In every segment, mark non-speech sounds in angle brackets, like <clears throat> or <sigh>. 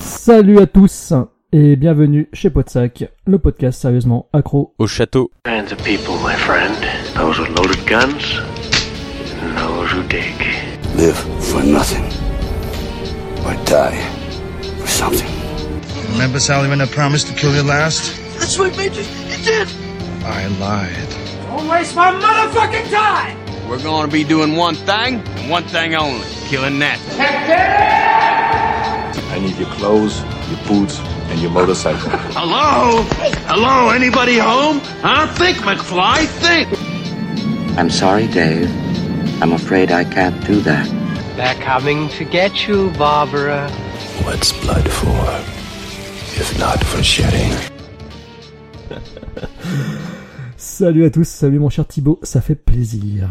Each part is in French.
Salut à tous et bienvenue chez Podsac, le podcast sérieusement accro. Au château. kinds of people, my friend. Those with loaded guns, and those who dig. Live for nothing. Or die for something. Remember Sally when I promised to kill you last? That's what made you. You did. I lied. We're going to be doing one thing and one thing only killing that. I need your clothes, your boots, and your motorcycle. <laughs> Hello? Hello? Anybody home? Huh? Think, McFly. Think. I'm sorry, Dave. I'm afraid I can't do that. They're coming to get you, Barbara. What's blood for? If not for shedding. Salut à tous, salut mon cher Thibaut, ça fait plaisir.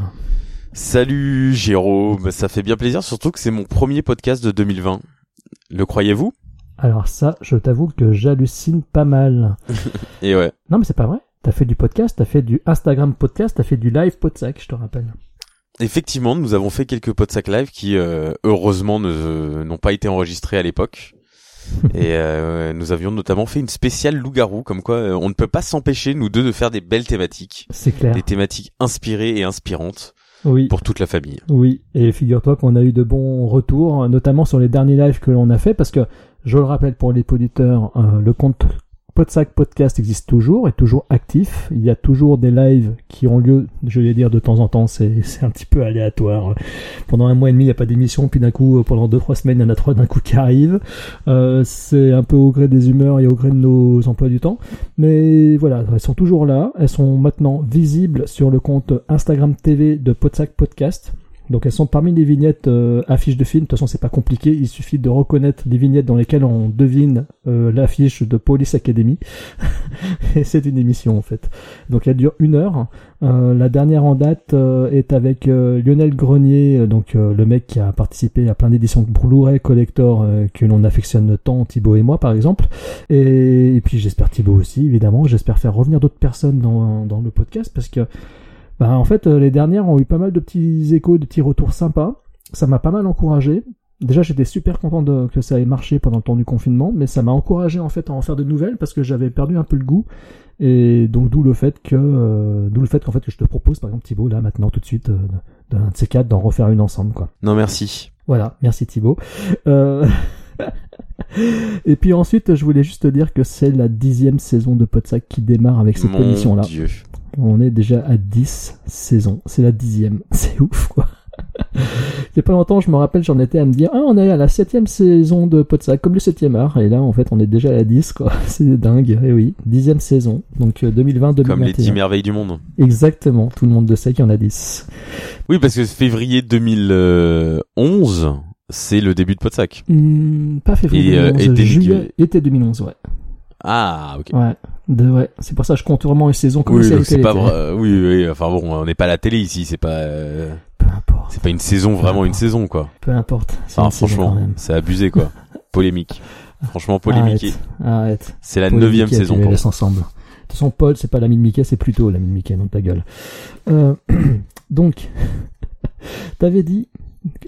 Salut Jérôme, ça fait bien plaisir, surtout que c'est mon premier podcast de 2020. Le croyez-vous? Alors ça, je t'avoue que j'hallucine pas mal. <laughs> Et ouais. Non mais c'est pas vrai. T'as fait du podcast, t'as fait du Instagram podcast, t'as fait du live Podsac, je te rappelle. Effectivement, nous avons fait quelques podsac live qui, euh, heureusement, ne- n'ont pas été enregistrés à l'époque. <laughs> Et euh, nous avions notamment fait une spéciale loup-garou, comme quoi euh, on ne peut pas s'empêcher, nous deux, de faire des belles thématiques. C'est clair. Des thématiques inspirées et inspirantes Oui. pour toute la famille. Oui, et figure-toi qu'on a eu de bons retours, notamment sur les derniers lives que l'on a fait, parce que, je le rappelle pour les auditeurs, euh, le compte Podsac Podcast existe toujours, est toujours actif. Il y a toujours des lives qui ont lieu, je vais dire de temps en temps, c'est un petit peu aléatoire. Pendant un mois et demi, il n'y a pas d'émission, puis d'un coup, pendant deux, trois semaines, il y en a trois d'un coup qui arrivent. Euh, c'est un peu au gré des humeurs et au gré de nos emplois du temps. Mais voilà, elles sont toujours là. Elles sont maintenant visibles sur le compte Instagram TV de Podsac Podcast. Donc elles sont parmi les vignettes euh, affiches de films. De toute façon, c'est pas compliqué. Il suffit de reconnaître les vignettes dans lesquelles on devine euh, l'affiche de Police Academy. <laughs> Et c'est une émission en fait. Donc elle dure une heure. Euh, la dernière en date euh, est avec euh, Lionel Grenier, euh, donc le mec qui a participé à plein d'éditions de Blu-ray Collector que l'on affectionne tant, Thibaut et moi par exemple. Et, et puis j'espère Thibaut aussi, évidemment. J'espère faire revenir d'autres personnes dans, dans le podcast parce que, bah, en fait, euh, les dernières ont eu pas mal de petits échos, de petits retours sympas. Ça m'a pas mal encouragé. Déjà, j'étais super content de, que ça ait marché pendant le temps du confinement, mais ça m'a encouragé en fait à en faire de nouvelles parce que j'avais perdu un peu le goût. Et donc d'où le fait que, euh, d'où le fait qu'en fait que je te propose par exemple Thibaut là maintenant tout de suite euh, d'un de ces quatre d'en refaire une ensemble quoi. Non, merci. Voilà, merci Thibaut. Euh, <laughs> Et puis ensuite, je voulais juste te dire que c'est la dixième saison de Podsac qui démarre avec cette Mon émission-là. Dieu. On est déjà à 10 saisons. C'est la dixième. <laughs> C'est ouf, quoi. Il y a pas longtemps, je me rappelle, j'en étais à me dire, ah, on est à la septième saison de Podsac, comme le septième art. Et là, en fait, on est déjà à la 10, quoi. <laughs> C'est dingue. Et oui, dixième saison. Donc, 2020-2021. Comme les 10 merveilles du monde. Exactement. Tout le monde le sait qu'il y en a 10. Oui, parce que février 2011, c'est le début de Podsac. Hmm, pas février Et, euh, 2011, été- juillet, été 2011, ouais. Ah, ok. Ouais. De, ouais. C'est pour ça que je compte vraiment une saison comme Oui, était c'est pas vrai. Oui, oui. Enfin bon, on n'est pas à la télé ici. C'est pas. euh, Peu importe. C'est pas une saison, vraiment une saison, quoi. Peu importe. C'est Ah, une franchement, c'est abusé, quoi. <laughs> Polémique. Franchement, polémique. Arrête. Arrête. C'est la neuvième saison pour laisses ensemble. De toute façon, Paul, c'est pas l'ami de Mickey, c'est plutôt l'ami de Mickey, donc ta gueule. Euh, <clears throat> donc, <laughs> t'avais dit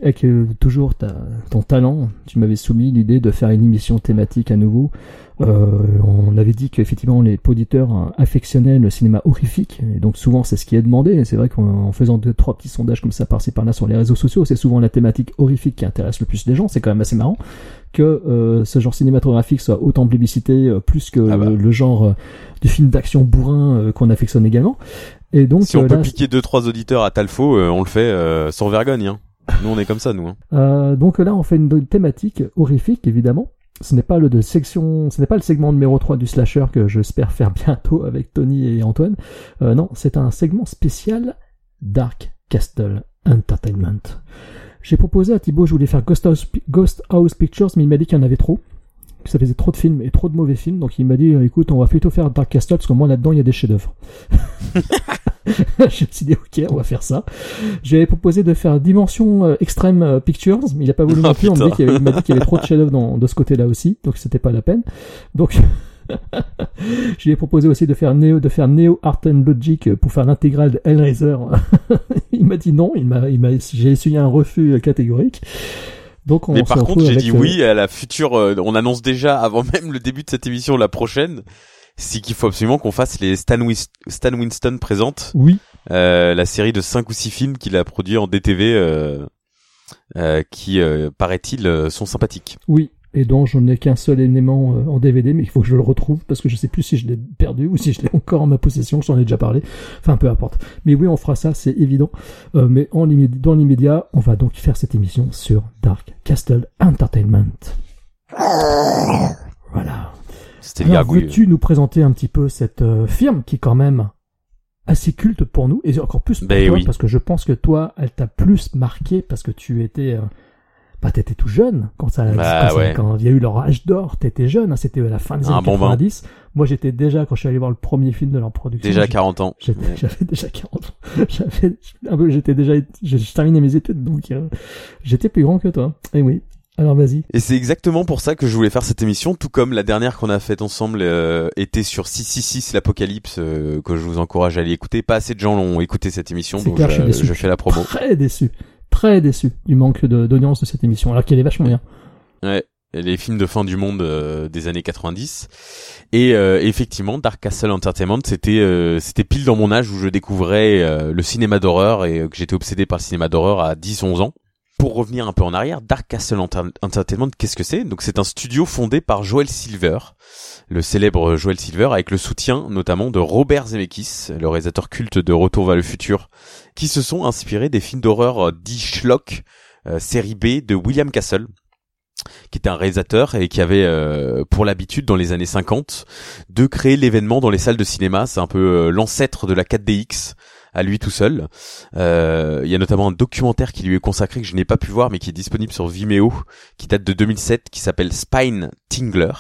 avec euh, toujours ta, ton talent, tu m'avais soumis l'idée de faire une émission thématique à nouveau. Euh, on avait dit qu'effectivement les auditeurs affectionnaient le cinéma horrifique, et donc souvent c'est ce qui est demandé. Et c'est vrai qu'en en faisant deux trois petits sondages comme ça par-ci par-là sur les réseaux sociaux, c'est souvent la thématique horrifique qui intéresse le plus les gens. C'est quand même assez marrant que euh, ce genre cinématographique soit autant plébiscité euh, plus que Ah bah. le, le genre euh, du film d'action bourrin euh, qu'on affectionne également. Et donc Si on peut piquer deux trois auditeurs à Talfo, euh, on le fait euh, sans vergogne. Hein. Nous, on est comme ça, nous. Hein. Euh, donc là, on fait une thématique horrifique, évidemment. Ce n'est pas le de section, ce n'est pas le segment numéro 3 du slasher que j'espère faire <laughs> bientôt avec Tony et Antoine. Euh, non, c'est un segment spécial Dark Castle Entertainment. J'ai proposé à Thibaut, je voulais faire Ghost House, Ghost House Pictures, mais il m'a dit qu'il y en avait trop. Que ça faisait trop de films et trop de mauvais films. Donc il m'a dit, écoute, on va plutôt faire Dark Castle parce que moi là-dedans, il y a des chefs-d'œuvre. <laughs> <laughs> je me suis dit, ok, on va faire ça. J'avais proposé de faire Dimension euh, Extreme euh, Pictures, mais il a pas voulu Oh, non plus. On dit qu'il y m'a dit qu'il y avait trop de <laughs> chefs-d'œuvre dans- de ce côté-là aussi, donc c'était pas la peine. Donc <laughs> Je lui ai proposé aussi de faire Neo, de faire Neo Art and Logic pour faire l'intégrale de Hellraiser. il m'a dit non, il m'a, j'ai essuyé un refus catégorique. Donc on Mais par contre, j'ai dit euh, oui à la future. euh, on annonce déjà avant même le début de cette émission la prochaine. C'est qu'il faut absolument qu'on fasse les Stan, Winston présente Oui, euh, la série de 5 ou 6 films qu'il a produit en DTV euh, euh, qui, euh, paraît-il, euh, sont sympathiques. oui. Et donc je n'ai qu'un seul élément euh, en DVD, mais il faut que je le retrouve parce que je sais plus si je l'ai perdu ou si je l'ai <laughs> encore en ma possession. J'en ai déjà parlé. Enfin, peu importe. Mais oui, on fera ça, c'est évident. Euh, mais en dans l'immédiat, on va donc faire cette émission sur Dark Castle Entertainment. Voilà. C'était Alors, veux-tu nous présenter un petit peu cette euh, firme qui est quand même assez culte pour nous et encore plus pour Ben toi oui. parce que je pense que toi, elle t'a plus marqué parce que tu étais, euh, bah t'étais tout jeune quand ça, Bah, quand, ça- quand il y a eu leur âge d'or, t'étais jeune, hein, c'était à la fin des années bon vin. 90. Moi, j'étais déjà quand je suis allé voir le premier film de leur production. Déjà j'ai- 40 ans. J'étais- Ouais. J'avais déjà 40 ans. <laughs> J'avais, un peu- j'étais déjà, j'ai j'ai terminé mes études, donc euh, j'étais plus grand que toi. Et oui. Alors vas-y. Et c'est exactement pour ça que je voulais faire cette émission, tout comme la dernière qu'on a faite ensemble euh, était sur 666 l'Apocalypse, euh, que je vous encourage à aller écouter. Pas assez de gens l'ont écouté cette émission, donc clair, je je, déçu. je fais la promo. Très déçu. Très déçu du manque de- d'audience de cette émission, alors qu'elle est vachement bien. Ouais, les films de fin du monde euh, des années 90. Et euh, effectivement, Dark Castle Entertainment, c'était euh, c'était pile dans mon âge où je découvrais euh, le cinéma d'horreur et euh, que j'étais obsédé par le cinéma d'horreur à 10-11 ans. Pour revenir un peu en arrière, Dark Castle Enter- Entertainment, qu'est-ce que c'est? Donc c'est un studio fondé par Joel Silver, le célèbre Joel Silver, avec le soutien notamment de Robert Zemeckis, le réalisateur culte de Retour vers le futur, qui se sont inspirés des films d'horreur euh, dits schlock, euh, série B de William Castle qui était un réalisateur et qui avait euh, pour l'habitude dans les années 50 de créer l'événement dans les salles de cinéma. C'est un peu l'ancêtre de la 4DX à lui tout seul. Euh, Il y a notamment un documentaire qui lui est consacré que je n'ai pas pu voir mais qui est disponible sur Vimeo, qui date de 2007, qui s'appelle Spine Tingler.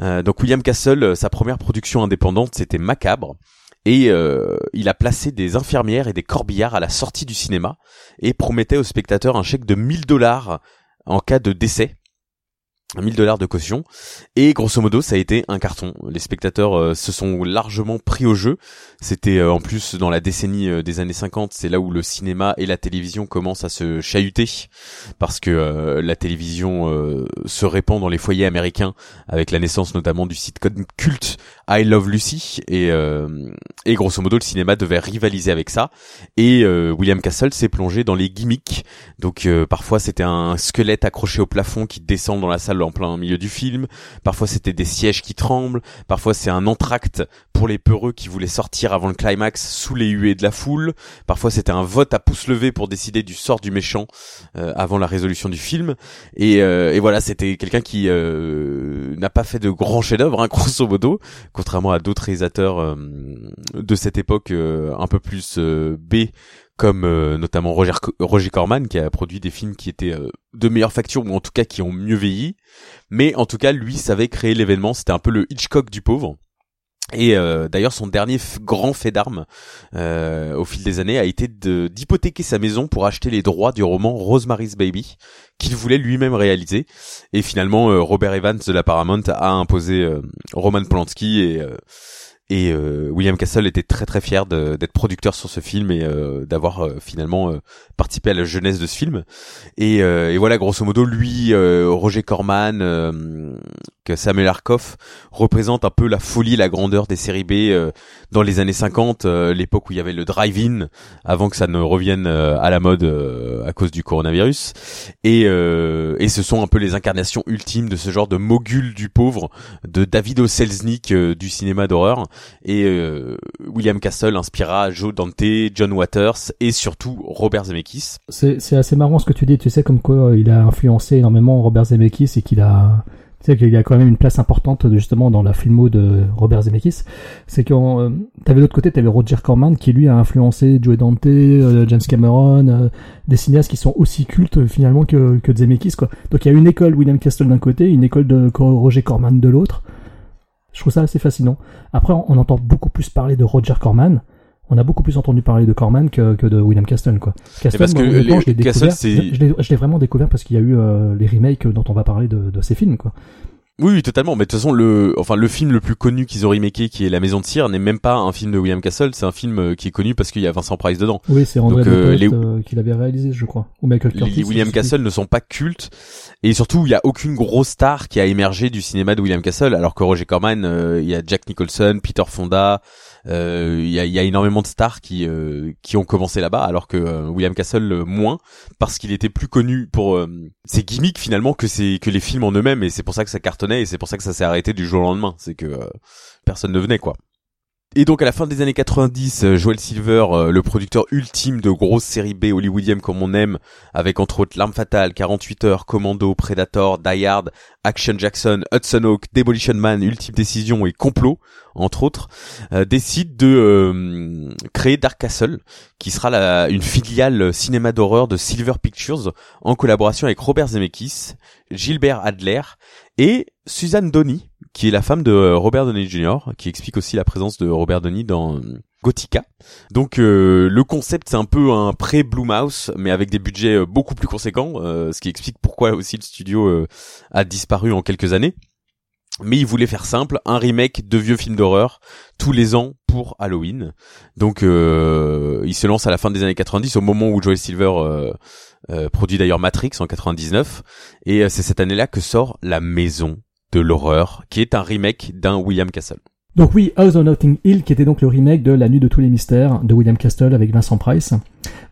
Euh, donc William Castle, euh, sa première production indépendante, c'était Macabre. Et il a placé des infirmières et des corbillards à la sortie du cinéma et promettait aux spectateurs un chèque de 1000 dollars en cas de décès. 1000 dollars de caution et grosso modo ça a été un carton. Les spectateurs euh, se sont largement pris au jeu. C'était euh, en plus dans la décennie euh, des années 50, c'est là où le cinéma et la télévision commencent à se chahuter parce que la télévision se répand dans les foyers américains avec la naissance notamment du sitcom culte I Love Lucy et euh, et grosso modo le cinéma devait rivaliser avec ça et euh, William Castle s'est plongé dans les gimmicks. Donc euh, parfois c'était un squelette accroché au plafond qui descend dans la salle en plein milieu du film. Parfois c'était des sièges qui tremblent. Parfois c'est un entracte pour les peureux qui voulaient sortir avant le climax sous les huées de la foule. Parfois c'était un vote à pouce levé pour décider du sort du méchant euh, avant la résolution du film. Et, euh, et voilà, c'était quelqu'un qui euh, n'a pas fait de grands chefs-d'œuvre, hein, <laughs> grosso modo, contrairement à d'autres réalisateurs euh, de cette époque euh, un peu plus euh, B comme notamment Roger, Roger Corman qui a produit des films qui étaient de meilleure facture ou en tout cas qui ont mieux vieilli. Mais en tout cas lui savait créer l'événement. C'était un peu le Hitchcock du pauvre et euh, d'ailleurs son dernier grand fait d'armes euh, au fil des années a été d'hypothéquer sa maison pour acheter les droits du roman Rosemary's Baby qu'il voulait lui-même réaliser et finalement euh, Robert Evans de la Paramount a imposé euh, Roman Polanski et euh, et William Castle était très très fier d'être producteur sur ce film et d'avoir finalement participé à la jeunesse de ce film. Et, et voilà, grosso modo, lui, Roger Corman, Samuel Arkoff représente un peu la folie, la grandeur des séries B euh, dans les années 50, euh, l'époque où il y avait le drive-in, avant que ça ne revienne euh, à la mode euh, à cause du coronavirus. Et, euh, et ce sont un peu les incarnations ultimes de ce genre de mogul du pauvre, de David. Selznick du cinéma d'horreur. Et William Castle inspira Joe Dante, John Waters et surtout Robert Zemeckis. C'est assez marrant ce que tu dis, tu sais, comme quoi il a influencé énormément Robert Zemeckis et qu'il a, sais, qu'il a quand même une place importante justement dans la filmo de Robert Zemeckis. C'est que euh, t'avais l'autre côté, t'avais Roger Corman qui lui a influencé Joe Dante, euh, James Cameron, euh, des cinéastes qui sont aussi cultes finalement que, que Zemeckis, quoi. Donc il y a une école William Castle d'un côté, une école de Roger Corman de l'autre. Je trouve ça assez fascinant. Après, on entend beaucoup plus parler de Roger Corman. On a beaucoup plus entendu parler de Corman que, que de William Castle, quoi. Castle, parce que moi, les- je l'ai découvert. Je l'ai vraiment découvert parce qu'il y a eu euh, les remakes dont on va parler de, de ces films, quoi. Oui, oui, totalement. Mais de toute façon, le, enfin, le film le plus connu qu'ils ont remaké, qui est La Maison de Cire, n'est même pas un film de William Castle. C'est un film euh, qui est connu parce qu'il y a Vincent Price dedans. Oui, c'est André euh, les- euh, qui l'avait réalisé, je crois. Ou Michael Curtis. Les William. Castle ne sont pas cultes et surtout il y a aucune grosse star qui a émergé du cinéma de William Castle alors que Roger Corman euh, il y a Jack Nicholson, Peter Fonda, euh, il y, a, y a énormément de stars qui euh, qui ont commencé là-bas alors que euh, William Castle moins parce qu'il était plus connu pour ses gimmicks finalement que que les films en eux-mêmes et c'est pour ça que ça cartonnait et c'est pour ça que ça s'est arrêté du jour au lendemain c'est que personne ne venait quoi. Et donc à la fin des années 90, euh, Joel Silver, euh, le producteur ultime de grosses séries B hollywoodiennes comme on aime, avec entre autres L'Arme Fatale, 48 heures, Commando, Predator, Die Hard, Action Jackson, Hudson Hawk, Demolition Man, Ultime Décision et Complot, entre autres, euh, décide de créer Dark Castle, qui sera une filiale cinéma d'horreur de Silver Pictures, en collaboration avec Robert Zemeckis, Gilbert Adler et Suzanne Donny, qui est la femme de euh, Robert Downey Jr., qui explique aussi la présence de Robert Downey dans euh, Gothica. Donc euh, le concept c'est un peu un pré Blumhouse mais avec des budgets euh, beaucoup plus conséquents, euh, ce qui explique pourquoi aussi le studio euh, a disparu en quelques années. Mais il voulait faire simple, un remake de vieux films d'horreur tous les ans pour Halloween. Donc il se lance à la fin des années 90 au moment où Joel Silver produit d'ailleurs Matrix en 99 et c'est cette année-là que sort La Maison de l'horreur qui est un remake d'un William Castle. Donc oui, House on Notting Hill, qui était donc le remake de La Nuit de tous les mystères de William Castle avec Vincent Price.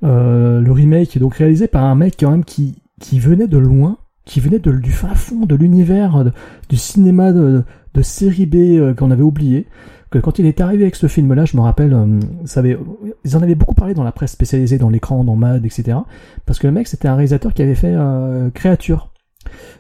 Euh, le remake est donc réalisé par un mec quand même qui, qui venait de loin, qui venait du fin fond de l'univers du cinéma de, de série B euh, qu'on avait oublié. Que quand il est arrivé avec ce film-là, je me rappelle, euh, ça avait, ils en avaient beaucoup parlé dans la presse spécialisée, dans l'écran, dans Mad, etc. Parce que le mec, c'était un réalisateur qui avait fait euh, Créature.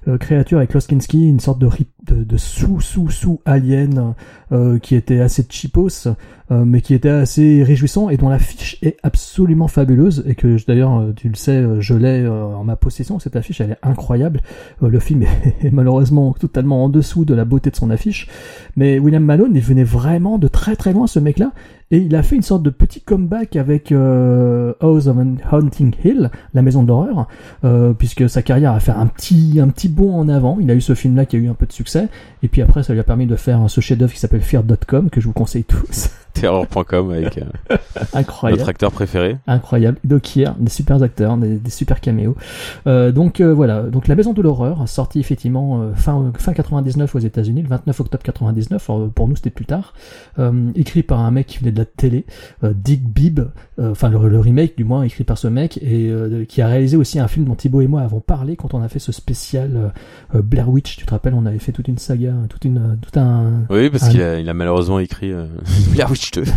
Euh, Créature avec Klaus Kinski, une sorte de, de, de sous sous sous alien euh, qui était assez cheapos, euh, mais qui était assez réjouissant et dont l'affiche est absolument fabuleuse et que d'ailleurs euh, tu le sais, euh, je l'ai euh, en ma possession. Cette affiche, elle est incroyable. Le film <laughs> est malheureusement totalement en dessous de la beauté de son affiche, mais William Malone, il venait vraiment de très très loin, ce mec-là, et il a fait une sorte de petit comeback avec euh, House of Haunting Hill, la maison d'horreur, euh, puisque sa carrière a fait un petit un petit bond en avant. Il a eu ce film-là qui a eu un peu de succès, et puis après ça lui a permis de faire ce chef-d'œuvre qui s'appelle Fear.com que je vous conseille tous. <laughs> Terror.com avec euh, Incroyable. notre acteur préféré. Incroyable. Doc Kier, des super acteurs, des, des super caméos. Euh, donc euh, voilà, donc La Maison de l'horreur, sortie effectivement euh, fin fin 99 aux États-Unis, le 29 octobre 99. Alors, pour nous c'était plus tard. Euh, écrit par un mec qui venait de la télé, euh, Dick Bibb, euh, enfin le, le remake du moins écrit par ce mec et euh, qui a réalisé aussi un film dont Thibaut et moi avons parlé quand on a fait ce spécial euh, euh, Blair Witch. Tu te rappelles, on avait fait toute une saga, toute une tout un Oui, parce un- qu'il a, il a malheureusement écrit euh, <laughs> Blair Witch 2. <laughs>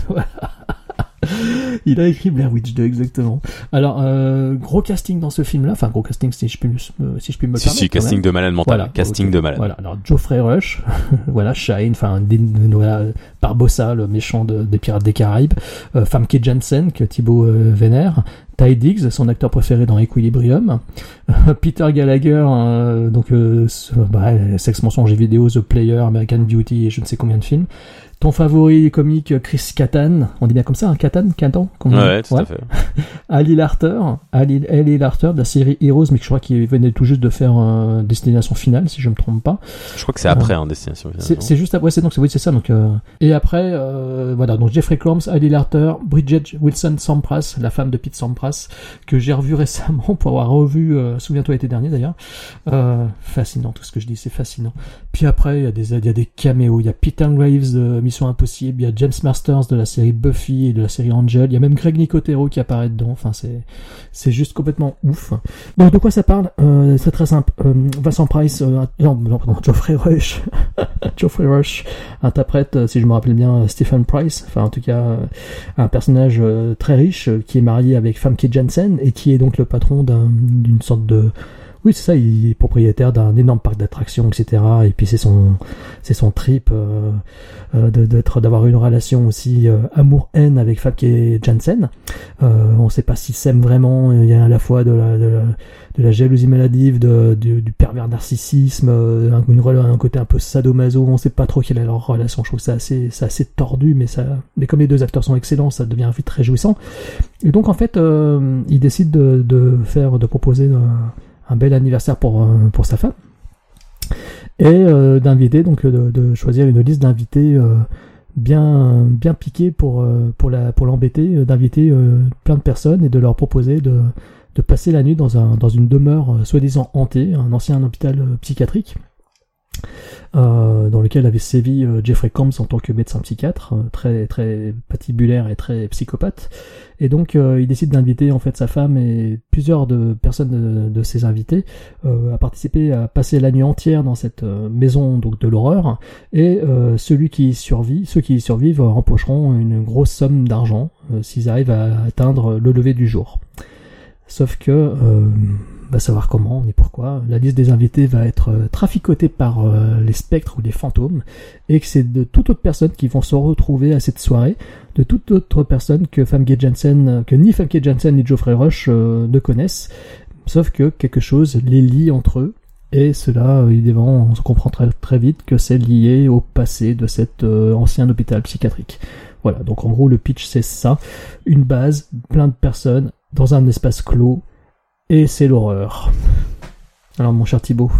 Il a écrit Blair Witch 2 exactement. Alors euh, gros casting dans ce film-là, enfin gros casting si je puis me- euh, si je puis me Si, permettre. si, casting même. de malade mental. Voilà, casting de malade. Voilà, alors Geoffrey Rush, <laughs> voilà Shine, enfin voilà Barbossa, le méchant de- des Pirates des Caraïbes, euh, Famke Janssen que Thibaut euh, vénère, Ty Diggs, son acteur préféré dans Equilibrium, <laughs> Peter Gallagher, euh, donc euh, bah, sexe mensonge et vidéo, The Player, American Beauty et je ne sais combien de films. Ton favori comique Chris Kattan, on dit bien comme ça, hein, Kattan, Kattan, comme on dit Ouais, tout Ouais. à fait. <laughs> Ali Larter, Ali, Ali Larter de la série Heroes, mais que je crois qu'il venait tout juste de faire euh, Destination Finale, si je me trompe pas. Je crois que c'est après, hein, Destination Finale, C'est juste après, c'est donc oui c'est ça donc euh, et après euh, voilà donc Jeffrey Combs, Ali Larter, Bridget Wilson Sampras, la femme de Pete Sampras que j'ai revu <laughs> récemment pour avoir revu euh, souviens-toi l'été dernier d'ailleurs. Euh, fascinant tout ce que je dis, c'est fascinant. Puis après il y a des il y a des caméos, il y a Peter Graves de Mission Impossible, il y a James Masters de la série Buffy et de la série Angel, il y a même Greg Nicotero qui apparaît dedans. Enfin c'est c'est juste complètement ouf. Donc de quoi ça parle? Euh, C'est très simple. Euh, Vincent Price, euh, non, non pardon, <laughs> Geoffrey Rush, <laughs> Geoffrey Rush interprète, euh, si je me rappelle bien, Stephen Price. Enfin en tout cas un personnage très riche qui est marié avec Famke Janssen et qui est donc le patron d'un- d'une sorte de oui, c'est ça, il est propriétaire d'un énorme parc d'attractions, etc. Et puis c'est son, c'est son trip euh, euh, de- d'être, d'avoir une relation aussi euh, amour-haine avec Famke Janssen. Euh, on ne sait pas s'ils s'aiment vraiment. Il y a à la fois de la, de la, de la jalousie maladive, de, du, du pervers narcissisme, euh, un, une, un côté un peu sadomaso. On ne sait pas trop quelle est leur relation. Je trouve ça assez, c'est assez tordu, mais ça, mais comme les deux acteurs sont excellents, ça devient vite très jouissant. Et donc en fait, euh, il décide de, de faire, de proposer un, un bel anniversaire pour euh, sa femme. et euh, d'inviter donc de, de choisir une liste d'invités euh, bien bien piqués pour euh, l'embêter, euh, d'inviter euh, plein de personnes et de leur proposer de de passer la nuit dans un dans une demeure euh, soi-disant hantée, un ancien hôpital euh, psychiatrique. Euh, dans lequel avait sévi euh, Jeffrey Combs en tant que médecin psychiatre, euh, très très patibulaire et très psychopathe. Et donc euh, il décide d'inviter en fait sa femme et plusieurs de personnes de, ses invités à participer à passer la nuit entière dans cette maison donc de l'horreur. Et celui qui survit, ceux qui y survivent empocheront une grosse somme d'argent s'ils arrivent à atteindre le lever du jour. Sauf que, va savoir comment ni pourquoi, la liste des invités va être euh, traficotée par euh, les spectres ou les fantômes, et que c'est de toute autre personne qui vont se retrouver à cette soirée, de toute autre personne que Famke Janssen, que ni Famke Janssen ni Geoffrey Rush euh, ne connaissent, sauf que quelque chose les lie entre eux, et cela, euh, évidemment, on se comprend très, vite que c'est lié au passé de cet euh, ancien hôpital psychiatrique. Voilà, donc en gros le pitch c'est ça, une base, plein de personnes, dans un espace clos, et c'est l'horreur. Alors mon cher Thibaut,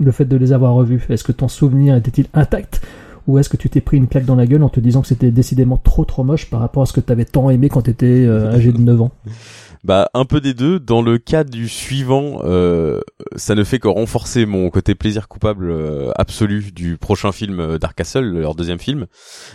le fait de les avoir revus, est-ce que ton souvenir était-il intact? Ou est-ce que tu t'es pris une claque dans la gueule en te disant que c'était décidément trop trop moche par rapport à ce que t'avais tant aimé quand t'étais euh, âgé de 9 ans? Bah un peu des deux. Dans le cas du suivant, euh, ça ne fait que renforcer mon côté plaisir coupable euh, absolu du prochain film euh, Dark Castle, leur deuxième film.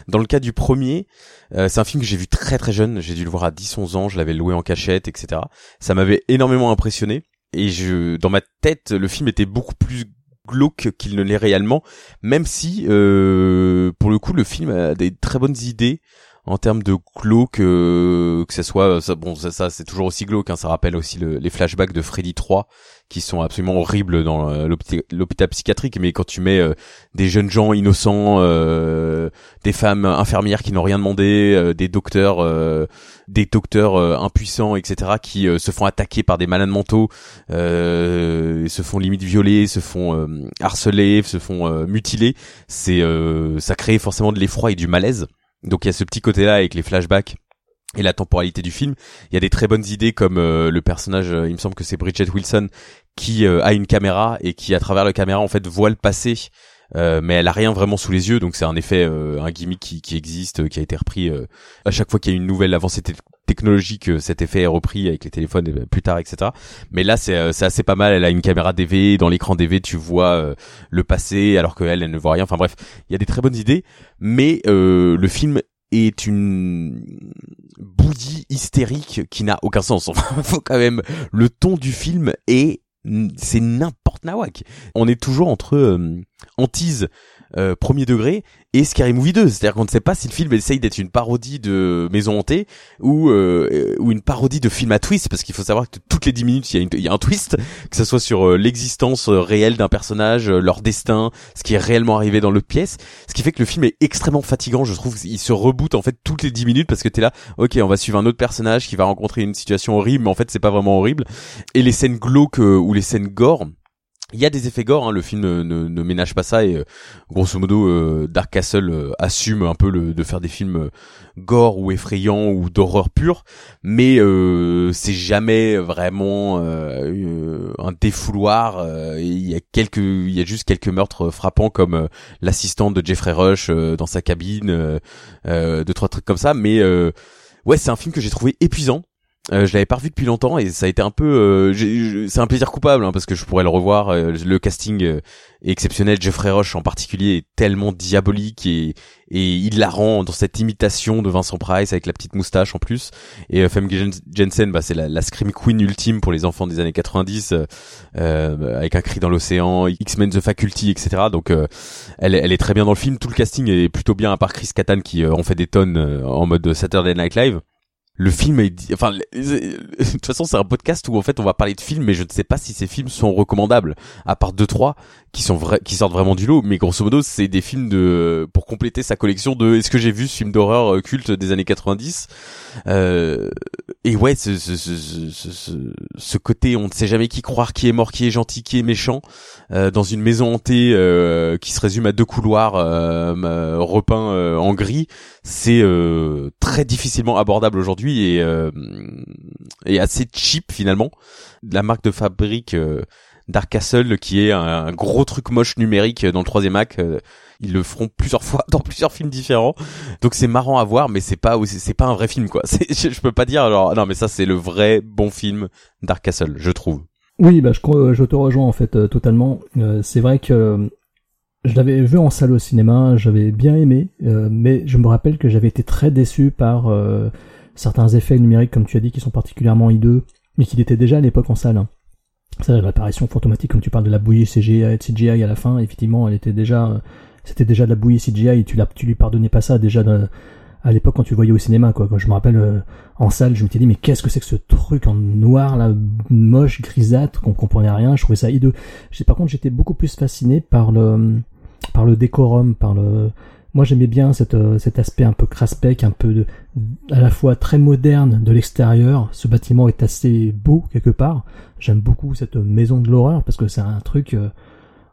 Dans le cas du premier, euh, c'est un film que j'ai vu très très jeune. J'ai dû le voir à 10-11 ans. Je l'avais loué en cachette, etc. Ça m'avait énormément impressionné. Et je, dans ma tête, le film était beaucoup plus glauque qu'il ne l'est réellement, même si, euh, pour le coup, le film a des très bonnes idées en termes de glauque, euh, que ça soit, bon, ça, ça c'est toujours aussi glauque, hein, ça rappelle aussi le- les flashbacks de Freddy 3, qui sont absolument horribles dans euh, l'hôpital psychiatrique, mais quand tu mets euh, des jeunes gens innocents, euh, des femmes infirmières qui n'ont rien demandé, euh, des docteurs, euh, des docteurs impuissants, etc., qui se font attaquer par des malades mentaux, se font limite violer, se font harceler, se font mutiler, c'est ça crée forcément de l'effroi et du malaise. Donc il y a ce petit côté-là avec les flashbacks et la temporalité du film. Il y a des très bonnes idées comme euh, le personnage, euh, il me semble que c'est Bridget Wilson, qui euh, a une caméra et qui à travers la caméra en fait voit le passé. mais elle a rien vraiment sous les yeux, donc c'est un effet, un gimmick qui, qui existe, qui a été repris à chaque fois qu'il y a une nouvelle avancée te- technologique. euh, cet effet est repris avec les téléphones euh, plus tard, etc. Mais là, c'est euh, c'est assez pas mal. Elle a une caméra DV, dans l'écran DV, tu vois le passé, alors qu'elle, elle ne voit rien. Enfin bref, il y a des très bonnes idées, mais le film est une bouillie hystérique qui n'a aucun sens. <laughs> Enfin, faut quand même le ton du film est c'est n'importe nawak. On est toujours entre euh, hantise euh, premier degré et Scary Movie 2, c'est-à-dire qu'on ne sait pas si le film essaye d'être une parodie de Maison hantée ou euh, ou une parodie de film à twist parce qu'il faut savoir que toutes les 10 minutes il y a, un twist que ce soit sur euh, l'existence euh, réelle d'un personnage, euh, leur destin, ce qui est réellement arrivé dans l'autre pièce, ce qui fait que le film est extrêmement fatigant, je trouve. Il se reboot en fait toutes les 10 minutes parce que t'es là, OK, on va suivre un autre personnage qui va rencontrer une situation horrible mais en fait c'est pas vraiment horrible. Et les scènes glauques ou les scènes gore il y a des effets gore, hein, le film ne, ne, ménage pas ça et euh, grosso modo euh, Dark Castle euh, assume un peu le, de faire des films euh, gore ou effrayants ou d'horreur pure, mais euh, c'est jamais vraiment un défouloir. Il y a quelques, il y a juste quelques meurtres frappants comme l'assistante de Jeffrey Rush dans sa cabine, deux trois trucs comme ça, mais ouais c'est un film que j'ai trouvé épuisant. Euh, je l'avais pas revu depuis longtemps et ça a été un peu euh, c'est un plaisir coupable hein, parce que je pourrais le revoir euh, le casting euh, est exceptionnel Jeffrey Rush en particulier est tellement diabolique et et il la rend dans cette imitation de Vincent Price avec la petite moustache en plus. Et euh, Jen- Jensen bah c'est la, la scream queen ultime pour les enfants des années 90 euh, euh, avec un cri dans l'océan X-Men The Faculty etc donc euh, elle, elle est très bien dans le film. Tout le casting est plutôt bien à part Chris Kattan qui euh, en fait des tonnes euh, en mode Saturday Night Live le film est enfin de toute façon c'est un podcast où en fait on va parler de films mais je ne sais pas si ces films sont recommandables. À part deux trois qui sont vrais qui sortent vraiment du lot mais grosso modo c'est des films de pour compléter sa collection de est-ce que j'ai vu ce film d'horreur euh, culte des années 90 euh, et ouais ce, ce, ce, ce, côté on ne sait jamais qui croire qui est mort qui est gentil qui est méchant euh, dans une maison hantée euh, qui se résume à deux couloirs euh, repeints euh, en gris c'est très difficilement abordable aujourd'hui et, et assez cheap finalement. La marque de fabrique Dark Castle qui est un, gros truc moche numérique dans le troisième acte. Euh, Ils le feront plusieurs fois <laughs> dans plusieurs films différents. Donc c'est marrant à voir, mais c'est pas c'est pas un vrai film quoi. <laughs> Je, peux pas dire alors non mais ça c'est le vrai bon film Dark Castle, je trouve. Oui, bah, je, je te rejoins en fait euh, totalement. Euh, c'est vrai que je l'avais vu en salle au cinéma, j'avais bien aimé, mais je me rappelle que j'avais été très déçu par certains effets numériques, comme tu as dit, qui sont particulièrement hideux, mais qui étaient déjà à l'époque en salle. hein. Ça, l'apparition fantomatique, comme tu parles de la bouillie CGI, CGI à la fin, effectivement, elle était déjà, euh, c'était déjà de la bouillie CGI, et tu, l'as- tu lui pardonnais pas ça déjà de- à l'époque quand tu voyais au cinéma, quoi. Quand je me rappelle euh, en salle, je m'étais dit mais qu'est-ce que c'est que ce truc en noir là, moche, grisâtre, qu'on comprenait rien. Je trouvais ça hideux. Par contre, j'étais beaucoup plus fasciné par le par le décorum, par le. Moi, j'aimais bien euh, cet aspect un peu craspec, un peu de, à la fois très moderne de l'extérieur. Ce bâtiment est assez beau quelque part. J'aime beaucoup cette maison de l'horreur parce que c'est un truc. euh,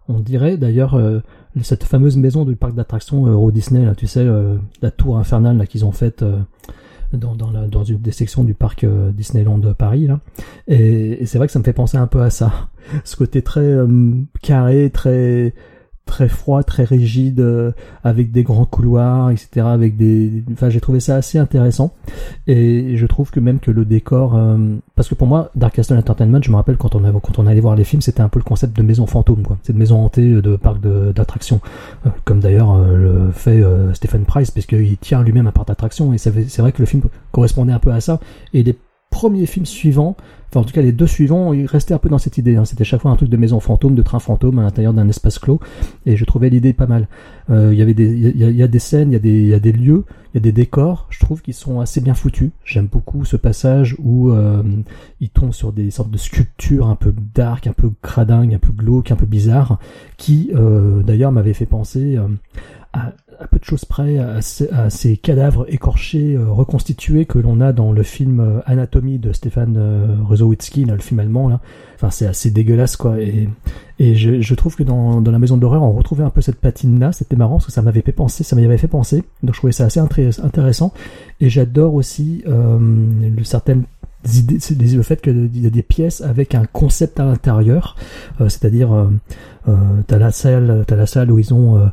on dirait d'ailleurs euh, cette fameuse maison du parc d'attractions Euro Disney, là, tu sais, la tour infernale là qu'ils ont faite dans, une des sections du parc Disneyland de Paris là. Et, c'est vrai que ça me fait penser un peu à ça, <laughs> ce côté très carré, très très froid, très rigide, euh, avec des grands couloirs, etc. Avec des, enfin, j'ai trouvé ça assez intéressant. Et je trouve que même que le décor, euh, parce que pour moi, Dark Castle Entertainment, je me rappelle quand on avait, quand on allait voir les films, c'était un peu le concept de maison fantôme, quoi. C'est de maison hantée euh, de parc d'attractions, comme d'ailleurs le fait Stephen Price, parce qu'il tient lui-même un parc d'attractions. Et c'est vrai que le film correspondait un peu à ça. Et les premiers films suivants, enfin en tout cas les deux suivants, ils restaient un peu dans cette idée. hein. C'était chaque fois un truc de maison fantôme, de train fantôme à l'intérieur d'un espace clos, et je trouvais l'idée pas mal. Euh, Il y avait des, il y, a- des scènes, il y a des, il y a des lieux, il y a des décors. Je trouve qu'ils sont assez bien foutus. J'aime beaucoup ce passage où euh, ils tombent sur des sortes de sculptures un peu dark, un peu cradingue, un peu glauque, un peu bizarre, qui euh, d'ailleurs m'avait fait penser euh, à, peu de choses près à, ces- cadavres écorchés euh, reconstitués que l'on a dans le film euh, Anatomie de Stéphane euh, le film allemand là. Enfin, c'est assez dégueulasse quoi. Et, et je, trouve que dans, dans la maison de l'horreur, on retrouvait un peu cette patine là. C'était marrant parce que ça m'avait fait penser, ça m'avait fait penser. Donc je trouvais ça assez intéressant. Et j'adore aussi euh, le le fait qu'il y a des pièces avec un concept à l'intérieur, euh, c'est-à-dire euh, euh, t'as la salle, t'as la salle où ils ont euh,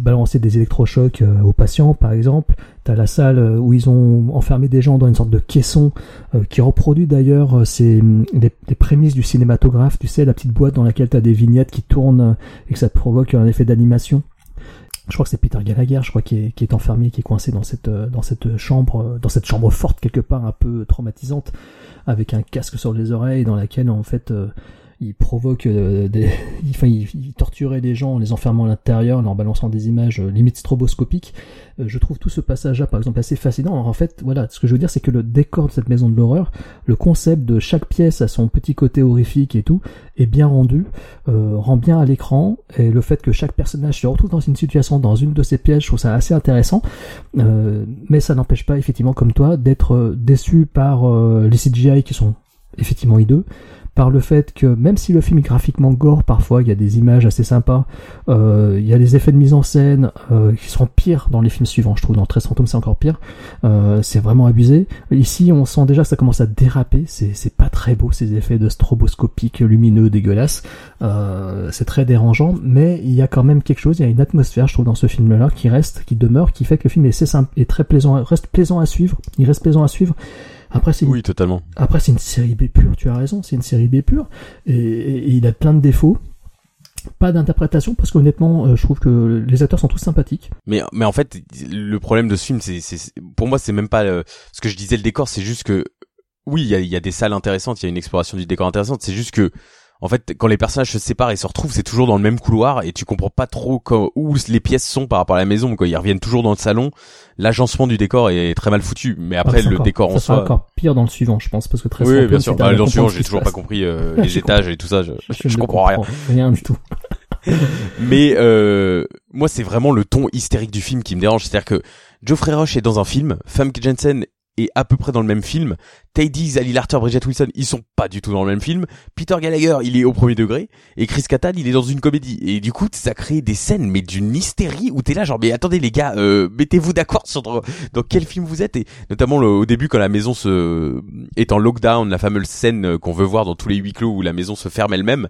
balancé des électrochocs aux patients, par exemple. T'as la salle où ils ont enfermé des gens dans une sorte de caisson qui reproduit d'ailleurs ces les, les prémices du cinématographe. Tu sais, la petite boîte dans laquelle t'as des vignettes qui tournent et que ça provoque un effet d'animation. Je crois que c'est Peter Gallagher, je crois, qui est, enfermé, qui est coincé dans cette, euh, dans cette chambre, euh, dans cette chambre forte quelque part, un peu traumatisante, avec un casque sur les oreilles, dans laquelle en fait euh, il provoque euh, des, <laughs> il, enfin, il, torturait des gens en les enfermant à l'intérieur, en leur balançant des images euh, limite stroboscopiques. Euh, je trouve tout ce passage-là, par exemple, assez fascinant. En fait, voilà, ce que je veux dire, c'est que le décor de cette maison de l'horreur, le concept de chaque pièce a son petit côté horrifique et tout, est bien rendu, euh, rend bien à l'écran, et le fait que chaque personnage se retrouve dans une situation, dans une de ces pièces, je trouve ça assez intéressant. Mais ça n'empêche pas, effectivement, comme toi, d'être déçu par les CGI qui sont effectivement hideux, par le fait que même si le film est graphiquement gore, parfois il y a des images assez sympas, euh, il y a des effets de mise en scène euh, qui seront pires dans les films suivants, je trouve. Dans 13 fantômes, c'est encore pire. Euh, c'est vraiment abusé. Ici, on sent déjà que ça commence à déraper. C'est pas très beau ces effets de stroboscopique lumineux dégueulasses. Euh, c'est très dérangeant, mais il y a quand même quelque chose. Il y a une atmosphère, je trouve, dans ce film-là qui reste, qui demeure, qui fait que le film est, assez simple, est très plaisant, reste plaisant à suivre. Il reste plaisant à suivre. Après, c'est une Oui, totalement. après, c'est une série B pure, tu as raison, c'est une série B pure, et, et- et il a plein de défauts. Pas d'interprétation, parce qu'honnêtement, euh, je trouve que les acteurs sont tous sympathiques. Mais mais en fait, le problème de ce film, c'est pour moi, c'est même pas euh, ce que je disais le décor, c'est juste que oui, il y a, il y a des salles intéressantes, il y a une exploration du décor intéressante. C'est juste que en fait, quand les personnages se séparent et se retrouvent, c'est toujours dans le même couloir et tu comprends pas trop quand, où les pièces sont par rapport à la maison. Quoi, ils reviennent toujours dans le salon. L'agencement du décor est très mal foutu. Mais après, Ah, c'est le encore- décor en soi. encore pire dans le suivant, je pense, parce que très Oui, bien sûr. Bah, dans le suivant, j'ai toujours pas compris euh, <laughs> les comprends. étages et tout ça. Je, comprends rien. Rien du tout. <laughs> Mais euh, moi, c'est vraiment le ton hystérique du film qui me dérange. C'est-à-dire que Geoffrey Rush est dans un film, Famke Jensen est à peu près dans le même film. Teddy, Ali Larter, Bridget Wilson, ils sont pas du tout dans le même film. Peter Gallagher, il est au premier degré. Et Chris Kattan, il est dans une comédie. Et du coup, ça crée des scènes, mais d'une hystérie où t'es là, genre, mais attendez les gars, euh, mettez-vous d'accord sur dans, quel film vous êtes. Et notamment au début, quand la maison se est en lockdown, la fameuse scène euh, qu'on veut voir dans tous les huis clos où la maison se ferme elle-même.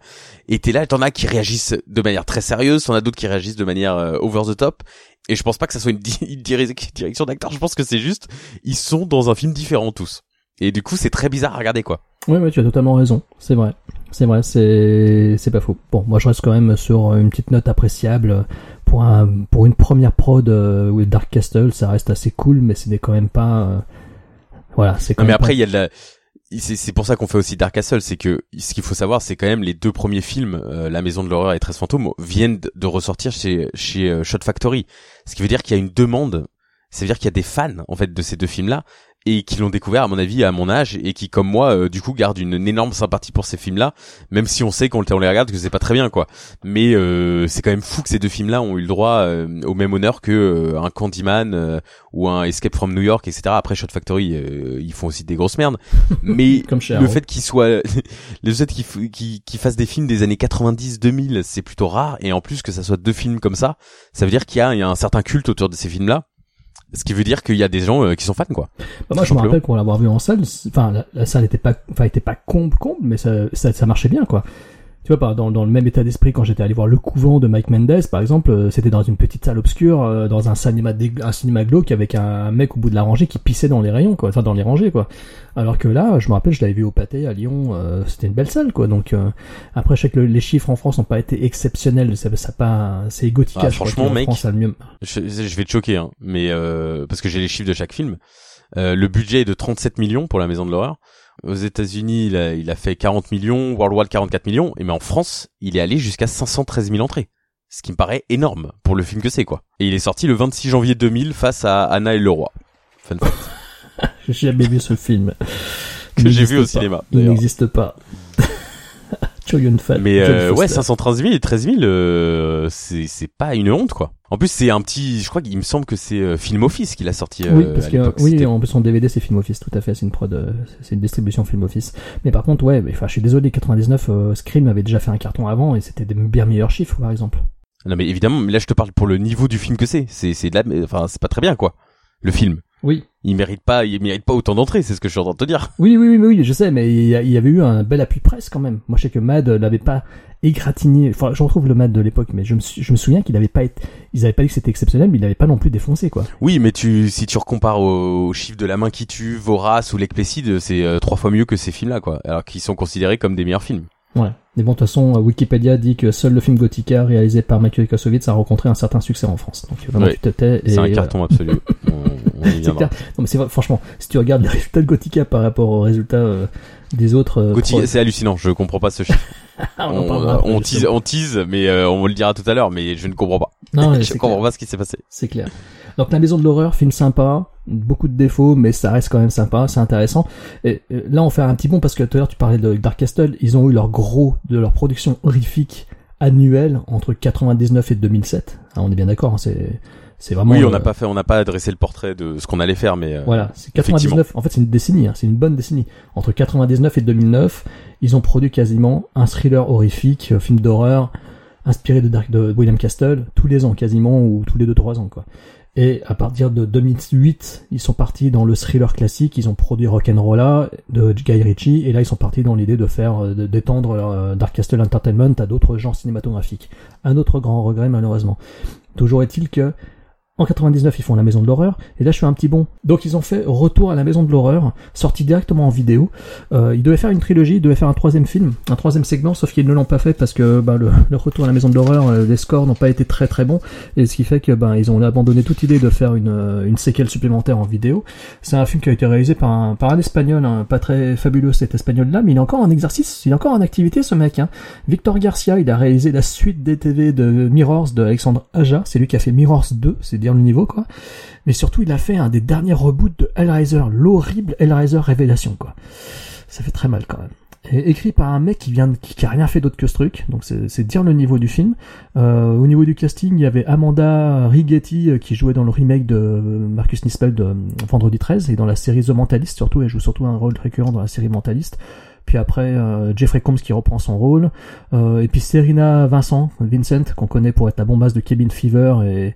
Et t'es là, t'en as qui réagissent de manière très sérieuse, t'en as d'autres qui réagissent de manière euh, over the top. Et je pense pas que ça soit une, di- <laughs> une diri- direction d'acteur. Je pense que c'est juste, ils sont dans un film différent tous. Et du coup, c'est très bizarre à regarder, quoi. Ouais, ouais, tu as totalement raison. C'est vrai. C'est vrai, c'est, c'est pas faux. Bon, moi je reste quand même sur une petite note appréciable. Pour un, pour une première prod euh, with Dark Castle, ça reste assez cool, mais ce n'est quand même pas, euh, voilà, c'est quand Non, mais même après, pas- il y a de la, c'est pour ça qu'on fait aussi Dark Castle, c'est que ce qu'il faut savoir, c'est quand même les deux premiers films, euh, La Maison de l'horreur et 13 fantômes, viennent de- de ressortir chez chez euh, Shot Factory. Ce qui veut dire qu'il y a une demande. Ça veut dire qu'il y a des fans en fait de ces deux films-là et qui l'ont découvert à mon avis à mon âge et qui comme moi euh, du coup gardent une, une énorme sympathie pour ces films-là, même si on sait qu'on on les regarde que c'est pas très bien quoi. Mais euh, c'est quand même fou que ces deux films-là ont eu le droit euh, au même honneur que euh, un Candyman euh, ou un Escape from New York, etc. Après Shot Factory, euh, ils font aussi des grosses merdes. <laughs> Mais Comme chez <laughs> le fait qu'ils soient, le fait qu'ils fassent des films des années 90-2000, c'est plutôt rare. Et en plus que ça soit deux films comme ça, ça veut dire qu'il y y a un certain culte autour de ces films-là. Ce qui veut dire qu'il y a des gens euh, qui sont fans, quoi. Bah, moi, je me rappelle pour l'avoir vu en salle, enfin, la, la salle était pas, enfin, était pas comble, comble, mais ça, ça, ça marchait bien, quoi. Tu vois, dans, dans le même état d'esprit, quand j'étais allé voir Le Couvent de Mike Mendes, par exemple, euh, c'était dans une petite salle obscure, euh, dans un cinéma, un cinéma glauque avec un mec au bout de la rangée qui pissait dans les rayons, quoi. Enfin, dans les rangées, quoi. Alors que là, je me rappelle, je l'avais vu au Pâté, à Lyon, euh, c'était une belle salle, quoi. Donc, euh, après, je sais que le- les chiffres en France n'ont pas été exceptionnels, ça, ça pas, c'est Gothica, Ah, crois, franchement, en mec, France, a le mieux. Je, je vais te choquer, hein, mais euh, parce que j'ai les chiffres de chaque film. Euh, le budget est de 37 millions pour la Maison de l'horreur. Aux États-Unis, il a, il a fait 40 millions, Worldwide 44 millions, et mais en France, il est allé jusqu'à 513 000 entrées. Ce qui me paraît énorme pour le film que c'est, quoi. Et il est sorti le 26 janvier 2000 face à Anna et le roi. Fun fact. <laughs> J'ai jamais vu ce film. Que j'ai vu au pas. cinéma, Il n'existe pas. Mais euh, ouais, 513 000 et 13 000, euh, c'est c'est pas une honte quoi. En plus, c'est un petit, je crois qu'il me semble que c'est euh, Film Office qui l'a sorti. euh, Oui, parce à que oui, en plus en DVD c'est Film Office, tout à fait, c'est une prod, c'est une distribution Film Office. Mais par contre, ouais, enfin, je suis désolé, 99, euh, Scream avait déjà fait un carton avant et c'était des bien meilleurs chiffres, par exemple. Non mais évidemment, mais là je te parle pour le niveau du film que c'est. C'est enfin c'est pas très bien quoi. Le film, Oui. il mérite pas, il mérite pas autant d'entrées. C'est ce que je suis en train de te dire. Oui, oui, oui, oui, je sais, mais il y, avait eu un bel appui presse quand même. Moi, je sais que Mad l'avait pas égratigné. Enfin, je retrouve le Mad de l'époque, mais je me, suis- je me souviens qu'il avait pas été, ils avaient pas dit que c'était exceptionnel, mais il avait pas non plus défoncé, quoi. Oui, mais tu, si tu recompares au, au chiffre de La main qui tue, Vorace ou L'Ecplécide, c'est euh, trois fois mieux que ces films-là quoi. Alors qu'ils sont considérés comme des meilleurs films. Ouais. Mais bon, de toute façon, euh, Wikipédia dit que seul le film Gothica réalisé par Michael Kassovitz a rencontré un certain succès en France. Donc vraiment, Ouais. tu te tais. C'est un euh, carton absolu. <laughs> on, on y viendra. Non, mais c'est vrai, franchement, si tu regardes les résultats de Gothica par rapport aux résultats euh, des autres. euh, c'est hallucinant. Je comprends pas ce chiffre. <laughs> Ah, on tease, on tease, mais euh, on le dira tout à l'heure. Mais je ne comprends pas. Non, <laughs> je comprends clair. pas ce qui s'est passé. C'est clair. Donc la maison de l'horreur, film sympa, beaucoup de défauts, mais ça reste quand même sympa, c'est intéressant. Et euh, là, on fait un petit bond parce que tout à l'heure tu parlais de Dark Castle, ils ont eu leur gros de leur production horrifique annuelle entre 99 et 2007. Ah, on est bien d'accord, hein, c'est c'est vraiment. Oui, on euh, n'a pas fait, on n'a pas dressé le portrait de ce qu'on allait faire, mais euh, Voilà, c'est 99. En fait, c'est une décennie, hein, c'est une bonne décennie. Entre 99 et 2009, ils ont produit quasiment un thriller horrifique, film d'horreur, inspiré de, Dark, de William Castle, tous les ans quasiment, ou tous les 2-3 ans, quoi. Et à partir de 2008, ils sont partis dans le thriller classique, ils ont produit Rock'n'Rolla de Guy Ritchie, et là ils sont partis dans l'idée de faire, euh, d'étendre euh, Dark Castle Entertainment à d'autres genres cinématographiques. Un autre grand regret, malheureusement. Toujours est-il que, en 99, ils font la Maison de l'horreur, et là je fais un petit bond. Donc ils ont fait Retour à la Maison de l'horreur, sorti directement en vidéo. Euh, ils devaient faire une trilogie, ils devaient faire un troisième film, un troisième segment, sauf qu'ils ne l'ont pas fait parce que bah, le, Retour à la Maison de l'horreur, euh, les scores n'ont pas été très très bons, et ce qui fait que ben ils ont abandonné toute idée de faire une, euh, une séquelle supplémentaire en vidéo. C'est un film qui a été réalisé par un, espagnol, hein, pas très fabuleux cet espagnol-là, mais il est encore en exercice, il est encore en activité ce mec. Hein. Victor Garcia, il a réalisé la suite des TV de Mirrors de Alexandre Aja, c'est lui qui a fait Mirrors 2, c'est dire le niveau quoi. Mais surtout, il a fait un des derniers reboots de Hellraiser, l'horrible Hellraiser Révélation quoi. ça fait très mal quand même. Et écrit par un mec qui vient, qui, qui a rien fait d'autre que ce truc, donc c'est dire le niveau du film. Euh, au niveau du casting, il y avait Amanda Righetti euh, qui jouait dans le remake de euh, Marcus Nispel de euh, Vendredi 13 et dans la série The Mentalist surtout, elle joue surtout un rôle récurrent dans la série Mentalist. Puis après euh, Jeffrey Combs qui reprend son rôle, euh, et puis Serena Vincent, Vincent qu'on connaît pour être la bombasse de Cabin Fever et,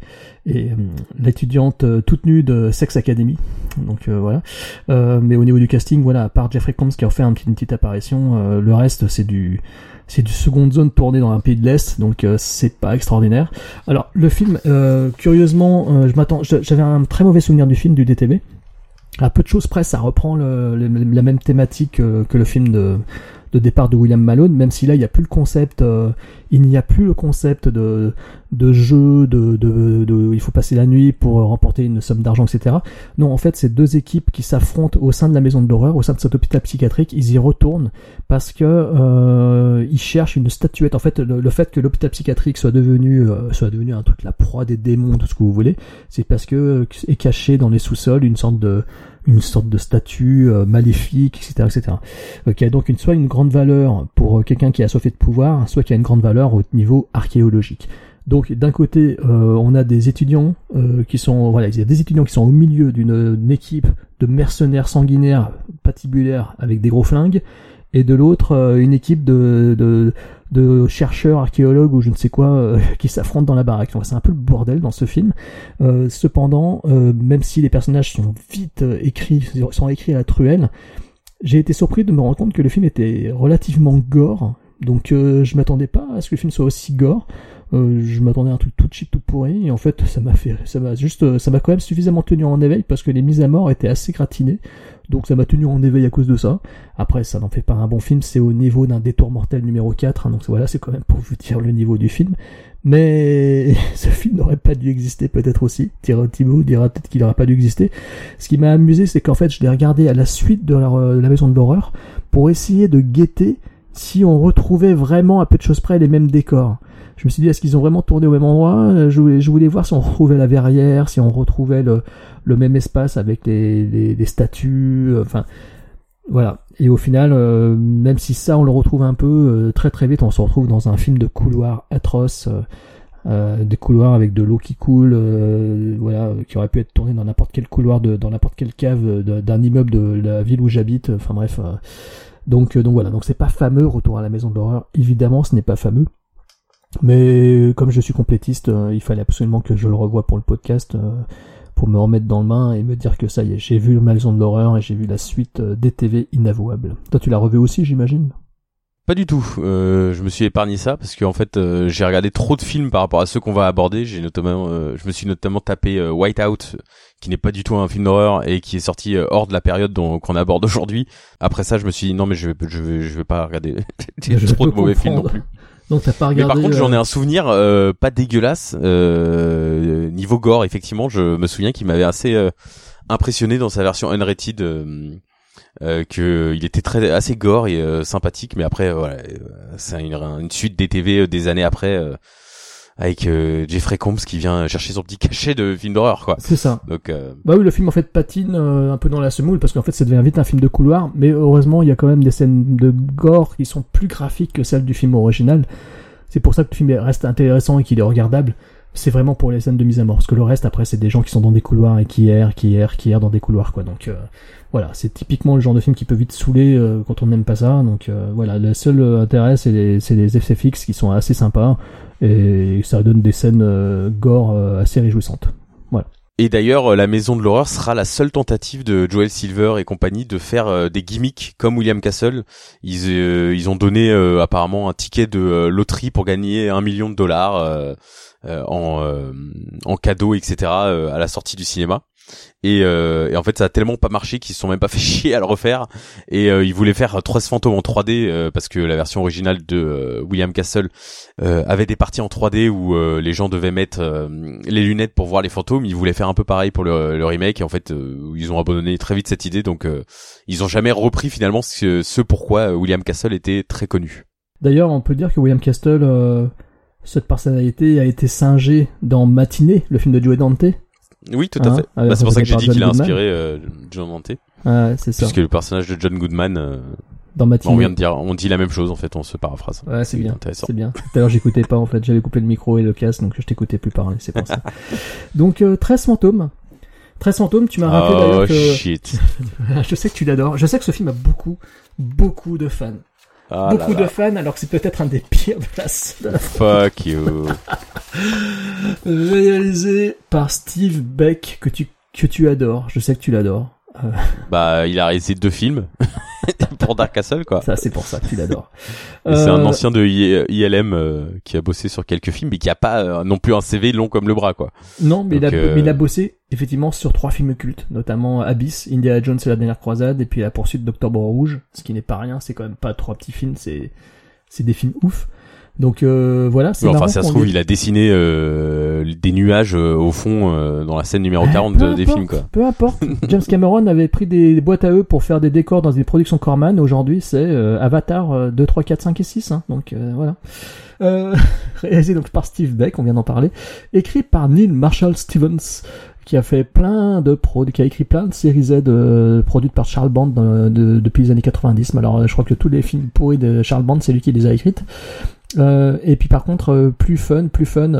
euh, l'étudiante toute nue de Sex Academy. Donc voilà. Mais au niveau du casting, voilà, à part Jeffrey Combs qui a fait une petite apparition, le reste c'est du c'est du seconde zone tourné dans un pays de l'est, donc euh, c'est pas extraordinaire. Alors le film, curieusement, je m'attends, j'avais un très mauvais souvenir du film du DTV. À peu de choses près, ça reprend la même thématique euh, que le film de, de départ de William Malone, même si là il n'y a plus le concept, euh, il n'y a plus le concept de, de jeu, de, de, de- il faut passer la nuit pour remporter une somme d'argent, etc. Non, en fait, c'est deux équipes qui s'affrontent au sein de la maison de l'horreur, au sein de cet hôpital psychiatrique. Ils y retournent parce que euh, ils cherchent une statuette. En fait, le, fait que l'hôpital psychiatrique soit devenu euh, soit devenu un truc la proie des démons, tout ce que vous voulez, c'est parce que euh, est caché dans les sous-sols une sorte de une sorte de statue euh, maléfique, etc., etc. Qui a donc une, soit une grande valeur pour euh, quelqu'un qui a soif de pouvoir, soit qui a une grande valeur au niveau archéologique. Donc d'un côté, euh, on a des étudiants euh, qui sont voilà, il y a des étudiants qui sont au milieu d'une d'une équipe de mercenaires sanguinaires patibulaires avec des gros flingues, et de l'autre euh, une équipe de, de de chercheurs archéologues ou je ne sais quoi euh, <laughs> qui s'affrontent dans la baraque. C'est un peu le bordel dans ce film. Euh, cependant, euh, même si les personnages sont vite écrits, sont écrits à la truelle, j'ai été surpris de me rendre compte que le film était relativement gore. Donc je m'attendais pas à ce que le film soit aussi gore. Je m'attendais à un truc tout cheap, tout pourri, et en fait ça m'a fait, ça m'a juste, ça m'a quand même suffisamment tenu en éveil parce que les mises à mort étaient assez gratinées, donc ça m'a tenu en éveil à cause de ça. Après ça n'en fait pas un bon film, c'est au niveau d'un détour mortel numéro 4, hein, donc voilà c'est quand même pour vous dire le niveau du film. Mais <laughs> ce film n'aurait pas dû exister peut-être aussi. Thibault dira peut-être qu'il n'aurait pas dû exister. Ce qui m'a amusé c'est qu'en fait je l'ai regardé à la suite de la, euh, la maison de l'horreur pour essayer de guetter si on retrouvait vraiment à peu de choses près les mêmes décors. Je me suis dit, est-ce qu'ils ont vraiment tourné au même endroit? Je voulais, je voulais voir si on retrouvait la verrière, si on retrouvait le, le même espace avec les, les, les statues, euh, enfin voilà. Et au final, euh, même si ça on le retrouve un peu, euh, très très vite on se retrouve dans un film de couloir atroce, euh, euh, des couloirs avec de l'eau qui coule, euh, voilà, qui aurait pu être tourné dans n'importe quel couloir, de, dans n'importe quelle cave d'un immeuble de la ville où j'habite, enfin bref. euh, donc, euh, donc voilà, donc c'est pas fameux, Retour à la maison de l'horreur, évidemment ce n'est pas fameux. Mais comme je suis complétiste, euh, il fallait absolument que je le revoie pour le podcast, euh, pour me remettre dans le bain et me dire que ça y est, j'ai vu la maison de l'horreur et j'ai vu la suite euh, DTV inavouable. Toi tu l'as revu aussi j'imagine? Pas du tout. Euh, je me suis épargné ça parce qu'en fait, euh, j'ai regardé trop de films par rapport à ceux qu'on va aborder. J'ai notamment, euh, je me suis notamment tapé euh, Whiteout, qui n'est pas du tout un film d'horreur et qui est sorti euh, hors de la période dont- qu'on aborde aujourd'hui. Après ça, je me suis dit non mais je vais, je vais, je vais pas regarder <laughs> trop de mauvais films non plus. Donc t'as pas Mais regardé par contre, j'en ai euh, un souvenir euh, pas dégueulasse. Euh, niveau gore, effectivement, je me souviens qu'il m'avait assez euh, impressionné dans sa version unrated. Que il était très assez gore et euh, sympathique, mais après voilà, c'est une, une suite des TV des années après avec euh, Jeffrey Combs qui vient chercher son petit cachet de film d'horreur quoi. C'est ça. Donc euh, Bah oui, le film en fait patine euh, un peu dans la semoule parce qu'en fait ça devient vite un film de couloir, mais heureusement il y a quand même des scènes de gore qui sont plus graphiques que celles du film original. C'est pour ça que le film reste intéressant et qu'il est regardable. C'est vraiment pour les scènes de mise à mort, parce que le reste après c'est des gens qui sont dans des couloirs et qui errent, qui errent, qui errent dans des couloirs quoi. Donc euh, voilà, c'est typiquement le genre de film qui peut vite saouler euh, quand on n'aime pas ça. Donc euh, voilà, le seul euh, intérêt c'est les, les FFX qui sont assez sympas et ça donne des scènes euh, gore euh, assez réjouissantes. Voilà. Et d'ailleurs, la Maison de l'horreur sera la seule tentative de Joel Silver et compagnie de faire euh, des gimmicks comme William Castle. Ils, euh, ils ont donné euh, apparemment un ticket de loterie pour gagner un million de dollars en, euh, en cadeau, etc. euh, à la sortie du cinéma. Et, euh, et en fait, ça a tellement pas marché qu'ils se sont même pas <laughs> fait chier à le refaire. Et euh, ils voulaient faire Trois fantômes en 3D euh, parce que la version originale de euh, William Castle euh, avait des parties en 3D où euh, les gens devaient mettre euh, les lunettes pour voir les fantômes. Ils voulaient faire un peu pareil pour le, le remake et en fait euh, ils ont abandonné très vite cette idée. Donc euh, ils ont jamais repris finalement ce, ce pourquoi euh, William Castle était très connu. D'ailleurs, on peut dire que William Castle, euh, cette personnalité a été singée dans Matinée, le film de Joe Dante. Oui, tout à Hein, fait. avec- Bah, c'est pour ça que j'ai dit qu'il a inspiré euh, John Dante. Ouais, c'est ça. Puisque le personnage de John Goodman, euh, Dans Matinée. on vient de dire, on dit la même chose en fait, on se paraphrase. Ouais, c'est bien. Intéressant. C'est bien. Tout à l'heure, j'écoutais pas en fait. J'avais coupé le micro et le casque, donc je t'écoutais plus parler. C'est pour ça. <laughs> donc, euh, 13 fantômes. 13 fantômes, tu m'as rappelé Oh d'ailleurs que. shit. <laughs> je sais que tu l'adores. Je sais que ce film a beaucoup, beaucoup de fans. Ah beaucoup là de là. fans, alors que c'est peut-être un des pires de la Fuck you. <laughs> Réalisé par Steve Beck, que tu, que tu adores. Je sais que tu l'adores. Euh, bah, il a réalisé deux films <laughs> pour Dark Castle, quoi. ça, c'est pour ça que tu l'adores. Et C'est un Euh, ancien de I- ILM euh, qui a bossé sur quelques films, mais qui a pas non plus un CV long comme le bras, quoi. Non, mais, il a, Donc, mais il a bossé effectivement sur trois films cultes, notamment Abyss, Indiana Jones et la dernière croisade, et puis La poursuite d'Octobre Rouge, ce qui n'est pas rien, c'est quand même pas trois petits films, c'est c'est des films ouf. Donc euh, voilà, c'est enfin, ça se trouve, il a dessiné euh, des nuages euh, au fond euh, dans la scène numéro Eh, 40 peu de- des films, quoi. Peu importe. <laughs> James Cameron avait pris des boîtes à eux pour faire des décors dans des productions Corman. Aujourd'hui, c'est euh, Avatar euh, 2, 3, 4, 5 et 6. hein. Donc euh, voilà. Euh, <laughs> réalisé donc par Steve Beck, on vient d'en parler. Écrit par Neil Marshall Stevens, qui a fait plein de qui a écrit plein de séries Z euh, produites par Charles Band euh, de- depuis les années 90. Mais alors, euh, je crois que tous les films pourris de Charles Band, c'est lui qui les a écrites. Et puis par contre, plus fun, plus fun,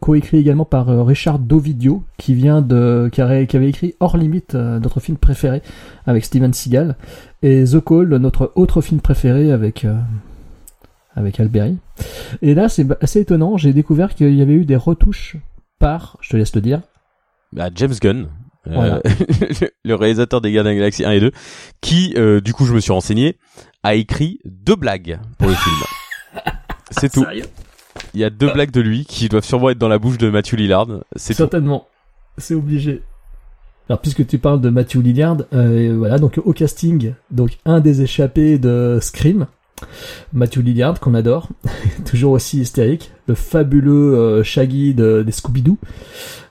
coécrit également par Richard Dovidio, qui vient de, qui, qui avait écrit Hors Limite, notre film préféré avec Steven Seagal, et The Call, notre autre film préféré avec avec Alberi. Et là, c'est assez étonnant. J'ai découvert qu'il y avait eu des retouches par, je te laisse le dire, Bah, James Gunn. euh, Voilà. <laughs> le réalisateur des Gardiens de la Galaxie 1 et 2, qui, euh, du coup, je me suis renseigné, a écrit deux blagues pour le film. <laughs> C'est tout. Il y a deux blagues de lui qui doivent sûrement être dans la bouche de Matthew Lillard. C'est. Certainement. C'est obligé. Alors, puisque tu parles de Matthew Lillard, euh, voilà, donc au casting, donc un des échappés de Scream, Matthew Lillard, qu'on adore, <laughs> toujours aussi hystérique, le fabuleux euh, Shaggy de, des Scooby-Doo,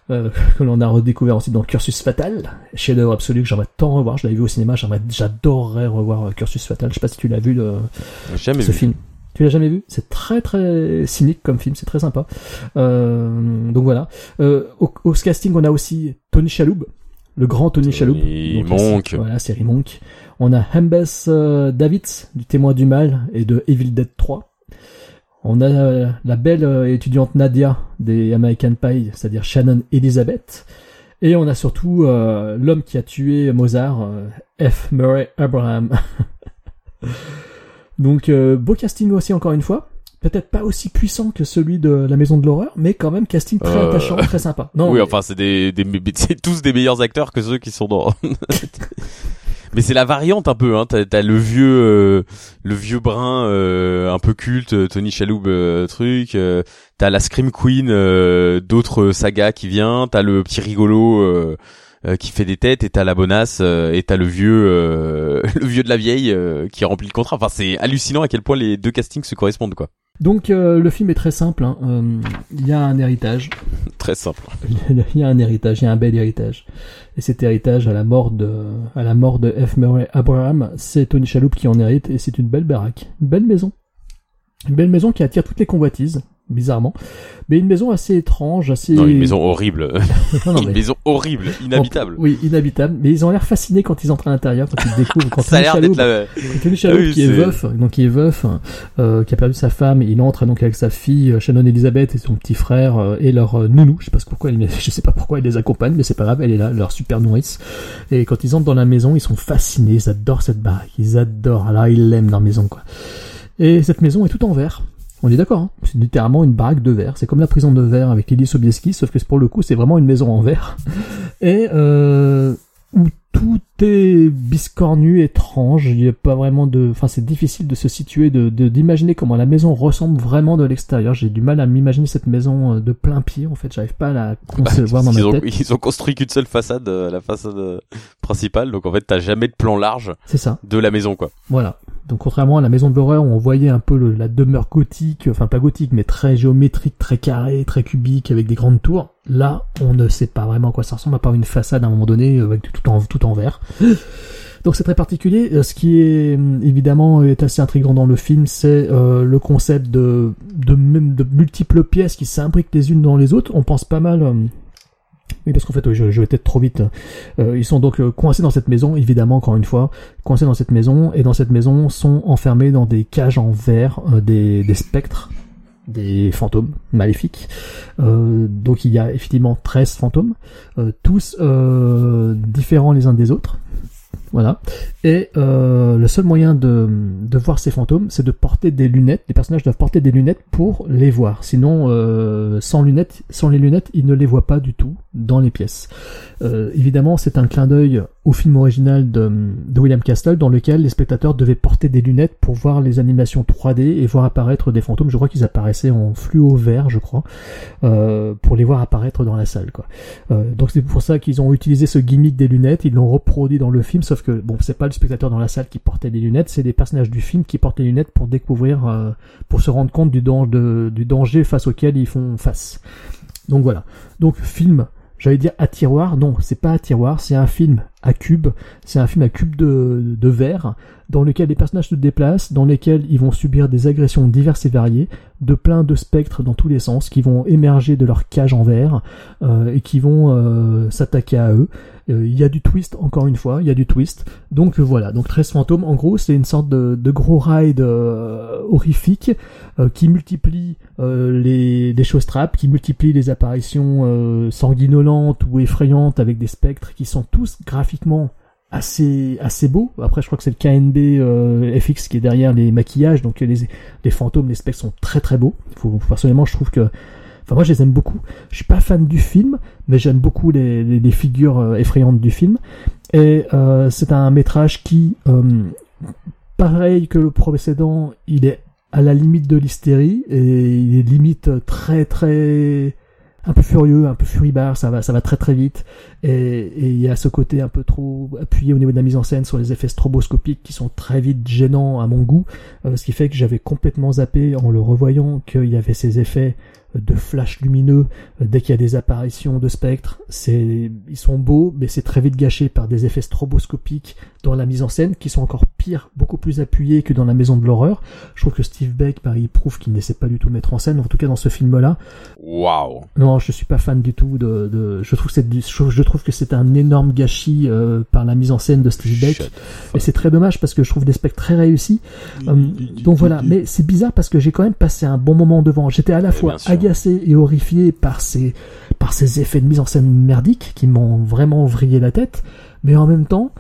euh, <laughs> que l'on a redécouvert ensuite dans Cursus Fatal, chef-d'œuvre absolu que j'aimerais tant revoir, je l'avais vu au cinéma, j'aimerais, j'adorerais revoir euh, Cursus Fatal, je sais pas si tu l'as vu, le, Jamais ce vu. film. Tu l'as jamais vu? C'est très très cynique comme film, c'est très sympa. Euh, donc voilà. Euh, au, au casting, on a aussi Tony Chaloub, le grand Tony Chaloub. Tony Donc, Monk. Voilà, série Monk. On a Hambes euh, Davids du Témoin du Mal et de Evil Dead 3. On a euh, la belle euh, étudiante Nadia des American Pie, c'est-à-dire Shannon Elizabeth. Et on a surtout euh, l'homme qui a tué Mozart, euh, F. Murray Abraham. <laughs> Donc euh, beau casting aussi encore une fois. Peut-être pas aussi puissant que celui de la Maison de l'horreur, mais quand même casting très Euh, attachant, très sympa. Non, <laughs> oui, mais- enfin, c'est des, des, <laughs> c'est tous des meilleurs acteurs que ceux qui sont dans. Mais c'est la variante un peu, hein. T'as, le vieux, euh, le vieux brun euh, un peu culte, euh, Tony Chaloub euh, truc. t'as la Scream Queen d'autres sagas qui vient. T'as le petit rigolo qui fait des têtes et t'as la bonasse euh, et t'as le vieux, <laughs> le vieux de la vieille qui remplit le contrat. Enfin, c'est hallucinant à quel point les deux castings se correspondent, quoi. Donc euh, le film est très simple. hein. Euh, Il y a un héritage. <laughs> Très simple. <laughs> Il y a un héritage. Il y a un bel héritage. Et cet héritage, à la mort de, à la mort de F. Murray Abraham, c'est Tony Shalhoub qui en hérite et c'est une belle baraque, une belle maison, une belle maison qui attire toutes les convoitises, bizarrement, mais une maison assez étrange, assez. Non, une maison horrible. <laughs> Non, non, une mais- maison horrible, inhabitable. Oui, inhabitable. Mais ils ont l'air fascinés quand ils entrent à l'intérieur, quand ils découvrent. Quand <laughs> Ça a l'air d'être la... Tony Shalhoub oui, qui est veuf, donc qui est veuf, euh, qui a perdu sa femme, il entre donc avec sa fille euh, Shannon Elizabeth et son petit frère euh, et leur euh, nounou. Je sais pas pourquoi, il, <laughs> je sais pas pourquoi il les accompagne, mais c'est pas grave, elle est là, leur super nourrice. Et quand ils entrent dans la maison, ils sont fascinés, ils adorent cette baraque, ils adorent. Alors ils l'aiment leur maison quoi. Et cette maison est tout en verre. On est d'accord, hein c'est littéralement une baraque de verre. C'est comme la prison de verre avec Lily Sobieski, sauf que pour le coup, c'est vraiment une maison en verre. <laughs> Et euh, où tout est biscornu, étrange. Il n'y a pas vraiment de, enfin, c'est difficile de se situer, de d'imaginer comment la maison ressemble vraiment de l'extérieur. J'ai du mal à m'imaginer cette maison euh, de plein pied. En fait, j'arrive pas à la concevoir dans ma ont, tête. ils ont construit qu'une seule façade, euh, la façade principale, donc en fait t'as jamais de plan large C'est ça. de la maison quoi. Voilà. Donc contrairement à la maison de l'horreur où on voyait un peu la demeure gothique, enfin pas gothique, mais très géométrique, très carré, très cubique, avec des grandes tours, là on ne sait pas vraiment à quoi ça ressemble, à part une façade à un moment donné euh, avec tout en, tout en verre. <gasps> Donc c'est très particulier. Euh, Ce qui est euh, évidemment est assez intrigant dans le film, c'est euh, le concept de, de de multiples pièces qui s'imbriquent les unes dans les autres. On pense pas mal euh, Oui, parce qu'en fait, oui, je, vais peut-être trop vite. Euh, ils sont donc euh, coincés dans cette maison, évidemment, encore une fois, coincés dans cette maison, et dans cette maison sont enfermés dans des cages en verre, euh, des, des spectres, des fantômes maléfiques. Donc il y a effectivement 13 fantômes, tous différents les uns des autres. Voilà. Et euh, le seul moyen de, de voir ces fantômes, c'est de porter des lunettes. Les personnages doivent porter des lunettes pour les voir. Sinon, euh, sans lunettes, sans les lunettes, ils ne les voient pas du tout dans les pièces. Euh, évidemment, c'est un clin d'œil au film original de, de William Castle, dans lequel les spectateurs devaient porter des lunettes pour voir les animations 3D et voir apparaître des fantômes. Je crois qu'ils apparaissaient en fluo vert, je crois, pour les voir apparaître dans la salle. Quoi. Donc c'est pour ça qu'ils ont utilisé ce gimmick des lunettes. Ils l'ont reproduit dans le film, sauf que bon, c'est pas le spectateur dans la salle qui portait des lunettes, c'est les personnages du film qui portent les lunettes pour découvrir, euh, pour se rendre compte du, du danger face auquel ils font face. Donc voilà. Donc film, j'allais dire à tiroir, non, c'est pas à tiroir, c'est un film à cube, c'est un film à cube de, de verre, dans lequel les personnages se déplacent, dans lesquels ils vont subir des agressions diverses et variées, de plein de spectres dans tous les sens, qui vont émerger de leur cage en verre, euh, et qui vont euh, s'attaquer à eux. Euh, Il y a du twist, encore une fois, il y a du twist. Donc voilà, donc 13 fantômes, en gros, c'est une sorte de, de gros ride euh, horrifique euh, qui multiplie les, les choses trappes, qui multiplie les apparitions sanguinolentes ou effrayantes avec des spectres qui sont tous assez assez beaux. Après, je crois que c'est le KNB euh, FX qui est derrière les maquillages, donc les, les fantômes, les spectres sont très très beaux. Personnellement, je trouve que Enfin, moi, je les aime beaucoup. Je suis pas fan du film, mais j'aime beaucoup les, les, figures euh, effrayantes du film. Et euh, c'est un métrage qui, euh, pareil que le précédent, il est à la limite de l'hystérie et il est limite très très un peu furieux, un peu furibard, ça va, ça va très très vite. Et il y a ce côté un peu trop appuyé au niveau de la mise en scène sur les effets stroboscopiques qui sont très vite gênants à mon goût, euh, ce qui fait que j'avais complètement zappé en le revoyant qu'il y avait ces effets de flash lumineux euh, dès qu'il y a des apparitions de spectres. C'est, ils sont beaux, mais c'est très vite gâché par des effets stroboscopiques dans la mise en scène qui sont encore pires, beaucoup plus appuyés que dans la maison de l'horreur. Je trouve que Steve Beck, pareil, prouve qu'il n'essaie pas du tout mettre en scène, en tout cas dans ce film-là. Waouh. Non, je suis pas fan du tout de, de je trouve que c'est du- je trouve que c'est un énorme gâchis euh, par la mise en scène de Steve Beck. Et c'est très dommage parce que je trouve des spectres très réussis. Euh, donc voilà, mais c'est bizarre parce que j'ai quand même passé un bon moment devant. J'étais à la Ouais, fois. Et horrifié par ces par ces effets de mise en scène merdiques qui m'ont vraiment vrillé la tête, mais en même temps,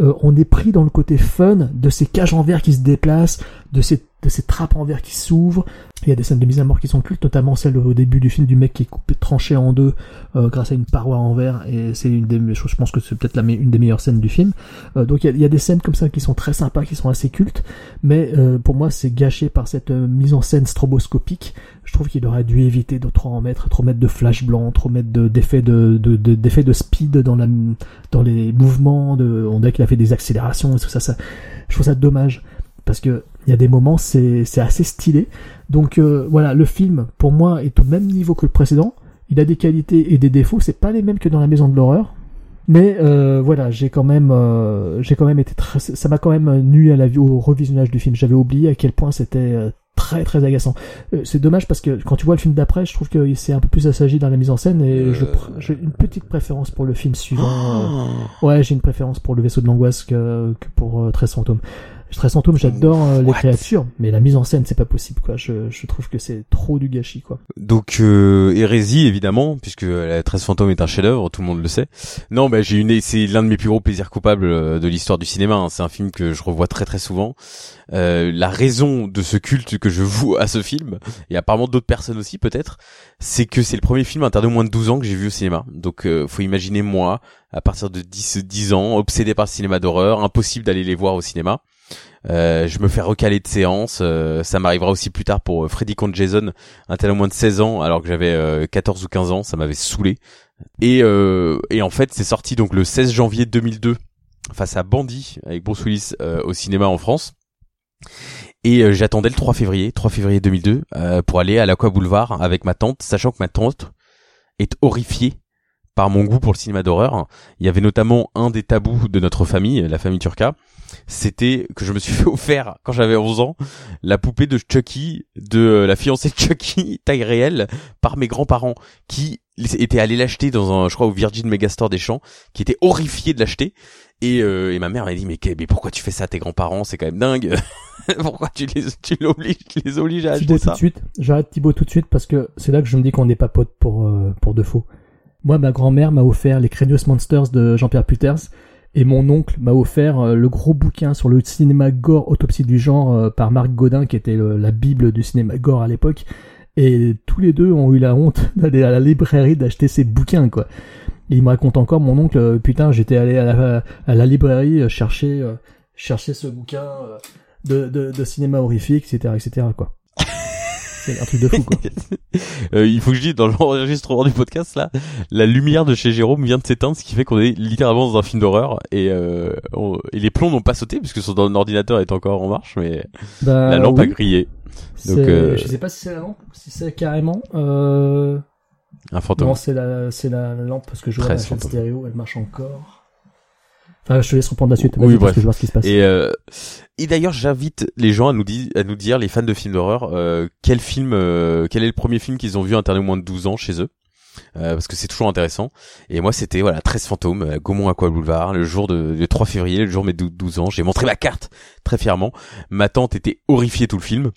euh, on est pris dans le côté fun de ces cages en verre qui se déplacent, de ces de ces trappes en verre qui s'ouvrent. Il y a des scènes de mise à mort qui sont cultes, notamment celle au début du film du mec qui est coupé, tranché en deux euh, grâce à une paroi en verre, et c'est une des je pense que c'est peut-être la une des meilleures scènes du film. Euh, donc il y a, des scènes comme ça qui sont très sympas, qui sont assez cultes, mais euh, pour moi c'est gâché par cette euh, mise en scène stroboscopique. Je trouve qu'il aurait dû éviter de trop en mettre, trop mettre de flash blanc, trop mettre de- d'effets de, de, de, de speed dans la dans les mouvements. De, on dirait qu'il a fait des accélérations et tout ça, ça. Je trouve ça dommage parce que il y a des moments c'est assez stylé. Donc euh, voilà, le film pour moi est au même niveau que le précédent. Il a des qualités et des défauts, c'est pas les mêmes que dans la maison de l'horreur. Mais euh, voilà, j'ai quand même, euh, j'ai quand même été très, ça m'a quand même nu à la vue au revisionnage du film. J'avais oublié à quel point c'était très très agaçant. C'est dommage parce que quand tu vois le film d'après, je trouve que c'est un peu plus assagi dans la mise en scène et j'ai une petite préférence pour le film suivant. Oh. Ouais, j'ai une préférence pour le vaisseau de l'angoisse que, que pour euh, 13 fantômes. 13 fantômes, j'adore euh, les créatures, mais la mise en scène, c'est pas possible, quoi. Je, je trouve que c'est trop du gâchis, quoi. Donc euh, hérésie évidemment puisque la 13 fantômes est un chef-d'œuvre, tout le monde le sait. Non, bah j'ai une c'est l'un de mes plus gros plaisirs coupables euh, de l'histoire du cinéma, hein. c'est un film que je revois très très souvent. Euh, la raison de ce culte que je voue à ce film et apparemment d'autres personnes aussi peut-être, c'est que c'est le premier film interdit au moins de 12 ans que j'ai vu au cinéma. Donc euh, faut imaginer moi à partir de 10 10 ans obsédé par le cinéma d'horreur, impossible d'aller les voir au cinéma. Euh, je me fais recaler de séance. euh, ça m'arrivera aussi plus tard pour euh, Freddy contre Jason, un tel au moins de 16 ans, alors que j'avais euh, 14 ou 15 ans. Ça m'avait saoulé. Et, euh, et en fait, c'est sorti donc le 16 janvier 2002 face à Bandit avec Bruce Willis euh, au cinéma en France. Et euh, j'attendais le 3 février, 3 février 2002, euh, pour aller à l'Aqua Boulevard avec ma tante, sachant que ma tante est horrifiée par mon goût pour le cinéma d'horreur. Il y avait notamment un des tabous de notre famille, la famille Turca, c'était que je me suis <laughs> fait offert quand j'avais 11 ans la poupée de Chucky de euh, la fiancée de Chucky <laughs> taille réelle par mes grands-parents qui étaient allés l'acheter dans un je crois au Virgin Megastore des Champs qui étaient horrifiés de l'acheter et, euh, et ma mère m'a dit mais, mais pourquoi tu fais ça à tes grands-parents? C'est quand même dingue <laughs> pourquoi tu les tu l'obliges les obliges à acheter Thibaut, ça tout de suite. J'arrête Thibaut tout de suite parce que c'est là que je me dis qu'on n'est pas potes pour, euh, pour de faux. Moi, ma grand-mère m'a offert les Craignos Monsters de Jean-Pierre Puters et mon oncle m'a offert euh, le gros bouquin sur le cinéma gore autopsie du genre euh, par Marc Godin qui était la bible du cinéma gore à l'époque et tous les deux ont eu la honte <laughs> d'aller à la librairie d'acheter ces bouquins quoi. Il me raconte encore mon oncle euh, putain j'étais allé à la, librairie chercher chercher ce bouquin de, de, de cinéma horrifique etc etc quoi. C'est un truc de fou quoi. <laughs> Euh, il faut que je dise dans l'enregistrement du podcast là, la lumière de chez Jérôme vient de s'éteindre, ce qui fait qu'on est littéralement dans un film d'horreur et, euh, on- et les plombs n'ont pas sauté puisque son ordinateur est encore en marche, mais Bah, la lampe a grillé. Donc, euh, Je sais pas si c'est la lampe, si c'est carrément. Euh... Un fantôme. Non, c'est la, c'est la lampe parce que je vois la chaîne stéréo, elle marche encore. Enfin, je te laisse reprendre la suite. Oui, vas-y, parce bref. que je vois ce qui se passe. Et, euh, et d'ailleurs, j'invite les gens à nous, dire, à nous dire, les fans de films d'horreur, euh, quel film, euh, quel est le premier film qu'ils ont vu interne au moins de 12 ans chez eux. Euh, parce que c'est toujours intéressant. Et moi, c'était voilà 13 fantômes, euh, Gaumont Aqua Boulevard, le jour de, le 3 février, le jour de mes dou- 12 ans. J'ai montré ma carte très fièrement. Ma tante était horrifiée tout le film.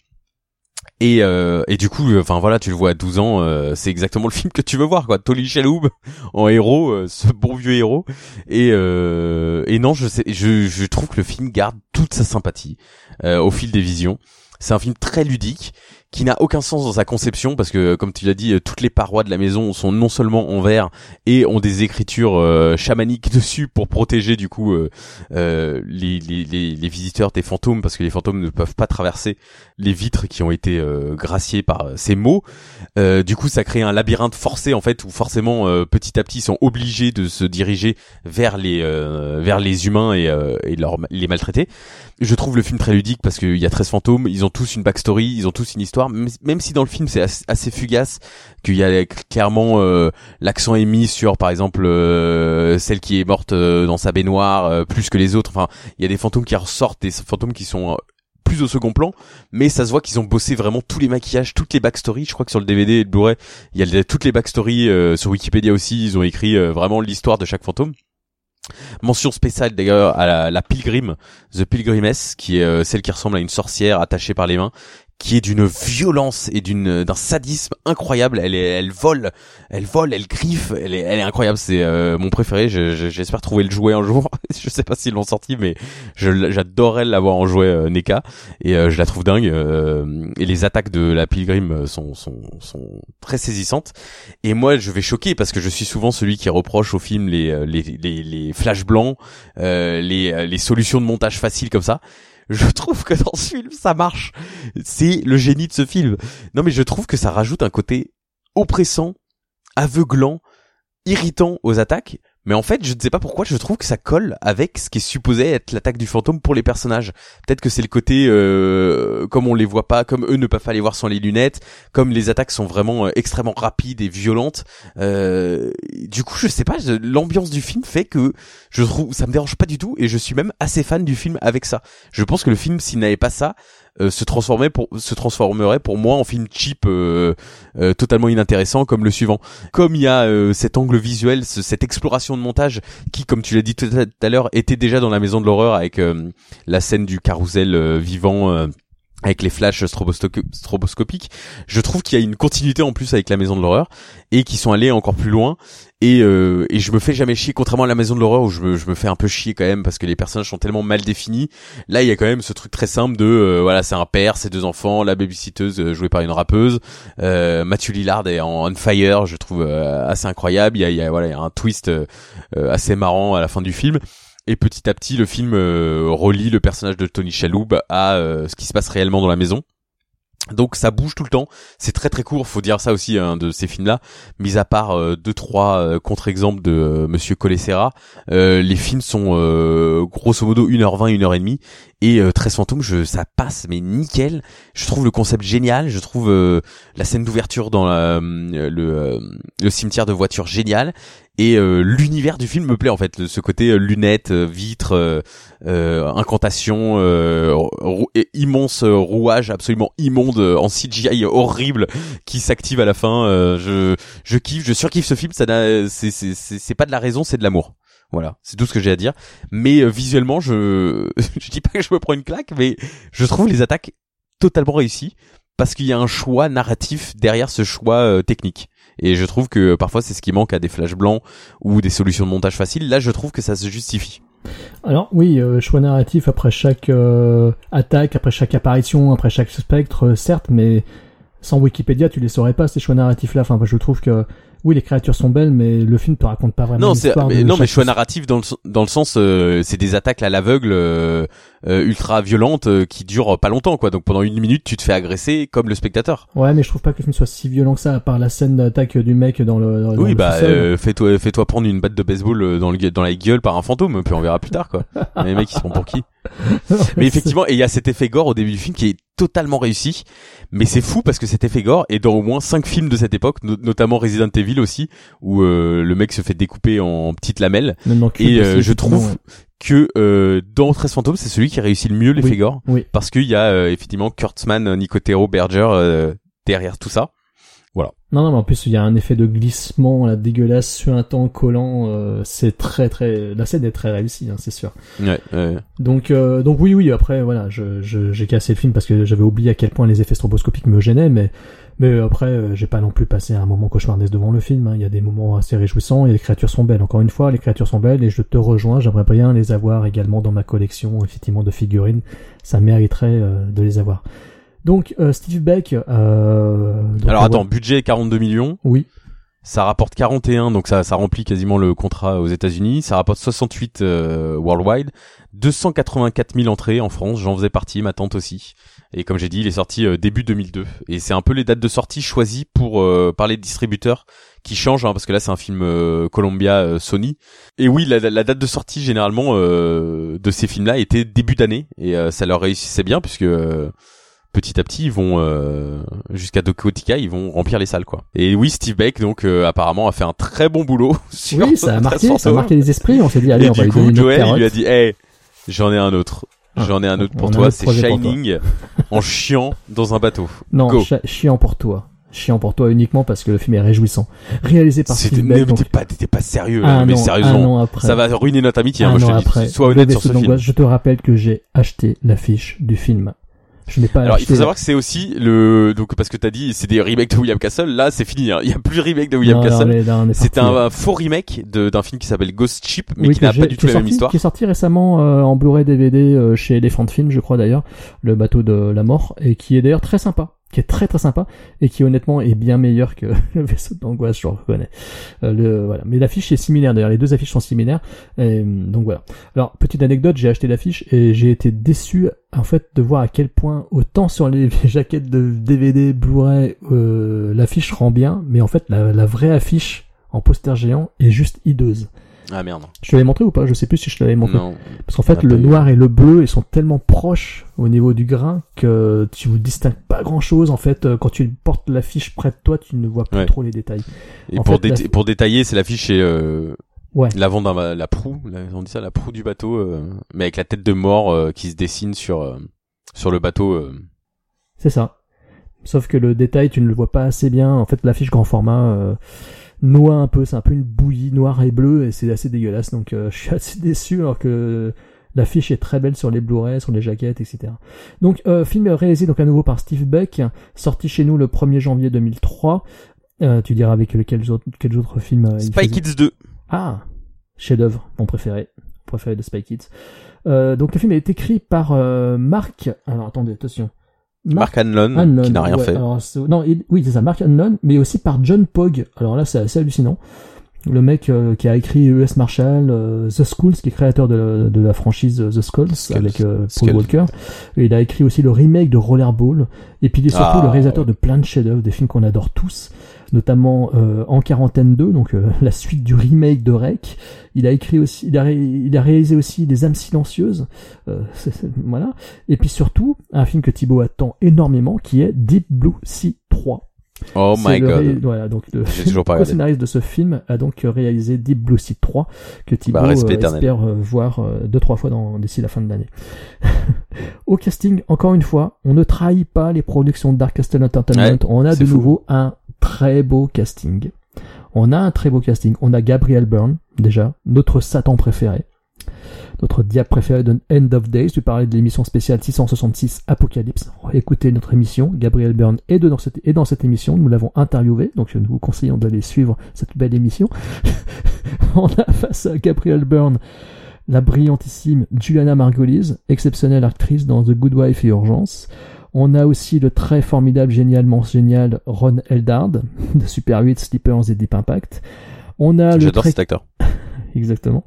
Et, euh, et du coup, euh, enfin voilà, tu le vois à 12 ans, euh, c'est exactement le <laughs> film que tu veux voir, quoi. Tolly Chaloub <laughs> en héros, ce bon vieux héros. Et, et non, je, sais, je, je trouve que le film garde toute sa sympathie au fil des visions. C'est un film très ludique qui n'a aucun sens dans sa conception parce que, comme tu l'as dit, euh, toutes les parois de la maison sont non seulement en verre et ont des écritures euh, chamaniques <laughs> dessus pour protéger du coup euh, euh, les, les, les, les visiteurs des fantômes parce que les fantômes ne peuvent pas traverser les vitres qui ont été euh, graciées par euh, ces mots. Euh, du coup, ça crée un labyrinthe forcé en fait où forcément euh, petit à petit ils sont obligés de se diriger vers les euh, vers les humains et, euh, et leur, les maltraiter. Je trouve le film très ludique parce qu'il y a 13 fantômes, ils ont tous une backstory, ils ont tous une histoire, même, si dans le film c'est assez, fugace, qu'il y a clairement euh, l'accent mis sur par exemple euh, celle qui est morte euh, dans sa baignoire euh, plus que les autres. Enfin, il y a des fantômes qui ressortent, des fantômes qui sont euh, plus au second plan, mais ça se voit qu'ils ont bossé vraiment tous les maquillages, toutes les backstories. Je crois que sur le DVD et le Blu-ray, il y a toutes les backstories sur Wikipédia aussi. Ils ont écrit vraiment l'histoire de chaque fantôme. Mention spéciale d'ailleurs à la, Pilgrim, The Pilgrimess, qui est euh, celle qui ressemble à une sorcière attachée par les mains, qui est d'une violence et d'une d'un sadisme incroyable. Elle est, elle vole, elle vole, elle griffe, elle est, elle est incroyable. C'est euh, mon préféré. Je- je- J'espère trouver le jouet un jour. <laughs> je sais pas s'ils l'ont sorti, mais j'adorerais l'avoir en jouet euh, NECA et euh, je la trouve dingue. euh, et les attaques de la Pilgrim euh, sont sont sont très saisissantes. Et moi, je vais choquer parce que je suis souvent celui qui reproche au film les euh, les les, les flashs blancs, euh, les les solutions de montage faciles comme ça. Je trouve que dans ce film, ça marche. C'est le génie de ce film. Non, mais je trouve que ça rajoute un côté oppressant, aveuglant, irritant aux attaques. Mais en fait, je ne sais pas pourquoi, je trouve que ça colle avec ce qui est supposé être l'attaque du fantôme pour les personnages. Peut-être que c'est le côté, euh, comme on les voit pas, comme eux ne peuvent pas les voir sans les lunettes, comme les attaques sont vraiment euh, extrêmement rapides et violentes. Euh, du coup, je sais pas, l'ambiance du film fait que je trouve, ça me dérange pas du tout et je suis même assez fan du film avec ça. Je pense que le film, s'il n'avait pas ça, se transformait pour se transformerait pour moi en film cheap euh, euh, totalement inintéressant comme le suivant. Comme il y a euh, cet angle visuel ce- cette exploration de montage qui comme tu l'as dit tout à l'heure était déjà dans la maison de l'horreur avec euh, la scène du carrousel euh, vivant euh, avec les flashs stroboscopiques, je trouve qu'il y a une continuité en plus avec la maison de l'horreur et qui sont allés encore plus loin et, euh, et je me fais jamais chier contrairement à la maison de l'horreur où je me, fais un peu chier quand même parce que les personnages sont tellement mal définis. Là il y a quand même ce truc très simple de euh, voilà c'est un père ses deux enfants la babysitteuse euh, jouée par une rappeuse euh, Mathieu Lillard est en on fire je trouve euh, assez incroyable. Il y a, il y a voilà il y a un twist euh, assez marrant à la fin du film et petit à petit le film euh, relie le personnage de Tony Shalhoub à euh, ce qui se passe réellement dans la maison. Donc ça bouge tout le temps, c'est très très court, faut dire ça aussi hein, de ces films-là. Mis à part euh, deux trois euh, contre-exemples de euh, Monsieur Colessera, euh, les films sont grosso modo 1h20, 1h30 et 13 fantômes, je, ça passe mais nickel. Je trouve le concept génial, je trouve la scène d'ouverture dans le, le cimetière de voitures génial et euh, l'univers du film me plaît en fait, ce côté euh, lunettes, euh, vitres, euh, incantation, rou- et immense rouage absolument immonde en CGI horrible qui s'active à la fin. je je kiffe, je surkiffe ce film. Ça c'est c'est c'est pas de la raison, c'est de l'amour. Voilà, c'est tout ce que j'ai à dire. Mais visuellement, je <laughs> je dis pas que je me prends une claque, mais je trouve les attaques totalement réussies parce qu'il y a un choix narratif derrière ce choix technique. Et je trouve que euh, parfois c'est ce qui manque à des flashs blancs ou des solutions de montage faciles. Là, je trouve que ça se justifie. Alors oui, euh, choix narratif après chaque euh, attaque, après chaque apparition, après chaque spectre, euh, certes, mais sans Wikipédia, tu les saurais pas ces choix narratifs là. Enfin, je trouve que oui, les créatures sont belles, mais le film te raconte pas vraiment non, c'est mais, non, mais choix narratif dans le dans le sens euh, c'est des attaques à l'aveugle euh, euh, ultra violentes euh, qui durent pas longtemps quoi. Donc pendant une minute, tu te fais agresser comme le spectateur. Ouais, mais je trouve pas que le film soit si violent que ça, à part la scène d'attaque du mec dans le. Dans Oui, le bah euh, fais-toi fais-toi prendre une batte de baseball euh, dans le dans la gueule par un fantôme, puis on verra plus tard quoi. <laughs> les mecs ils seront pour qui? Mais effectivement, et il y a cet effet gore au début du film qui est totalement réussi. Mais c'est fou parce que cet effet gore est dans au moins cinq films de cette époque, no- notamment Resident Evil aussi, où euh, le mec se fait découper en petites lamelles. Et euh, je trouve ouais. Que euh, dans 13 fantômes, c'est celui qui réussit le mieux l'effet Oui, gore. oui. Parce qu'il y a euh, effectivement Kurtzman, Nicotero, Berger euh, derrière tout ça. Non, non, mais en plus, il y a un effet de glissement, là, dégueulasse, suintant, collant. euh, c'est très, très. La scène est très réussie, hein, c'est sûr. Ouais, ouais. Donc, euh, donc oui, oui. Après, voilà, je, je- j'ai cassé le film parce que j'avais oublié à quel point les effets stroboscopiques me gênaient, mais, mais après, euh, j'ai pas non plus passé un moment cauchemardesque devant le film. hein. Il y a des moments assez réjouissants et les créatures sont belles. Encore une fois, les créatures sont belles et je te rejoins. J'aimerais bien les avoir également dans ma collection, effectivement, de figurines. Ça mériterait euh, de les avoir. Donc, euh, Steve Beck. Euh, donc, Alors attends, voit- budget 42 millions. Oui. Ça rapporte 41, donc ça, ça remplit quasiment le contrat aux États-Unis. Ça rapporte 68 euh, worldwide, 284 000 entrées en France. J'en faisais partie, ma tante aussi. Et comme j'ai dit, il est sorti euh, début 2002. Et c'est un peu les dates de sortie choisies pour euh, par les distributeurs qui changent, hein, parce que là c'est un film euh, Columbia euh, Sony. Et oui, la, la date de sortie généralement euh, de ces films-là était début d'année, et euh, ça leur réussissait bien puisque euh, petit à petit ils vont euh, jusqu'à Dokotika, ils vont remplir les salles quoi. Et oui, Steve Beck donc euh, apparemment a fait un très bon boulot. <laughs> Sur Oui, ça a <laughs> marqué, ça a marqué les esprits. On s'est dit, allez, Et on va du lui donner coup, une Joel, il lui a dit, hey, j'en ai un autre. Ah, J'en ai un autre pour toi, c'est. Shining en chiant dans un bateau. Non, chiant pour toi. Chiant pour toi uniquement parce que le film est réjouissant. Réalisé par Steve Beck. t'es pas, sérieux, un mais an, sérieusement. après. Ça va ruiner notre amitié, hein, moi je te le après. dis. Sois honnête sur ce film. Je te rappelle que j'ai acheté l'affiche du film. Je n'ai pas Alors, il faut savoir que c'est aussi le, donc, parce que t'as dit, c'est des remakes de William Castle. Là, c'est fini, hein. Il y a plus de remake de William Non, Castle. mais là, on est C'était parti. un, un faux remake de, d'un film qui s'appelle Ghost Ship, mais Oui, qui n'a pas du tout la même histoire. Qui est sorti récemment euh, en Blu-ray DVD euh, chez Elephant Film, je crois d'ailleurs, le bateau de la mort, et qui est d'ailleurs très sympa, qui est très très sympa, et qui honnêtement est bien meilleur que <laughs> le vaisseau d'angoisse, je le reconnais. Euh, le, voilà. Mais l'affiche est similaire d'ailleurs, les deux affiches sont similaires, et, donc voilà. Alors, petite anecdote, j'ai acheté l'affiche et j'ai été déçu en fait de voir à quel point, autant sur les <laughs> jaquettes de DVD, Blu-ray, euh, l'affiche rend bien, mais en fait la vraie affiche en poster géant est juste hideuse. Ah merde. Je te l'avais montré ou pas? Je sais plus si je te l'avais montré. Non. Parce qu'en fait, le noir et le bleu, ils sont tellement proches au niveau du grain que tu ne distingues pas grand chose. En fait, euh, quand tu portes l'affiche près de toi, tu ne vois plus Ouais. trop les détails. Et En pour, fait, déta- la- pour détailler, c'est l'affiche chez, euh, Ouais. l'avant d'un, la proue, la- on dit ça, la proue du bateau, euh, mais avec la tête de mort euh, qui se dessine sur, euh, sur le bateau. C'est ça. Sauf que le détail, tu ne le vois pas assez bien. En fait, l'affiche grand format noie un peu. C'est un peu une bouillie noire et bleue et c'est assez dégueulasse. Donc, euh, <laughs> je suis assez déçu alors que l'affiche est très belle sur les Blu-ray, sur les jaquettes, etc. Donc, euh, film réalisé donc à nouveau par Steve Beck, sorti chez nous le 1er janvier 2003. Euh, tu diras avec quels autres, quels autres films euh, il Spy Kids 2. ah, chef-d'œuvre, mon préféré, préféré de Spy Kids. Euh, donc le film est écrit par euh, Mark. Alors attendez, attention. Mark Hanlon, Hanlon, qui n'a rien ouais, fait. alors, non, oui, c'est ça, Mark Hanlon, mais aussi par John Pogg. Alors là, c'est assez hallucinant. Le mec euh, qui a écrit US Marshall, euh, The Schools, qui est créateur de la, de la franchise euh, The Skulls, Skulls. avec euh, Paul Skulls. Walker. Et il a écrit aussi le remake de Rollerball. Et puis il est surtout Ah, le réalisateur de plein de chefs-d'œuvre, des films qu'on adore tous, notamment En Quarantaine 2, donc la suite du remake de Rec. Il a écrit aussi, il a, ré- il a réalisé aussi Les âmes silencieuses. <laughs> Voilà. Et puis surtout, un film que Thibaut attend énormément, qui est Deep Blue Sea 3. Oh my le ré- god. Voilà, donc le <laughs> regardé. co-scénariste de ce film a donc réalisé Deep Blue Sea 3 que Thibaut Bah, respect euh, espère euh, voir euh, deux trois fois dans d'ici la fin de l'année. <laughs> Au casting, encore une fois, on ne trahit pas les productions de Dark Castle Entertainment. Ouais, on a de fou. nouveau un très beau casting. On a un très beau casting. On a Gabriel Byrne déjà, notre Satan préféré. Notre diable préféré de End of Days. Tu parlais de l'émission spéciale 666 Apocalypse. Écoutez notre émission. Gabriel Byrne est, de- dans cette, est dans cette émission. Nous l'avons interviewé. Donc nous vous conseillons d'aller suivre cette belle émission. <laughs> On a face à Gabriel Byrne la brillantissime Juliana Margulies, exceptionnelle actrice dans The Good Wife et Urgence. On a aussi le très formidable, génialement génial Ron Eldard de Super 8, Sleepers et Deep Impact. On a le J'adore très cet acteur. Exactement.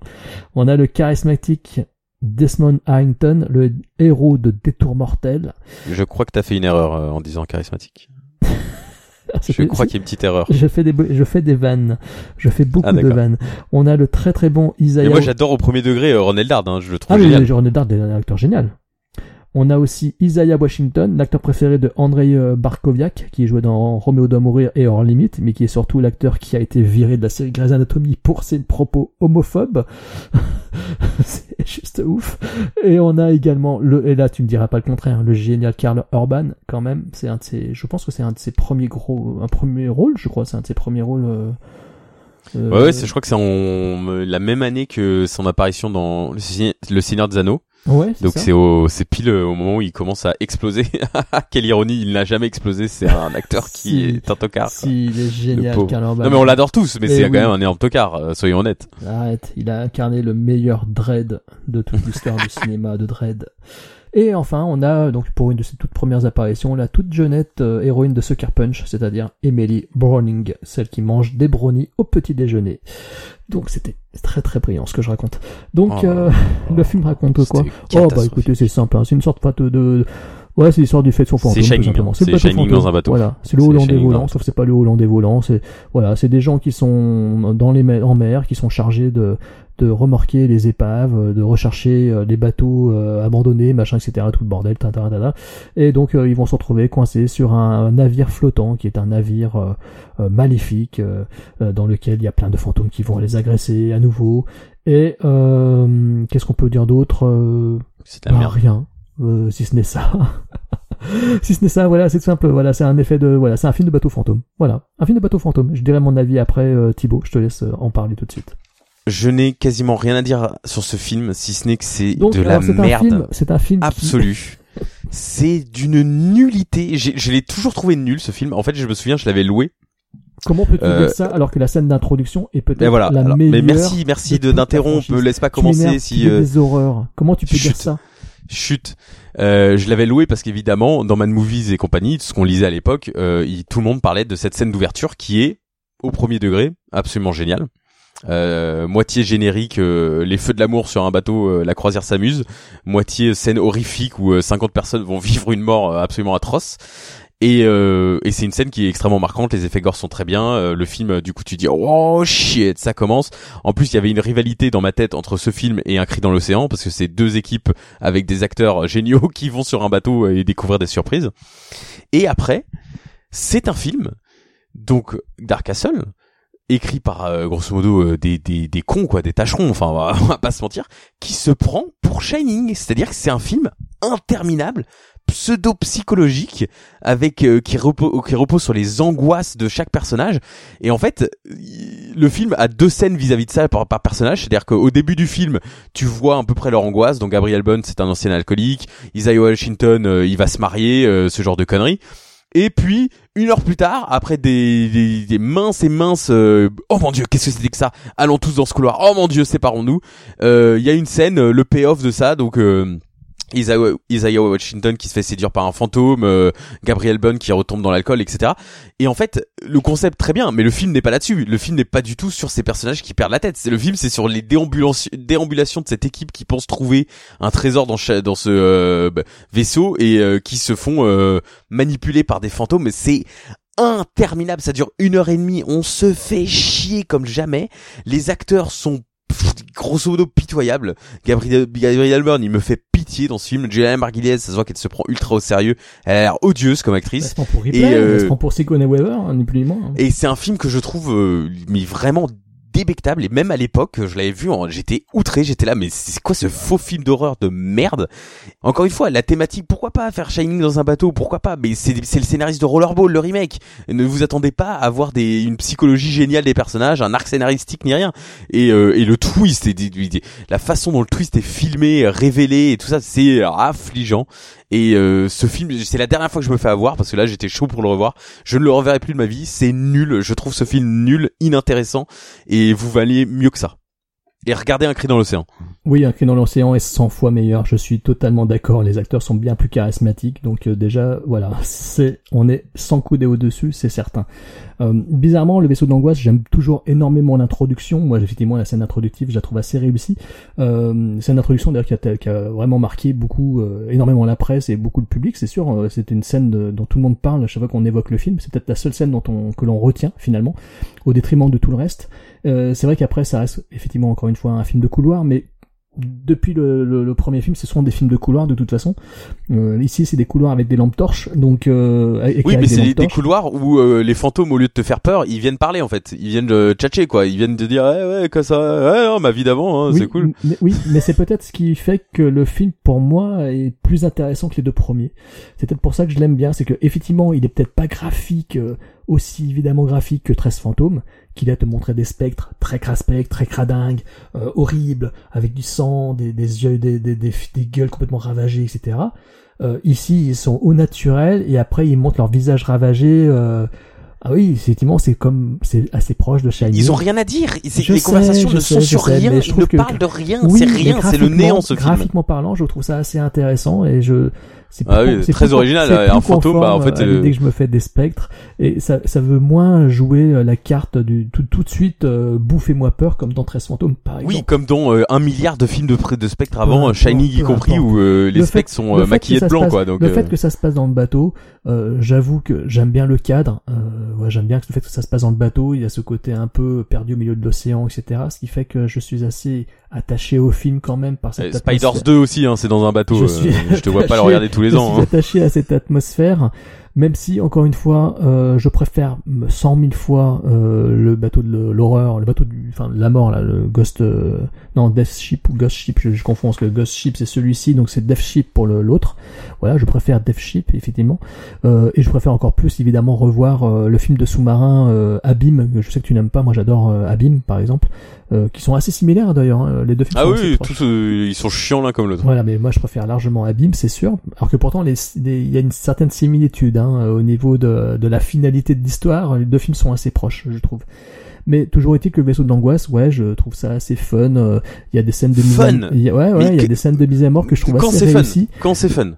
On a le charismatique Desmond Harrington, le héros de Détour mortel. Je crois que t'as fait une erreur euh, en disant charismatique. <laughs> Je crois qu'il y a une petite erreur. je fais des je fais des vannes. Je fais beaucoup Ah, de vannes. On a le très très bon Et Isaiah. moi j'adore au premier degré euh, Ron Eldard, hein, je le trouve ah oui, génial. Ron Eldard est un acteur génial. On a aussi Isaiah Washington, l'acteur préféré de Andrei euh, Barkoviak, qui jouait dans Roméo doit mourir et Hors Limite, mais qui est surtout l'acteur qui a été viré de la série Grey's Anatomy pour ses propos homophobes. <laughs> c'est juste ouf. Et on a également le, et là tu me diras pas le contraire, le génial Karl Urban, quand même. C'est un de ses, je pense que c'est un de ses premiers gros, un premier rôle, je crois, c'est un de ses premiers rôles. euh, euh, Ouais, c'est- je crois que c'est euh, la même année que son apparition dans Le Seigneur des Anneaux. Ouais, Donc c'est au, c'est pile euh, au moment où il commence à exploser. <laughs> Quelle ironie, il n'a jamais explosé. C'est un acteur qui est un tocard. Si, il est génial. Non mais on l'adore tous, mais Eh c'est oui. quand même un énorme tocard. euh, soyons honnêtes. Arrête, il a incarné le meilleur Dread de toute <laughs> l'histoire du cinéma de Dread. Et enfin, on a donc pour une de ses toutes premières apparitions la toute jeunette euh, héroïne de Sucker Punch, c'est-à-dire Emily Browning, celle qui mange des brownies au petit déjeuner. Donc c'était très très brillant ce que je raconte. Donc Oh, euh, <laughs> le film raconte quoi? Oh bah écoutez, c'est simple, hein, c'est une sorte de, de... Ouais, c'est l'histoire du fait de son fantôme, C'est Shining, hein. C'est le C'est Shining dans un bateau. Voilà, c'est le Hollandais Shining volant, sauf que c'est pas le Hollandais volant. C'est voilà, c'est des gens qui sont dans les mer, en mer, qui sont chargés de de remorquer les épaves, de rechercher euh, les bateaux euh, abandonnés, machin, etc. Tout le bordel, tata. Et donc euh, ils vont se retrouver coincés sur un, navire flottant, qui est un navire maléfique, dans lequel il y a plein de fantômes qui vont les agresser à nouveau. Et euh, qu'est-ce qu'on peut dire d'autre C'est bah, merde. rien, euh, si ce n'est ça. <laughs> si ce n'est ça, voilà, c'est tout simple. Voilà, c'est un effet de, voilà, c'est un film de bateau fantôme. Voilà, un film de bateau fantôme. Je dirais mon avis après, euh, Thibaut. Je te laisse euh, en parler tout de suite. Je n'ai quasiment rien à dire sur ce film, si ce n'est que c'est de la alors, merde c'est un film qui- absolue. c'est d'une nullité. Je l'ai toujours trouvé nul ce film. En fait, je me souviens, je l'avais loué. Comment peux-tu Euh, dire ça alors que la scène d'introduction est peut-être voilà. la Alors, meilleure mais merci, merci d'interrompre. Laisse pas commencer si. euh, des horreurs. Comment tu peux dire ça? Chut. Euh, je l'avais loué parce qu'évidemment, dans Mad Movies et compagnie, ce qu'on lisait à l'époque, euh, tout le monde parlait de cette scène d'ouverture qui est, au premier degré, absolument géniale. Euh, moitié générique, euh, les feux de l'amour sur un bateau, la croisière s'amuse. Moitié scène horrifique où euh, 50 personnes vont <laughs> vivre une mort absolument atroce. Et, euh, et c'est une scène qui est extrêmement marquante. Les effets gore sont très bien. Euh, le film, euh, du coup, tu dis oh shit, ça commence. En plus, il y avait une rivalité dans ma tête entre ce film et Un cri dans l'océan parce que c'est deux équipes avec des acteurs géniaux <laughs> qui vont sur un bateau et découvrir des surprises. Et après, c'est un film, donc Dark Castle, écrit par euh, grosso modo euh, des, des, des cons quoi, des tâcherons, enfin on va, <laughs> on va pas se mentir, qui se prend pour Shining, c'est-à-dire que c'est un film interminable pseudo-psychologique avec euh, qui, repose, qui repose sur les angoisses de chaque personnage et en fait le film a deux scènes vis-à-vis de ça par, par personnage c'est-à-dire qu'au début du film tu vois à peu près leur angoisse donc Gabriel Bond c'est un ancien alcoolique Isaiah Washington euh, il va se marier euh, ce genre de conneries et puis une heure plus tard, après des, des, des minces et minces, euh, oh mon dieu, qu'est-ce que c'était que ça? Allons tous dans ce couloir. Oh mon dieu, séparons-nous. Euh, Il y a une scène, euh, le payoff de ça, donc. Euh, Isaiah Washington qui se fait séduire par un fantôme, euh, Gabriel Bond qui retombe dans l'alcool, etc. Et en fait, le concept très bien, mais le film n'est pas là-dessus. Le film n'est pas du tout sur ces personnages qui perdent la tête. Le film, c'est sur les déambulations, de cette équipe qui pense trouver un trésor dans, ce euh, bah, vaisseau et euh, qui se font euh, manipuler par des fantômes. C'est interminable. Ça dure une heure et demie. On se fait chier comme jamais. Les acteurs sont <laughs> grosso modo pitoyable. Gabriel, Gabriel Byrne, il me fait pitié dans ce film. Juliana Margulies, ça se voit qu'elle se prend ultra au sérieux. Elle a l'air odieuse comme Elle actrice. se prend pour Ripley, Et, euh, elle se prend pour Sigourney Weaver, hein, ni plus ni moins. hein. Et c'est un film que je trouve euh, mais vraiment débectable. Et même à l'époque je l'avais vu j'étais outré j'étais là mais c'est quoi ce faux film d'horreur de merde? Encore une fois la thématique pourquoi pas faire Shining dans un bateau? Pourquoi pas? Mais c'est le scénariste de Rollerball le remake. Ne vous attendez pas à avoir des une psychologie géniale des personnages un arc scénaristique ni rien. Et, euh, et le twist et- la façon dont le twist est filmé révélé et tout ça c'est affligeant et euh, ce film c'est la dernière fois que je me fais avoir parce que là j'étais chaud pour le revoir. Je ne le reverrai plus de ma vie. C'est nul. Je trouve ce film nul inintéressant. Et vous valez mieux que ça et regardez un cri dans l'océan Oui, un cri dans l'océan est 100 fois meilleur. Je suis totalement d'accord. Les acteurs sont bien plus charismatiques. Donc euh, déjà, voilà, c'est, on est sans couder au-dessus, c'est certain. Euh, bizarrement, le vaisseau d'angoisse, j'aime toujours énormément l'introduction. Moi, effectivement, la scène introductive, je la trouve assez réussie. Euh, scène d'introduction, d'ailleurs, qui a, qui a vraiment marqué beaucoup, euh, énormément la presse et beaucoup le public. C'est sûr, euh, c'était une scène de- dont tout le monde parle à chaque fois qu'on évoque le film. C'est peut-être la seule scène dont on, que l'on retient finalement, au détriment de tout le reste. Euh, c'est vrai qu'après, ça reste effectivement encore une fois un film de couloir, mais depuis le, le- le premier film, ce sont des films de couloir de toute façon. Euh, ici, c'est des couloirs avec des lampes torches, donc euh, oui avec mais c'est des, couloirs où euh, les fantômes au lieu de te faire peur ils viennent parler en fait ils viennent de tchatcher quoi ils viennent te dire ouais ouais que ça ouais non, ma vie d'avant hein, oui, c'est cool mais- oui, mais c'est peut-être ce qui fait que le film, pour moi, est plus intéressant que les deux premiers. C'est peut-être pour ça que je l'aime bien, c'est que effectivement, il est peut-être pas graphique, euh, aussi évidemment graphique que 13 fantômes, qu'il a te montrer des spectres très craspects, très cradingues, euh, horribles, avec du sang, des, des yeux, des, des, des, gueules complètement ravagées, etc. Euh, ici, ils sont au naturel et après ils montrent leur visage ravagé. euh, ah oui, effectivement, c'est comme c'est assez proche de Shining. ils ont rien à dire Je les sais, conversations ne sais, sont sur sais, rien ils ne que- parlent de rien Oui, c'est rien c'est le néant ce film Graphiquement parlant, je trouve ça assez intéressant et je c'est Ah oui, c'est très original, c'est euh, plus un fantôme, bah, en fait, euh, l'idée que je me fais des spectres et ça, ça veut moins jouer euh, la carte du tout, tout de suite euh, bouffez-moi peur comme dans 13 fantômes par exemple. Oui, comme dans euh, un milliard de films de, spectres avant, Peu Shining y compris, où euh, les Le fait- spectres sont le maquillés de blanc, passe- quoi. Donc, le fait que ça se passe dans le bateau, j'avoue que j'aime bien le cadre. Euh, ouais, j'aime bien le fait que ça se passe dans le bateau. Il y a ce côté un peu perdu au milieu de l'océan, etc. Ce qui fait que je suis assez attaché au film quand même par cette euh, Spiders atmosphère. 2 aussi, hein, c'est dans un bateau. Je euh, suis je te vois <laughs> pas le regarder tous les je ans. suis hein. attaché à cette atmosphère, même si encore une fois, euh, je préfère cent mille fois euh, le bateau de l'horreur, le bateau du, enfin de la mort là, le Ghost, euh, non Death Ship ou Ghost Ship, je, je confonds parce que Ghost Ship c'est celui-ci, donc c'est Death Ship pour l'autre. Voilà, je préfère Death Ship effectivement, euh, et je préfère encore plus évidemment revoir euh, le film de sous-marin euh, Abîme, que je sais que tu n'aimes pas, moi j'adore Abîme par exemple, euh, qui sont assez similaires d'ailleurs, hein, les deux films Ah sont oui, tous ils sont chiants l'un comme l'autre. Voilà, mais moi je préfère largement Abîme, c'est sûr. Alors que pourtant, il y a une certaine similitude hein, au niveau de, de la finalité de l'histoire. Les deux films sont assez proches, je trouve. Mais toujours est-il que le vaisseau de l'angoisse, ouais, je trouve ça assez fun. euh, Il y a des scènes de mise à- Ouais, ouais, il y a des scènes de mise à mort que je trouve Quand assez c'est fun réussies. Quand c'est fun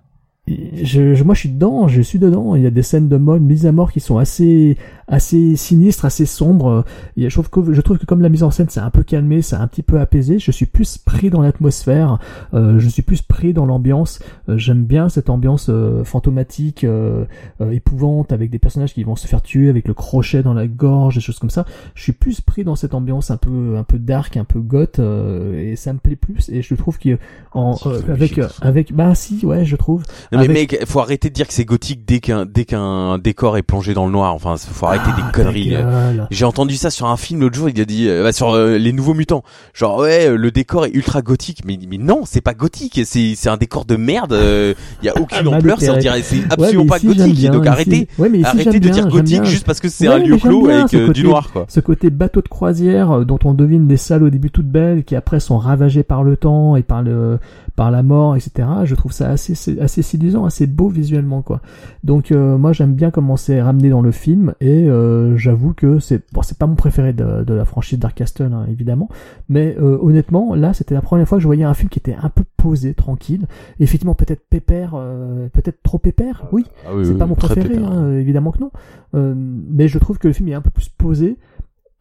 Je, je- moi, je suis dedans, je suis dedans. Il y a des scènes de mort, mise à mort qui sont assez, assez sinistres, assez sombres. Il y a- je trouve que, je trouve que comme la mise en scène, c'est un peu calmé, c'est un petit peu apaisé. Je suis plus pris dans l'atmosphère. euh, je suis plus pris dans l'ambiance. Euh, J'aime bien cette ambiance euh, fantomatique, euh, euh, épouvante, avec des personnages qui vont se faire tuer avec le crochet dans la gorge, des choses comme ça. Je suis plus pris dans cette ambiance un peu, un peu dark, un peu goth, euh, et ça me plaît plus. Et je trouve que, en, Ah, avec, avec, bah si, ouais, je trouve. Non mais Avec- mec, faut arrêter de dire que c'est gothique dès qu'un dès qu'un décor est plongé dans le noir. Enfin, faut arrêter Ah, des conneries. euh. gueule. J'ai entendu ça sur un film l'autre jour, il a dit euh, bah, sur euh, les nouveaux mutants. Genre ouais, euh, le décor est ultra gothique, mais mais non, c'est pas gothique, c'est c'est un décor de merde. euh, Il y a <laughs> aucune Mal ampleur, c'est Ouais, absolument pas ici, gothique. bien, donc ici- arrêtez, Ouais, mais ici, arrêtez de dire gothique juste parce que c'est Ouais, un lieu clos avec euh, du côté- noir quoi. Ce côté bateau de croisière euh, dont on devine des salles au début toutes belles qui après sont ravagées par le temps et par le par la mort, etc. Je trouve ça assez assez séduisant, assez beau visuellement quoi. Donc euh, moi j'aime bien comment c'est ramené dans le film et euh, j'avoue que c'est bon c'est pas mon préféré de, de la franchise Dark Castle hein, évidemment, mais euh, honnêtement là c'était la première fois que je voyais un film qui était un peu posé, tranquille. Effectivement peut-être pépère, euh, peut-être trop pépère, oui. Ah oui, C'est oui, pas mon préféré, hein, euh, évidemment que non. Euh, mais je trouve que le film est un peu plus posé.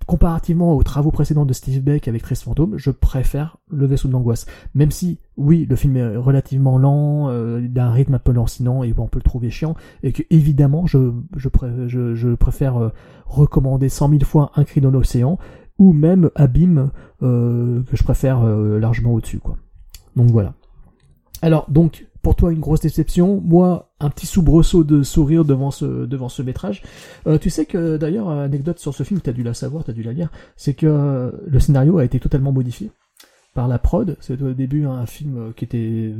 Comparativement aux travaux précédents de Steve Beck avec 13 fantômes, je préfère Le vaisseau de l'angoisse. Même si, oui, le film est relativement lent, euh, il a un rythme un peu lancinant et on peut le trouver chiant, et que évidemment, je, je, je préfère euh, recommander cent mille fois Un cri dans l'océan, ou même Abîme euh, que je préfère euh, largement au-dessus quoi. Donc voilà. Alors donc pour toi une grosse déception, moi un petit soubresaut de sourire devant ce devant ce métrage. Euh, tu sais que d'ailleurs anecdote sur ce film, t'as dû la savoir, t'as dû la lire, c'est que euh, le scénario a été totalement modifié par la prod. C'était au début un film qui était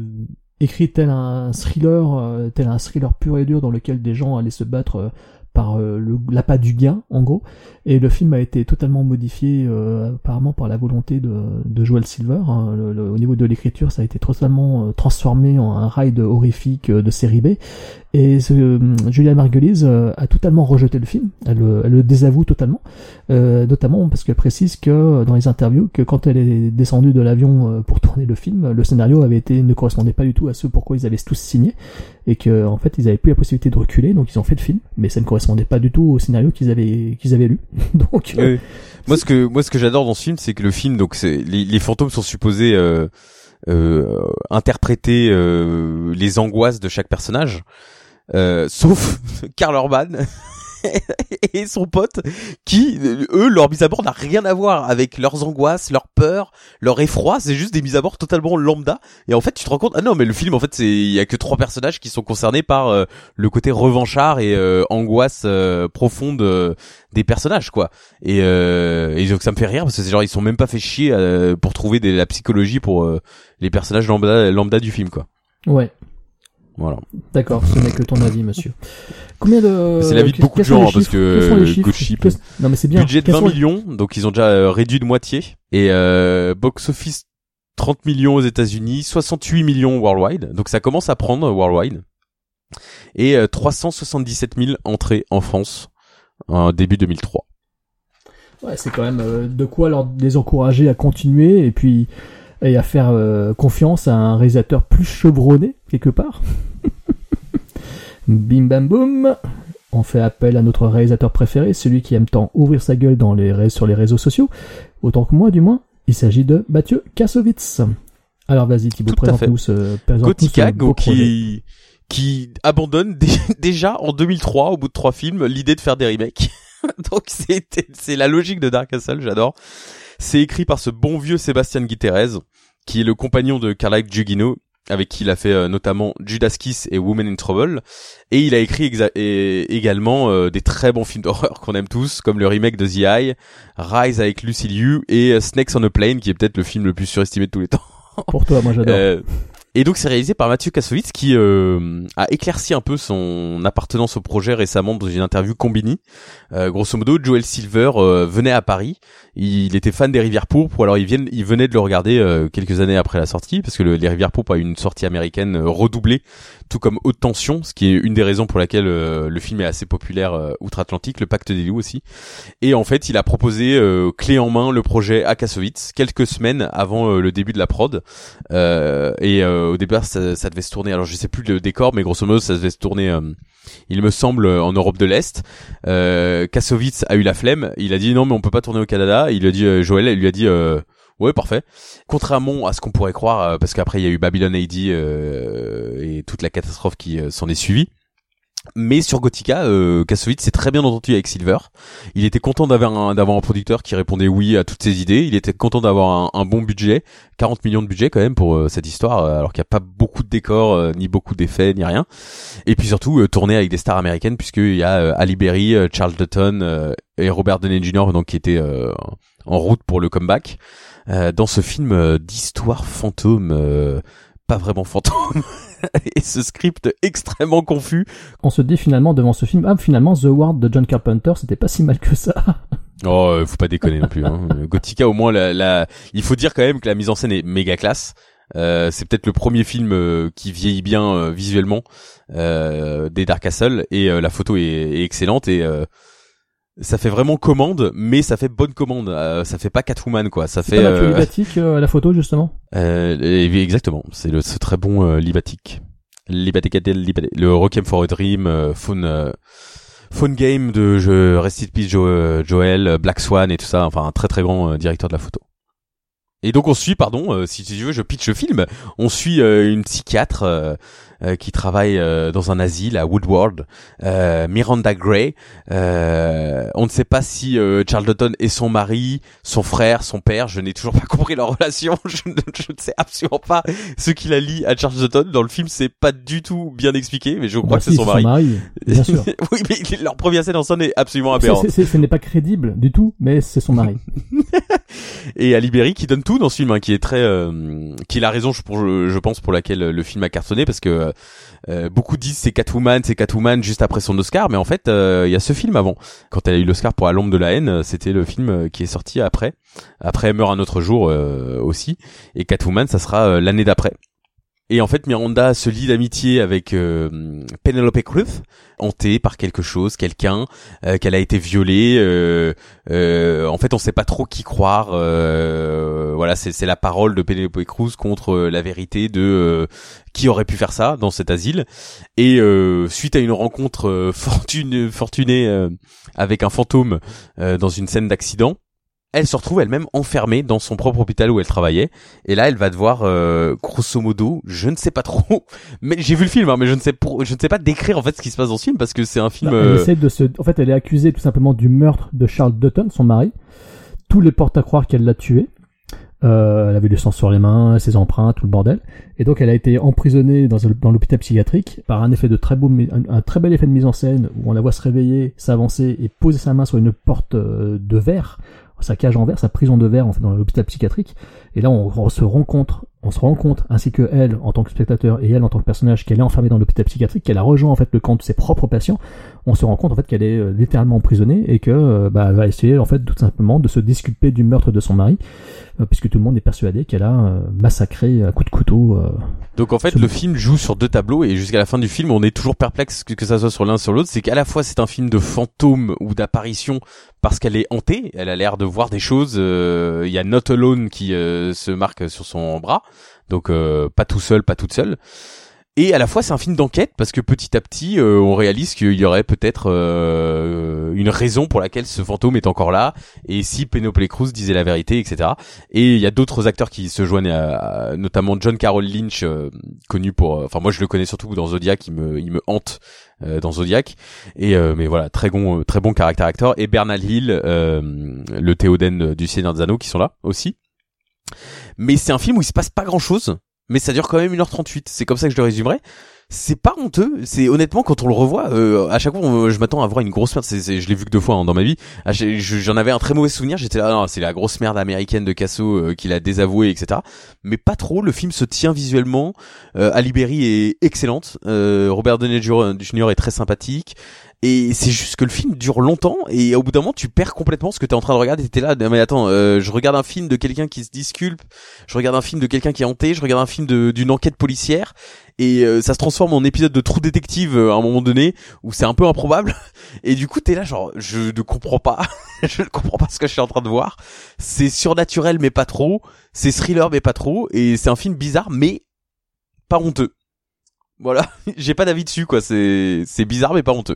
écrit tel un thriller, euh, tel un thriller pur et dur dans lequel des gens allaient se battre par l'appât du gain en gros et le film a été totalement modifié euh, apparemment par la volonté de, de Joel Silver hein. Le- le- au niveau de l'écriture ça a été totalement euh, transformé en un ride horrifique euh, de série B. Et ce, euh, Julia Margulies a totalement rejeté le film. Elle, le- elle le désavoue totalement. Euh, notamment parce qu'elle précise que dans les interviews que quand elle est descendue de l'avion pour tourner le film le scénario avait été ne correspondait pas du tout à ce pourquoi ils avaient tous signé. Et que en fait ils avaient plus la possibilité de reculer donc ils ont fait le film. Mais ça ne correspondait pas du tout au scénario qu'ils avaient qu'ils avaient lu <laughs> donc euh. Moi, ce que moi, ce que j'adore dans ce film, c'est que le film, donc, c'est les, les fantômes sont supposés euh, euh, interpréter euh, les angoisses de chaque personnage, euh, sauf <laughs> Karl Urban <laughs> et son pote, qui, eux, leur mise à bord n'a rien à voir avec leurs angoisses, leurs peurs, leur effroi. C'est juste des mises à bord totalement lambda. Et en fait, tu te rends compte, ah non, mais le film, en fait, c'est il y a que trois personnages qui sont concernés par euh, le côté revanchard et euh, angoisse euh, profonde euh, des personnages, quoi. Et, euh, et donc ça me fait rire parce que c'est genre ils sont même pas fait chier euh, pour trouver des, la psychologie pour les personnages lambda, lambda du film, quoi. ouais Voilà. d'accord ce n'est que ton avis monsieur combien de C'est l'avis de beaucoup de gens, hein, parce que Qu'est-ce- non mais c'est bien Budget de Quels 20 sont les- millions, donc ils ont déjà euh, réduit de moitié. Et euh, box office 30 millions aux États-Unis, 68 millions worldwide. Donc ça commence à prendre euh, worldwide. Et euh, 377 000 entrées en France en début 2003. Ouais, c'est quand même euh, de quoi leur les encourager à continuer et puis et à faire euh, confiance à un réalisateur plus chevronné quelque part. <laughs> Bim bam boum. On fait appel à notre réalisateur préféré, celui qui aime tant ouvrir sa gueule dans les sur les réseaux sociaux, autant que moi du moins. Il s'agit de Mathieu Kassovitz. Alors vas-y Thibaut, présente-nous ce, Gothica, ce beau go- projet. qui qui abandonne dé- <laughs> déjà en 2003 au bout de trois films l'idée de faire des remakes. <laughs> Donc c'est la logique de Dark Castle, j'adore. C'est écrit par ce bon vieux Sébastien Guiterres qui est le compagnon de Carla Gugino avec qui il a fait euh, notamment Judas Kiss et Woman in Trouble et il a écrit et également euh, des très bons films d'horreur qu'on aime tous comme le remake de The Eye, Rise avec Lucy Liu et euh, Snakes on a Plane qui est peut-être le film le plus surestimé de tous les temps. Pour toi, moi j'adore. Euh, et donc c'est réalisé par Mathieu Kassovitz qui euh, a éclairci un peu son appartenance au projet récemment dans une interview Combini. Euh, grosso modo, Joel Silver euh, venait à Paris, il était fan des Rivières Pourpres, ou alors il, venait de le regarder euh, quelques années après la sortie, parce que le- les Rivières Pourpres a une sortie américaine euh, redoublée, tout comme Haute Tension, ce qui est une des raisons pour laquelle euh, le film est assez populaire outre-Atlantique, le Pacte des loups aussi. Et en fait, il a proposé clé en main le projet à Kassovitz quelques semaines avant le début de la prod. Et au départ, ça, devait se tourner. Alors, je sais plus le décor, mais grosso modo, ça devait se tourner. euh, il me semble en Europe de l'Est. Euh, Kassovitz a eu la flemme. Il a dit non, mais on peut pas tourner au Canada. Il a dit euh, Joël, il lui a dit. Euh, Ouais, parfait. Contrairement à ce qu'on pourrait croire, euh, parce qu'après il y a eu Babylon AD euh, et toute la catastrophe qui euh, s'en est suivie. Mais sur Gothica, euh, s'est très bien entendu avec Silver. Il était content d'avoir un, un producteur qui répondait oui à toutes ses idées. Il était content d'avoir un, un bon budget, 40 millions de budget quand même pour euh, cette histoire, euh, alors qu'il n'y a pas beaucoup de décors, euh, ni beaucoup d'effets, ni rien. Et puis surtout euh, tourné avec des stars américaines, puisqu'il y a euh, Ali Berry, euh, Charles Dutton et Robert Downey Jr. donc qui étaient en route pour le comeback dans ce film d'histoire fantôme. pas vraiment fantôme <laughs> <laughs> et ce script extrêmement confus On se dit finalement devant ce film, ah finalement The Ward de John Carpenter, c'était pas si mal que ça. <laughs> Oh, euh, faut pas déconner non plus. Hein. <laughs> Gothica, au moins, la, la- il faut dire quand même que la mise en scène est méga classe. Euh, c'est peut-être le premier film euh, qui vieillit bien euh, visuellement euh, des Dark Castle et la photo est, est excellente et euh, ça fait vraiment commande, mais ça fait bonne commande. Euh, ça fait pas Catwoman quoi. Ça fait pas euh, Libatic euh, à la photo justement? <laughs> euh, exactement. C'est le ce très bon euh, Libatic. Libatic Adel, Libatic- le Requiem for a Dream, euh, Phone euh, Phone Game de je, Rest in Peace Jo- euh, Joel, euh, Black Swan et tout ça. Enfin, un très très grand euh, directeur de la photo. Et donc on suit, pardon, euh, si tu veux, je pitch le film. On suit euh, une psychiatre euh, euh, qui travaille euh, dans un asile à Woodward, euh, Miranda Gray. Euh, on ne sait pas si euh, Charles Dutton est son mari, son frère, son père. Je n'ai toujours pas <laughs> compris leur relation. Je ne, je ne sais absolument pas ce qu'il a lié à Charles Dutton. Dans le film, c'est pas du tout bien expliqué, mais je crois Bah que c'est son mari. bien sûr. <laughs> oui, mais leur première scène en scène est absolument aberrante. ce n'est pas crédible du tout, mais c'est son mari. <laughs> et Ali Berry qui donne tout dans ce film, hein, qui est très, euh, qui est la raison, pour, je pense, pour laquelle le film a cartonné, parce que euh, beaucoup disent c'est Catwoman, c'est Catwoman juste après son Oscar, mais en fait, euh, il y a ce film avant. Quand elle a eu l'Oscar pour À l'ombre de la haine, euh, c'était le film qui est sorti après. Après, meurt un autre jour aussi, et Catwoman, ça sera l'année d'après. Et en fait, Miranda se lie d'amitié avec euh, Penelope Cruz, hantée par quelque chose, quelqu'un, euh, qu'elle a été violée. euh, euh, en fait, on sait pas trop qui croire. voilà, c'est la parole de Penelope Cruz contre la vérité de qui aurait pu faire ça dans cet asile. Et suite à une rencontre <laughs> fortunée avec un fantôme dans une scène d'accident, elle se retrouve elle-même enfermée dans son propre hôpital où elle travaillait. Et là, elle va devoir, euh, grosso modo, je ne sais pas trop, <laughs> mais j'ai vu le film, hein, mais je ne sais je ne sais pas décrire en fait ce qui se passe dans ce film parce que c'est un film. Bah, Elle euh, essaie de se, en fait, elle est accusée tout simplement du meurtre de Charles Dutton, son mari. Tous les portent à croire qu'elle l'a tué. Euh, elle avait du sang sur les mains, ses empreintes, tout le bordel. Et donc, elle a été emprisonnée dans, dans l'hôpital psychiatrique par un effet de très beau, un, un très bel effet de mise en scène où on la voit se réveiller, s'avancer et poser sa main sur une porte euh, de verre, sa cage en verre, sa prison de verre en fait dans l'hôpital psychiatrique. Et là, on, on se rencontre, on se rend compte, ainsi que elle en tant que spectateur et elle en tant que personnage, qu'elle est enfermée dans l'hôpital psychiatrique, qu'elle a rejoint en fait le camp de ses propres patients. On se rend compte en fait qu'elle est euh, littéralement emprisonnée et que euh, bah, elle va essayer en fait tout simplement de se disculper du meurtre de son mari, euh, puisque tout le monde est persuadé qu'elle a euh, massacré à coups de couteau. euh, Donc en fait, le film joue sur deux tableaux et jusqu'à la fin du film, on est toujours perplexe que, que ça soit sur l'un sur l'autre. C'est qu'à la fois c'est un film de fantôme ou d'apparition parce qu'elle est hantée, elle a l'air de voir des choses. Il y a Not Alone qui se marque sur son bras, donc euh, pas tout seul, pas toute seule. Et à la fois c'est un film d'enquête parce que petit à petit euh, on réalise qu'il y aurait peut-être euh, une raison pour laquelle ce fantôme est encore là et si Penelope Cruz disait la vérité etc. Et il y a d'autres acteurs qui se joignent à, notamment John Carroll Lynch euh, connu pour euh, enfin moi je le connais surtout dans Zodiac il me il me hante euh, dans Zodiac et mais voilà très bon très bon caractère acteur et Bernal Hill le Théoden du Seigneur des Anneaux qui sont là aussi mais c'est un film où il se passe pas grand chose mais ça dure quand même 1h38 c'est comme ça que je le résumerai c'est pas honteux. C'est honnêtement quand on le revoit euh, à chaque fois je m'attends à voir une grosse merde. Je l'ai vu que deux fois hein, dans ma vie. Ah, j'en avais un très mauvais souvenir. J'étais là non, c'est la grosse merde américaine de Casso euh, qu'il a désavoué etc mais pas trop. Le film se tient visuellement. Euh, Ali Berry est excellente. Euh, Robert Downey Jr. est très sympathique et c'est juste que le film dure longtemps et au bout d'un moment tu perds complètement ce que t'es en train de regarder. T'es là mais attends euh, je regarde un film de quelqu'un qui se disculpe je regarde un film de quelqu'un qui est hanté je regarde un film d'une enquête policière et euh, ça se transforme en épisode de Trou détective euh, à un moment donné où c'est un peu improbable. <laughs> Et du coup t'es là genre je ne comprends pas. <laughs> Je ne comprends pas ce que je suis en train de voir. C'est surnaturel mais pas trop. C'est thriller mais pas trop. Et c'est un film bizarre mais pas honteux. Voilà. <laughs> J'ai pas d'avis dessus quoi. C'est c'est bizarre mais pas honteux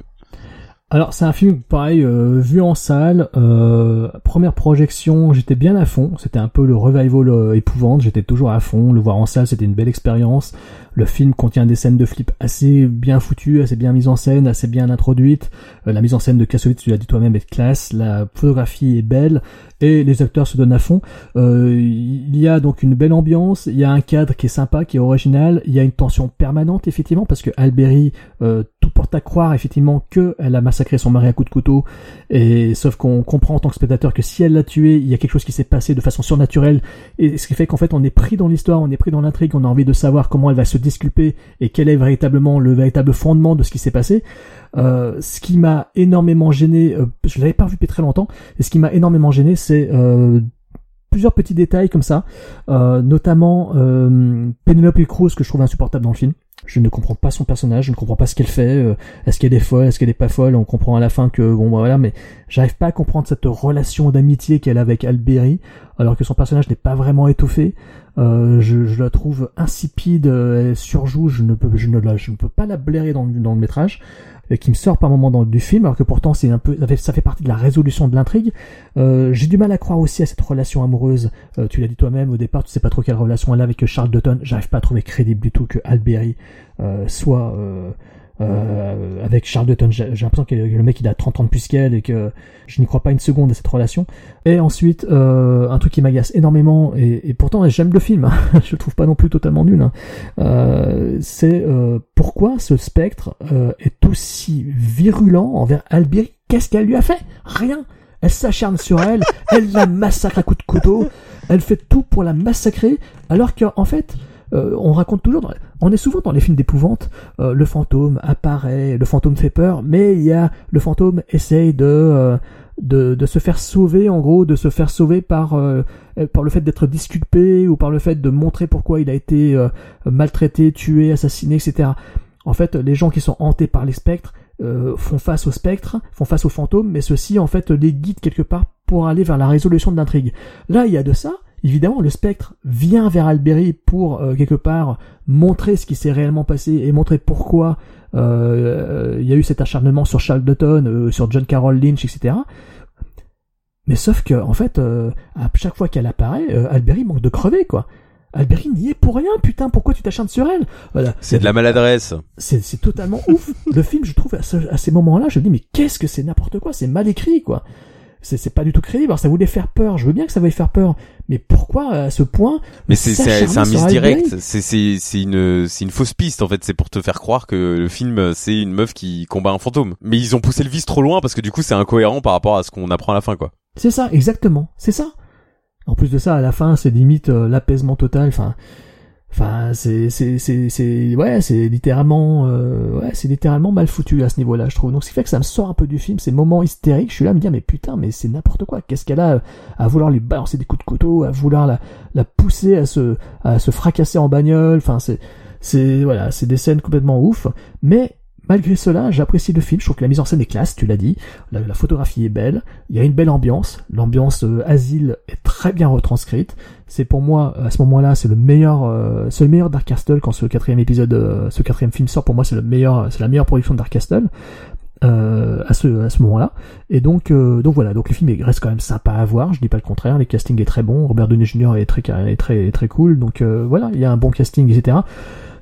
Alors c'est un film pareil euh, vu en salle, euh, première projection, j'étais bien à fond. C'était un peu le revival euh, épouvante. J'étais toujours à fond. Le voir en salle, c'était une belle expérience. Le film contient des scènes de flip assez bien foutues, assez bien mises en scène, assez bien introduites. Euh, la mise en scène de Kassovitz, tu l'as dit toi-même, est classe. La photographie est belle et les acteurs se donnent à fond. Euh, il y a donc une belle ambiance. Il y a un cadre qui est sympa, qui est original. Il y a une tension permanente effectivement parce que Alberi euh, tout porte à croire effectivement que elle a massacré son mari à coups de couteau. Et sauf qu'on comprend en tant que spectateur que si elle l'a tué il y a quelque chose qui s'est passé de façon surnaturelle. Et ce qui fait qu'en fait on est pris dans l'histoire on est pris dans l'intrigue on a envie de savoir comment elle va se disculper et quel est véritablement le véritable fondement de ce qui s'est passé. Euh, ce qui m'a énormément gêné euh, je l'avais pas vu depuis très longtemps et ce qui m'a énormément gêné c'est euh, plusieurs petits détails comme ça. Euh, notamment Penelope Cruz que je trouve insupportable dans le film je ne comprends pas son personnage, je ne comprends pas ce qu'elle fait. euh, est-ce qu'elle est folle, est-ce qu'elle est pas folle On comprend à la fin que bon bah, voilà, mais j'arrive pas à comprendre cette relation d'amitié qu'elle a avec Alberi, alors que son personnage n'est pas vraiment étoffé. Euh, je, la trouve insipide, euh, elle surjoue. Je ne peux, je ne la, je ne peux pas la blairer dans le métrage. Euh, qui me sort par moment dans, du film, alors que pourtant c'est un peu, ça fait, partie de la résolution de l'intrigue. Euh, j'ai du mal à croire aussi à cette relation amoureuse. Euh, tu l'as dit toi-même au départ, tu sais pas trop quelle relation elle a avec Charles Dutton. J'arrive pas à trouver crédible du tout que Alberi euh, soit euh, avec Charles Dutton. J'ai l'impression que le mec il a 30 ans de plus qu'elle et que je n'y crois pas une seconde à cette relation. Et ensuite, euh, un truc qui m'agace énormément, et, pourtant j'aime le film, hein, <laughs> je le trouve pas non plus totalement nul, hein, euh, c'est euh, pourquoi ce spectre euh, est aussi virulent envers Alberi. Qu'est-ce qu'elle lui a fait? Rien. Elle s'acharne sur elle, <laughs> elle la massacre à coups de couteau, elle fait tout pour la massacrer, alors qu'en fait, euh, on raconte toujours, on est souvent dans les films d'épouvante, euh, le fantôme apparaît, le fantôme fait peur, mais il y a le fantôme essaye de, euh, de de se faire sauver, en gros, de se faire sauver par euh, par le fait d'être disculpé ou par le fait de montrer pourquoi il a été euh, maltraité, tué, assassiné, etc. En fait, les gens qui sont hantés par les spectres font face au spectre, font face aux fantômes, mais ceci en fait les guide quelque part pour aller vers la résolution de l'intrigue. Là, il y a de ça. Évidemment, le spectre vient vers Alberi pour euh, quelque part montrer ce qui s'est réellement passé et montrer pourquoi euh, il y a eu cet acharnement sur Charles Dutton, euh, sur John Carroll Lynch, etc. Mais sauf que, en fait, euh, à chaque fois qu'elle apparaît, euh, Alberi manque de crever, quoi. Alberi n'y est pour rien, putain, pourquoi tu t'acharnes sur elle? Voilà. C'est de la maladresse. C'est, c'est totalement ouf. Le film, je trouve, à, ce- à ces moments-là, je me dis, mais qu'est-ce que c'est n'importe quoi C'est mal écrit, quoi. C'est, c'est pas du tout crédible. Alors, ça voulait faire peur. Je veux bien que ça veuille faire peur. Mais pourquoi, à ce point Mais c'est c'est s'acharner c'est un misdirect. C'est c'est une c'est une fausse piste en fait. C'est pour te faire croire que le film c'est une meuf qui combat un fantôme. Mais ils ont poussé le vice trop loin parce que du coup c'est incohérent par rapport à ce qu'on apprend à la fin quoi. C'est ça, exactement. C'est ça. En plus de ça, à la fin, c'est limite euh, l'apaisement total. Enfin, c'est, c'est, c'est, c'est, ouais, c'est littéralement, euh, ouais, c'est littéralement mal foutu à ce niveau-là, je trouve. Donc, ce qui fait que ça me sort un peu du film, ces moments hystériques. Je suis là à me dire, mais putain, mais c'est n'importe quoi. Qu'est-ce qu'elle a à vouloir lui balancer des coups de couteau, à vouloir la, la pousser à se, à se fracasser en bagnole? Enfin, c'est, c'est, voilà, c'est des scènes complètement ouf. Mais, Malgré cela, j'apprécie le film, je trouve que la mise en scène est classe, tu l'as dit, la, photographie est belle, il y a une belle ambiance, l'ambiance euh, asile est très bien retranscrite, c'est pour moi, à ce moment-là, c'est le meilleur, euh, c'est le meilleur Dark Castle quand ce quatrième épisode, euh, ce quatrième film sort, pour moi c'est le meilleur, c'est la meilleure production de Dark Castle, euh, à ce, à ce moment-là, et donc, euh, donc voilà, donc le film il reste quand même sympa à voir, je dis pas le contraire, le casting est très bon, Robert Downey Jr. est très, est très, très cool, donc euh, voilà, il y a un bon casting, etc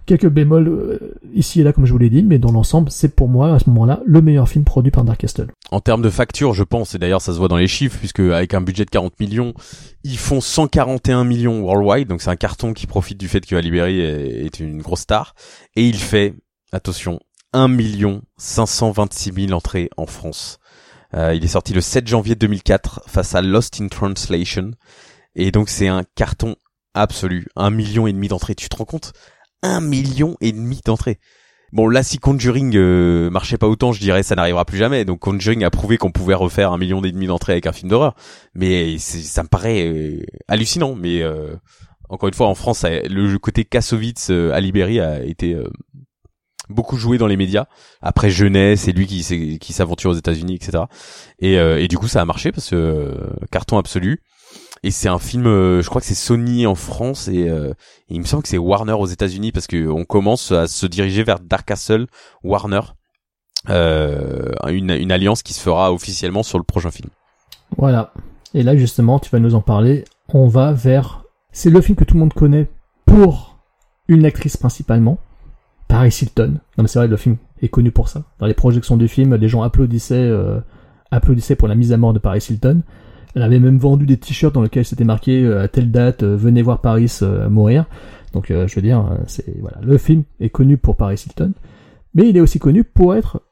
quelques bémols euh, ici et là comme je vous l'ai dit, mais dans l'ensemble, c'est pour moi à ce moment-là le meilleur film produit par Dark Castle. En termes de facture, je pense, et d'ailleurs ça se voit dans les chiffres, puisque avec un budget de 40 millions, ils font 141 millions worldwide, donc c'est un carton qui profite du fait que Ali Berry est, une grosse star, et il fait, attention, 1 million 526 000 entrées en France. Euh, il est sorti le 7 janvier 2004 face à Lost in Translation, et donc c'est un carton absolu, un million et demi d'entrées. Tu te rends compte? Un million et demi d'entrées. Bon là si Conjuring euh, marchait pas autant, je dirais ça n'arrivera plus jamais. Donc Conjuring a prouvé qu'on pouvait refaire un million et demi d'entrées avec un film d'horreur. Mais ça me paraît euh, hallucinant. Mais euh, encore une fois en France, le côté Kassovitz euh, à Libéry a été euh, beaucoup joué dans les médias. Après jeunesse, c'est lui qui s'aventure aux États-Unis, etc. Et, euh, et du coup ça a marché parce que carton absolu. Et c'est un film, euh, je crois que c'est Sony en France et, euh, il me semble que c'est Warner aux États-Unis parce que on commence à se diriger vers Dark Castle, Warner, euh, une, une alliance qui se fera officiellement sur le prochain film. Voilà. Et là justement, tu vas nous en parler. On va vers. C'est le film que tout le monde connaît pour une actrice principalement, Paris Hilton. Non mais c'est vrai, le film est connu pour ça. Dans les projections du film, les gens applaudissaient, euh, applaudissaient pour la mise à mort de Paris Hilton. Elle avait même vendu des t-shirts dans lesquels c'était marqué euh, à telle date, euh, venez voir Paris euh, mourir. Donc euh, je veux dire, c'est voilà, le film est connu pour Paris Hilton, mais il est aussi connu pour être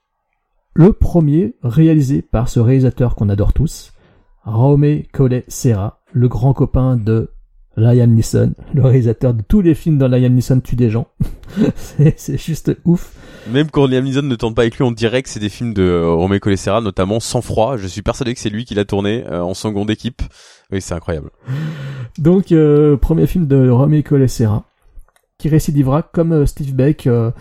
le premier réalisé par ce réalisateur qu'on adore tous, Raume Collet Serra, le grand copain de Liam Neeson, le réalisateur de tous les films dans Liam Neeson tue des gens. <laughs> c'est juste ouf. Même quand Liam Neeson ne tourne pas avec lui, dirait que c'est des films de euh, Romeo Colessera, notamment Sans froid. Je suis persuadé que c'est lui qui l'a tourné euh, en seconde équipe. Oui, c'est incroyable. Donc, euh, premier film de Raume Collet Serra, qui récidivera comme euh, Steve Beck, euh,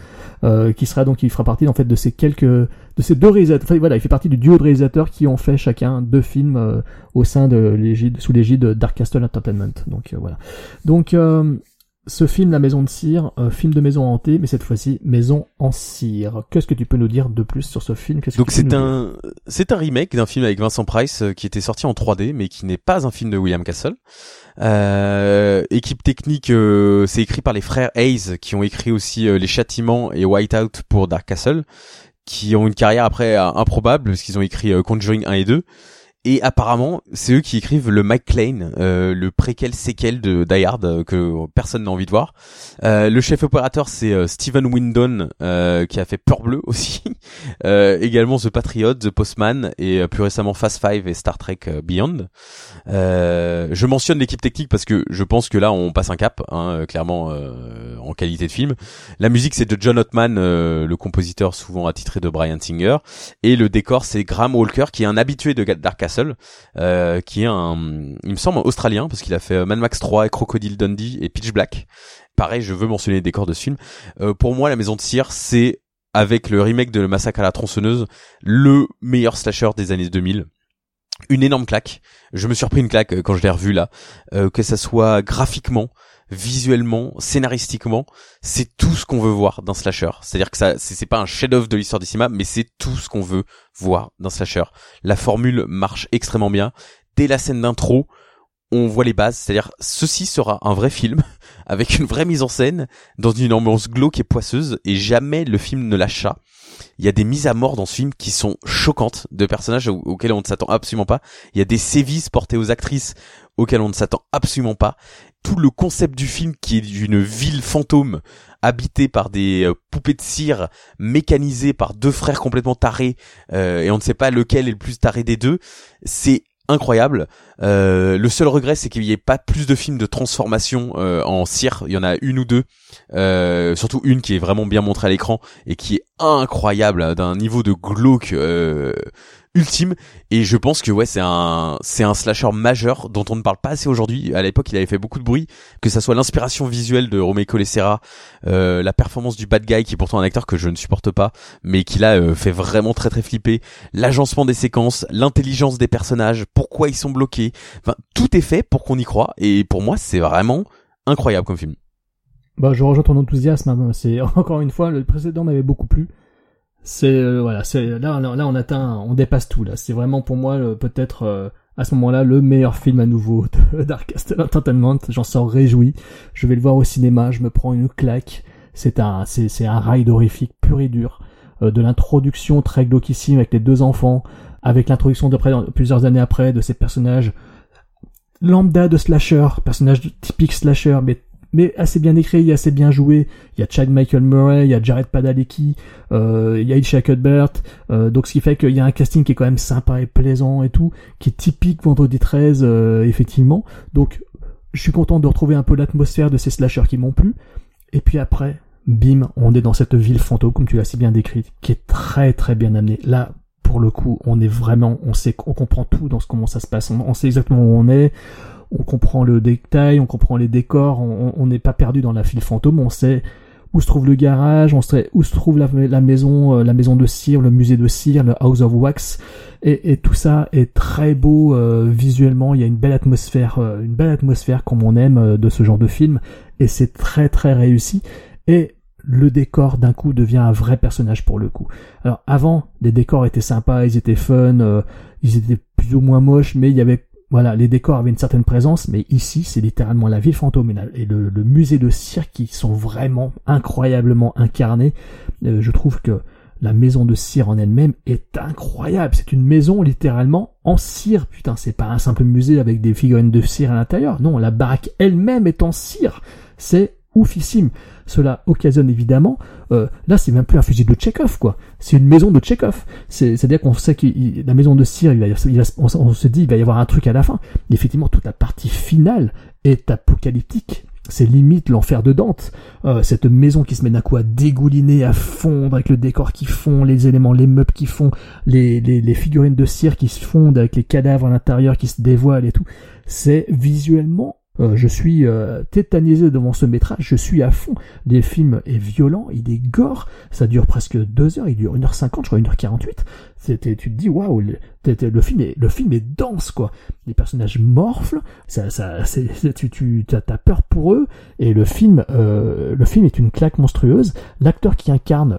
euh, qui sera donc, il fera partie en fait de ces quelques, de ces deux réalisateurs. Enfin, voilà, il fait partie du duo de réalisateurs qui ont fait chacun deux films euh, au sein de l'égide, sous l'égide de Dark Castle Entertainment. Donc euh, voilà. Donc ce film La Maison de Cire, euh, film de maison hantée, mais cette fois-ci Maison en cire. Qu'est-ce que tu peux nous dire de plus sur ce film? Que Donc c'est un c'est un remake d'un film avec Vincent Price euh, qui était sorti en 3D mais qui n'est pas un film de William Castle. Euh, équipe technique, euh, c'est écrit par les frères Hayes qui ont écrit aussi euh, Les Châtiments et Whiteout pour Dark Castle, qui ont une carrière après improbable parce qu'ils ont écrit Conjuring 1 et 2. Et apparemment, c'est eux qui écrivent le McLean, euh, le préquel séquel de Die Hard euh, que personne n'a envie de voir. Euh, le chef opérateur, c'est euh, Steven Windon euh, qui a fait Peur Bleu <laughs> aussi. Également The Patriot, The Postman et plus récemment Fast Five et Star Trek Beyond. Je mentionne l'équipe technique parce que je pense que là on passe un cap, hein, clairement en qualité de film. La musique c'est de John Ottman, le compositeur souvent attitré de Brian Singer, et le décor c'est Graham Walker qui est un habitué de Dark Castle, euh, qui est un, il me semble australien parce qu'il a fait Mad Max 3 et Crocodile Dundee et Pitch Black. Pareil, je veux mentionner les décors de ce film. Euh, pour moi, La Maison de Cire, c'est avec le remake de Le Massacre à la tronçonneuse, le meilleur slasher des années 2000 une énorme claque. Je me suis repris une claque euh, quand je l'ai revu là, euh, que ça soit graphiquement, visuellement, scénaristiquement, c'est tout ce qu'on veut voir d'un slasher. C'est-à-dire que ça, c'est pas un chef-d'œuvre de l'histoire du cinéma, mais c'est tout ce qu'on veut voir d'un slasher. La formule marche extrêmement bien. Dès la scène d'intro, on voit les bases, c'est-à-dire ceci sera un vrai film <laughs> avec une vraie mise en scène dans une ambiance glauque et poisseuse et jamais le film ne lâche ça. Il y a des mises à mort dans ce film qui sont choquantes de personnages au- auxquels on ne s'attend absolument pas. Il y a des sévices portés aux actrices auxquelles on ne s'attend absolument pas. Tout le concept du film qui est d'une ville fantôme habitée par des euh, poupées de cire mécanisées par deux frères complètement tarés euh, et on ne sait pas lequel est le plus taré des deux, c'est incroyable. Euh, le seul regret, c'est qu'il n'y ait pas plus de films de transformation en cire. Il y en a une ou deux, surtout une qui est vraiment bien montrée à l'écran et qui est incroyable, d'un niveau de glauque ultime. Et je pense que ouais, c'est un c'est un slasher majeur dont on ne parle pas assez aujourd'hui. À l'époque, il avait fait beaucoup de bruit, que ça soit l'inspiration visuelle de Romeo Colessera, euh, la performance du bad guy qui est pourtant un acteur que je ne supporte pas, mais qui là euh, fait vraiment très très flipper, l'agencement des séquences, l'intelligence des personnages, pourquoi ils sont bloqués. Enfin, tout est fait pour qu'on y croit. Et pour moi, c'est vraiment incroyable comme film. Bah, je rejoins ton enthousiasme. hein. C'est <laughs> encore une fois, le précédent m'avait beaucoup plu. C'est euh, voilà, c'est là, là, on atteint, on dépasse tout là. C'est vraiment pour moi peut-être euh, à ce moment-là le meilleur film à nouveau <laughs> Castle Entertainment. J'en sors réjoui. Je vais le voir au cinéma. Je me prends une claque. C'est un, c'est, c'est un ride horrifique pur et dur. Euh, de l'introduction très glauquissime avec les deux enfants, avec l'introduction de près, plusieurs années après de ces personnages lambda de slasher, personnage typique slasher, mais mais assez bien écrit, assez bien joué. Il y a Chad Michael Murray, il y a Jared Padalecki, euh, il y a Isha Cuthbert, euh, donc ce qui fait qu'il y a un casting qui est quand même sympa et plaisant et tout, qui est typique Vendredi 13, euh, effectivement. Donc je suis content de retrouver un peu l'atmosphère de ces slashers qui m'ont plu. Et puis après, bim, on est dans cette ville fantôme, comme tu l'as si bien décrite, qui est très très bien amenée. Là, pour le coup, on est vraiment, on sait, on comprend tout dans ce comment ça se passe. On, on sait exactement où on est. On comprend le détail, on comprend les décors. On n'est pas perdu dans la ville fantôme. On sait où se trouve le garage, on sait où se trouve la, maison, euh, la maison de cire, le musée de cire, le House of Wax, et, tout ça est très beau euh, visuellement. Il y a une belle atmosphère, euh, une belle atmosphère comme on aime de ce genre de film, et c'est très très réussi. Et le décor d'un coup devient un vrai personnage pour le coup. Alors avant, les décors étaient sympas, ils étaient fun, ils étaient plus ou moins moches, mais il y avait voilà, les décors avaient une certaine présence, mais ici, c'est littéralement la ville fantôme et, le, musée de cirque qui sont vraiment incroyablement incarnés. Euh, je trouve que la maison de cire en elle-même est incroyable. C'est une maison littéralement en cire. Putain, c'est pas un simple musée avec des figurines de cire à l'intérieur. Non, la baraque elle-même est en cire. C'est oufissime. Cela occasionne évidemment, euh, là c'est même plus un fusil de Tchekhov quoi. C'est une maison de Tchekhov. C'est, c'est-à-dire qu'on sait que la maison de cire, il va il va- on, se dit il va y avoir un truc à la fin. Effectivement, toute la partie finale est apocalyptique. C'est limite l'enfer de Dante. Euh, cette maison qui se met d'un coup à dégouliner, à fondre avec le décor qui fond, les éléments, les meubles qui font, les, les, les figurines de cire qui se fondent avec les cadavres à l'intérieur qui se dévoilent et tout. C'est visuellement euh, je suis euh, tétanisé devant ce métrage, je suis à fond. Le film est violent, il est gore, ça dure presque deux heures, il dure 1h50, je crois 1h48. Tu te dis, waouh, le- le film est le film est dense quoi. Les personnages morflent, ça ça tu tu t'as peur pour eux et le film euh, le film est une claque monstrueuse. L'acteur qui incarne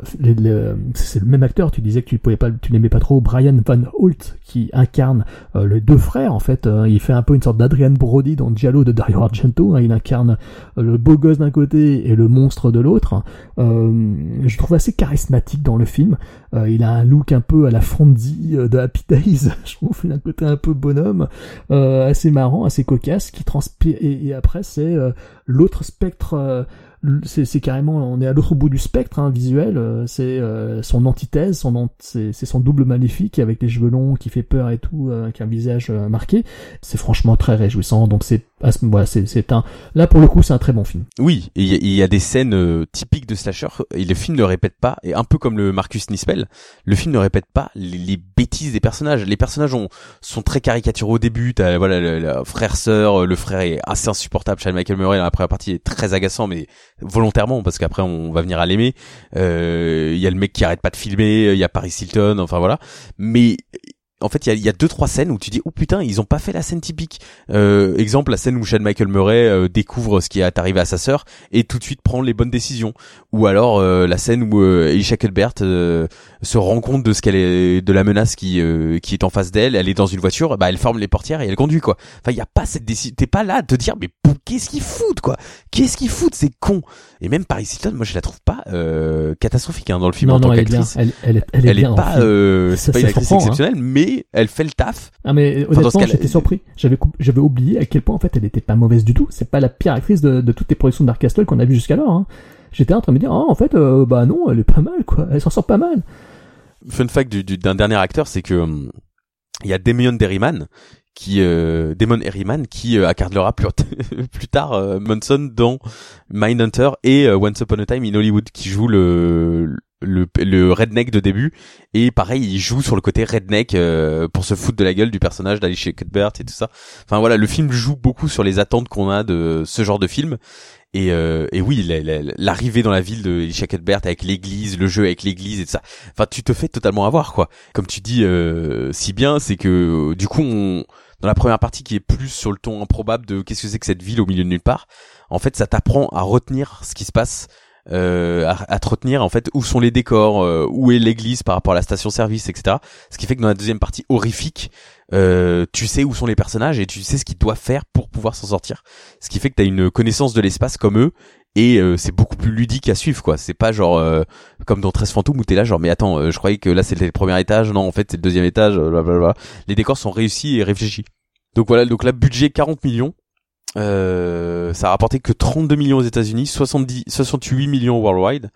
c'est le même acteur. Tu disais que tu pouvais pas tu l'aimais pas trop Brian Van Holt qui incarne euh, les deux frères en fait. Euh, il fait un peu une sorte d'Adrian Brody dans Giallo de Dario Argento. hein. Il incarne euh, le beau gosse d'un côté et le monstre de l'autre. Euh, je trouve assez charismatique dans le film. Euh, il a un look un peu à la Fonzie euh, de Happy Days. <laughs> je trouve il a un côté un peu bonhomme, euh, assez marrant, assez cocasse, qui transpire. Et, et après c'est euh, l'autre spectre. euh, c'est carrément, on est à l'autre bout du spectre hein, visuel. c'est son antithèse, son ant- c'est son double maléfique avec les cheveux longs qui fait peur et tout, avec un visage marqué. C'est franchement très réjouissant. Donc c'est voilà, c'est un. Là pour le coup, c'est un très bon film. Oui, il y, y a des scènes euh, typiques de slasher et le film ne répète pas, et un peu comme le Marcus Nispel, le film ne répète pas les, les bêtises des personnages. Les personnages ont, sont très caricaturaux au début, t'as voilà le, le frère-sœur, euh, le frère est assez insupportable, Charles Michael Murray dans la première partie est très agaçant, mais volontairement parce qu'après on va venir à l'aimer. Euh, Il y a le mec qui arrête pas de filmer, il y a Paris Hilton, enfin voilà. Mais en fait, il y a, y a deux trois scènes où tu dis oh putain, ils ont pas fait la scène typique. Euh, exemple, la scène où Sean Michael Murray euh, découvre ce qui est arrivé à sa sœur et tout de suite prend les bonnes décisions. Ou alors euh, la scène où euh, Elisha Cuthbert euh, se rend compte de ce qu'elle est, de la menace qui euh, qui est en face d'elle. Elle est dans une voiture, bah elle ferme les portières et elle conduit quoi. Enfin, il y a pas cette décision. T'es pas là à te dire mais qu'est-ce qu'ils foutent quoi? Qu'est-ce qu'ils foutent C'est con. Et même Paris Hilton, moi je la trouve pas euh, catastrophique hein, dans le film non en non, tant elle qu'actrice. Elle, elle, est- elle est Elle est pas, euh, c'est pas une actrice hein. exceptionnelle, elle fait le taf. Ah mais Enfin, honnêtement cas-là- j'étais surpris. J'avais j'avais oublié à quel point en fait elle était pas mauvaise du tout. C'est pas la pire actrice de, de toutes les productions de Dark Castle qu'on a vu jusqu'alors. Hein. J'étais en train de me dire ah en fait euh, bah non elle est pas mal quoi. Elle s'en sort pas mal. Fun fact du- du- d'un dernier acteur, c'est que hum, il y a Damon Derryman qui euh, Damon Herriman qui euh, incarnera plus, <laughs> plus tard euh, Munson dans Mindhunter et euh, Once Upon a Time in Hollywood qui joue le le, le redneck de début. Et pareil il joue sur le côté redneck euh, pour se foutre de la gueule du personnage d'Alicia Cuthbert et tout ça. Enfin voilà le film joue beaucoup sur les attentes qu'on a de ce genre de film. Et, euh, et oui la- la- l'arrivée dans la ville de Alicia Cuthbert avec l'église le jeu avec l'église et tout ça. Enfin tu te fais totalement avoir quoi. Comme tu dis euh, si bien c'est que euh, du coup on dans la première partie qui est plus sur le ton improbable de qu'est-ce que c'est que cette ville au milieu de nulle part en fait ça t'apprend à retenir ce qui se passe euh, à, à te retenir en fait où sont les décors euh, où est l'église par rapport à la station service etc ce qui fait que dans la deuxième partie horrifique euh, tu sais où sont les personnages et tu sais ce qu'ils doivent faire pour pouvoir s'en sortir. Ce qui fait que t'as une connaissance de l'espace comme eux et euh, c'est beaucoup plus ludique à suivre quoi. C'est pas genre euh, comme dans 13 fantômes où t'es là genre mais attends euh, je croyais que là c'était le premier étage. Non en fait c'est le deuxième étage euh, blablabla. Les décors sont réussis et réfléchis. Donc voilà donc là budget 40 millions euh, ça a rapporté que 32 millions aux États-Unis, 70, 68 millions worldwide,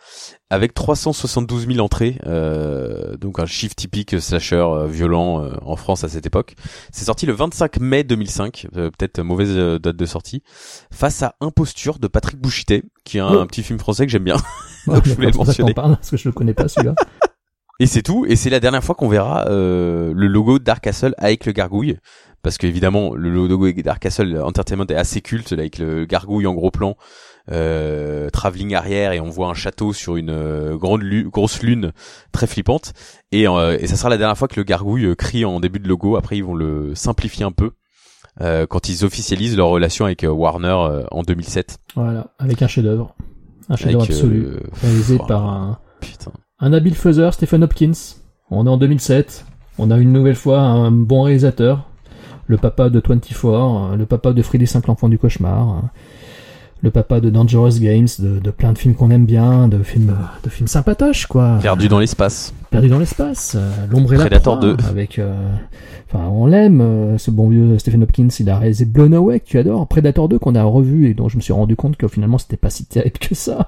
avec 372 000 entrées, euh, donc un chiffre typique slasher euh, violent euh, en France à cette époque. C'est sorti le 25 mai 2005, euh, peut-être mauvaise euh, date de sortie, face à Imposture de Patrick Bouchité, qui est un, Oh. un petit film français que j'aime bien. Ouais, <laughs> Donc, je voulais le mentionner. parle parce que je le connais pas celui-là. Et c'est tout. Et c'est la dernière fois qu'on verra euh, le logo Dark Castle avec le gargouille. Parce qu'évidemment, le logo Dark Castle Entertainment est assez culte, là, avec le gargouille en gros plan, euh, travelling arrière, et on voit un château sur une euh, grande lu- grosse lune très flippante. Et, euh, et ça sera la dernière fois que le gargouille euh, crie en début de logo. Après, ils vont le simplifier un peu. euh, quand ils officialisent leur relation avec euh, Warner euh, en 2007. Voilà, avec un chef-d'œuvre, un chef-d'œuvre absolu, euh, réalisé par un, Putain. un habile faiseur, Stephen Hopkins. On est en 2007. On a une nouvelle fois un bon réalisateur, le papa de 24, euh, le papa de Freddy 5 l'enfant du cauchemar, euh, le papa de Dangerous Games, de, de plein de films qu'on aime bien, de films, de films sympatoches quoi. Perdu dans l'espace. Perdu dans l'espace, euh, l'ombre et la Predator proie, 2. avec, euh, enfin, on l'aime, euh, ce bon vieux Stephen Hopkins, il a réalisé Blown Away, que tu adores, Predator 2, qu'on a revu et dont je me suis rendu compte que finalement c'était pas si terrible que ça.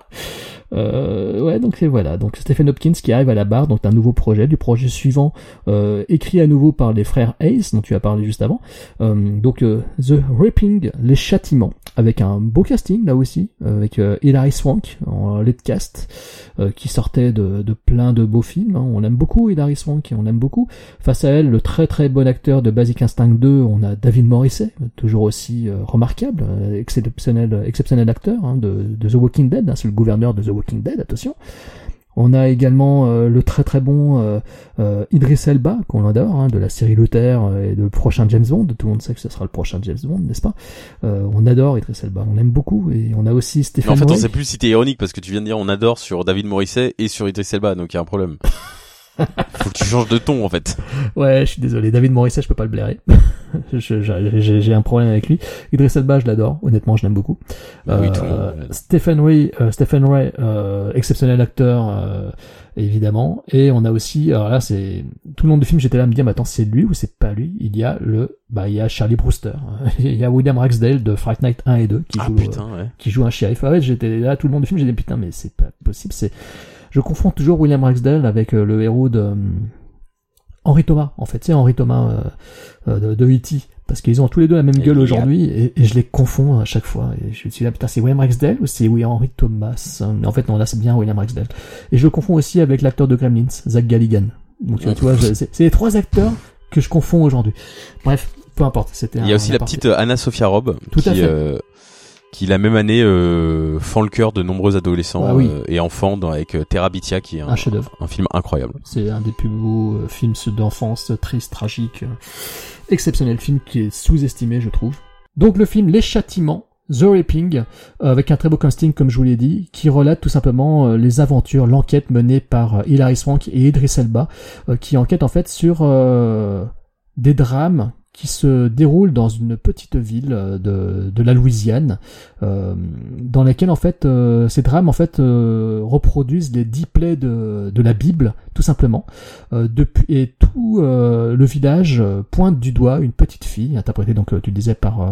Euh, ouais, donc et voilà, donc Stephen Hopkins qui arrive à la barre, donc d'un nouveau projet, du projet suivant, euh, écrit à nouveau par les frères Hayes, dont tu as parlé juste avant, euh, donc euh, The Ripping, les châtiments, avec un beau casting là aussi, avec euh, Hilary Swank en lead cast, euh, qui sortait de, de plein de beaux films. hein. On l'aime beaucoup, Hilary Swank, on l'aime beaucoup. Face à elle, le très très bon acteur de Basic Instinct 2, on a David Morrissey, toujours aussi remarquable, exceptionnel, exceptionnel acteur hein, de, de The Walking Dead, hein, c'est le gouverneur de The Walking Dead, attention. On a également euh, le très très bon euh, euh, Idris Elba, qu'on adore, hein, de la série Luther et de le prochain James Bond. Tout le monde sait que ce sera le prochain James Bond, n'est-ce pas? Euh, On adore Idris Elba, on l'aime beaucoup. Et on a aussi Mais Stephen en fait, on Wright. sait plus si t'es ironique parce que tu viens de dire on adore sur David Morisset et sur Idris Elba, donc il y a un problème. Faut que tu changes de ton en fait. Ouais, je suis désolé. David Morisset, je peux pas le blairer. <laughs> J'ai un problème avec lui. Idris Elba, je l'adore. Honnêtement, je l'aime beaucoup. Bah oui, Euh. Stephen Ray, euh, Stephen Ray, euh, exceptionnel acteur, euh, évidemment. Et on a aussi, alors là, c'est tout le long du film, j'étais là à me dire, mais attends, c'est lui ou c'est pas lui? Il y a le, bah, il y a Charlie Brewster. <laughs> il y a William Ragsdale de Fright Night 1 et 2 qui Ah joue, putain, ouais. qui joue un shérif. Ah ouais, j'étais là tout le long du film, j'ai dit putain, mais c'est pas possible. C'est, je confonds toujours William Ragsdale avec euh, le héros de euh, Henry Thomas. En fait, c'est Henry Thomas euh, de, de E.T. Parce qu'ils ont tous les deux la même Et gueule aujourd'hui et, et je les confonds à chaque fois. Et je me suis là, putain, c'est William Ragsdale ou c'est William Henry Thomas? Mais en fait, non, là, c'est bien William Ragsdale. Et je le confonds aussi avec l'acteur de Gremlins, Zach Galligan. Donc, tu vois, je- c'est c'est les trois acteurs que je confonds aujourd'hui. Bref, peu importe. C'était Il y a aussi la petite Anna Sophia Robb Tout qui, à fait. euh, qui la même année euh, fend le cœur de nombreux adolescents Ah oui. euh, et enfants dans, avec euh, Terabithia qui est un, Un chef-d'œuvre. un film incroyable. C'est un des plus beaux euh, films d'enfance, triste, tragique, euh, exceptionnel film qui est sous-estimé, je trouve. Donc le film Les Châtiments, The Raping, euh, avec un très beau casting, comme je vous l'ai dit, qui relate tout simplement les aventures, l'enquête menée par Hilary Swank et Idris Elba, qui enquête en fait sur euh, des drames qui se déroulent dans une petite ville euh, de, de la Louisiane, euh, dans laquelle en fait euh, ces drames en fait reproduisent les dix plaies de, de la Bible, tout simplement. Et tout le village pointe du doigt une petite fille, interprétée donc tu le disais par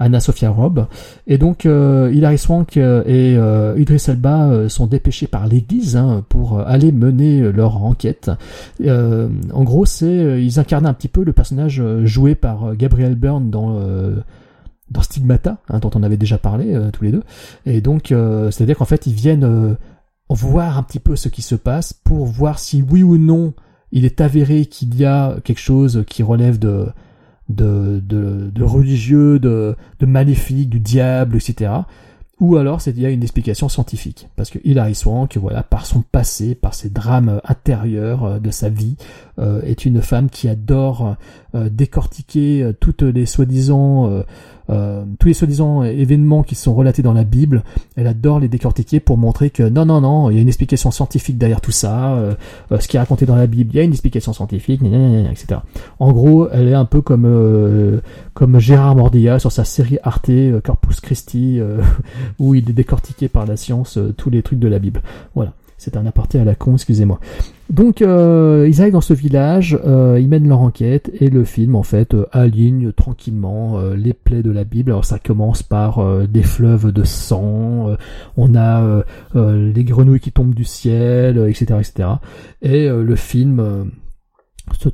Anna Sophia Robb, et donc euh, Hilary Swank euh, et euh, Idris Elba sont dépêchés par l'Église hein, pour aller mener leur enquête. En gros, c'est ils incarnent un petit peu le personnage joué par Gabriel Byrne dans dans Stigmata, hein, dont on avait déjà parlé tous les deux. Et donc, c'est-à-dire qu'en fait, ils viennent voir un petit peu ce qui se passe pour voir si oui ou non il est avéré qu'il y a quelque chose qui relève de de, de, de religieux, de, de maléfique, du diable, etc. Ou alors c'est il y a une explication scientifique. Parce que Hilary Swank, voilà, par son passé, par ses drames intérieurs euh, de sa vie, euh, est une femme qui adore décortiquer euh, toutes les soi-disant euh, euh, tous les soi-disant événements qui sont relatés dans la Bible, elle adore les décortiquer pour montrer que non, non, non, il y a une explication scientifique derrière tout ça, euh, euh, ce qui est raconté dans la Bible, il y a une explication scientifique, etc. En gros, elle est un peu comme euh, comme Gérard Mordilla sur sa série Arte euh, Corpus Christi, euh, <laughs> où il est décortiqué par la science euh, tous les trucs de la Bible. Voilà. C'est un aparté à la con, excusez-moi. Donc euh, ils arrivent dans ce village, euh, ils mènent leur enquête et le film en fait euh, aligne tranquillement euh, les plaies de la Bible. Alors ça commence par euh, des fleuves de sang, on a les grenouilles qui tombent du ciel, etc., etc. Et le film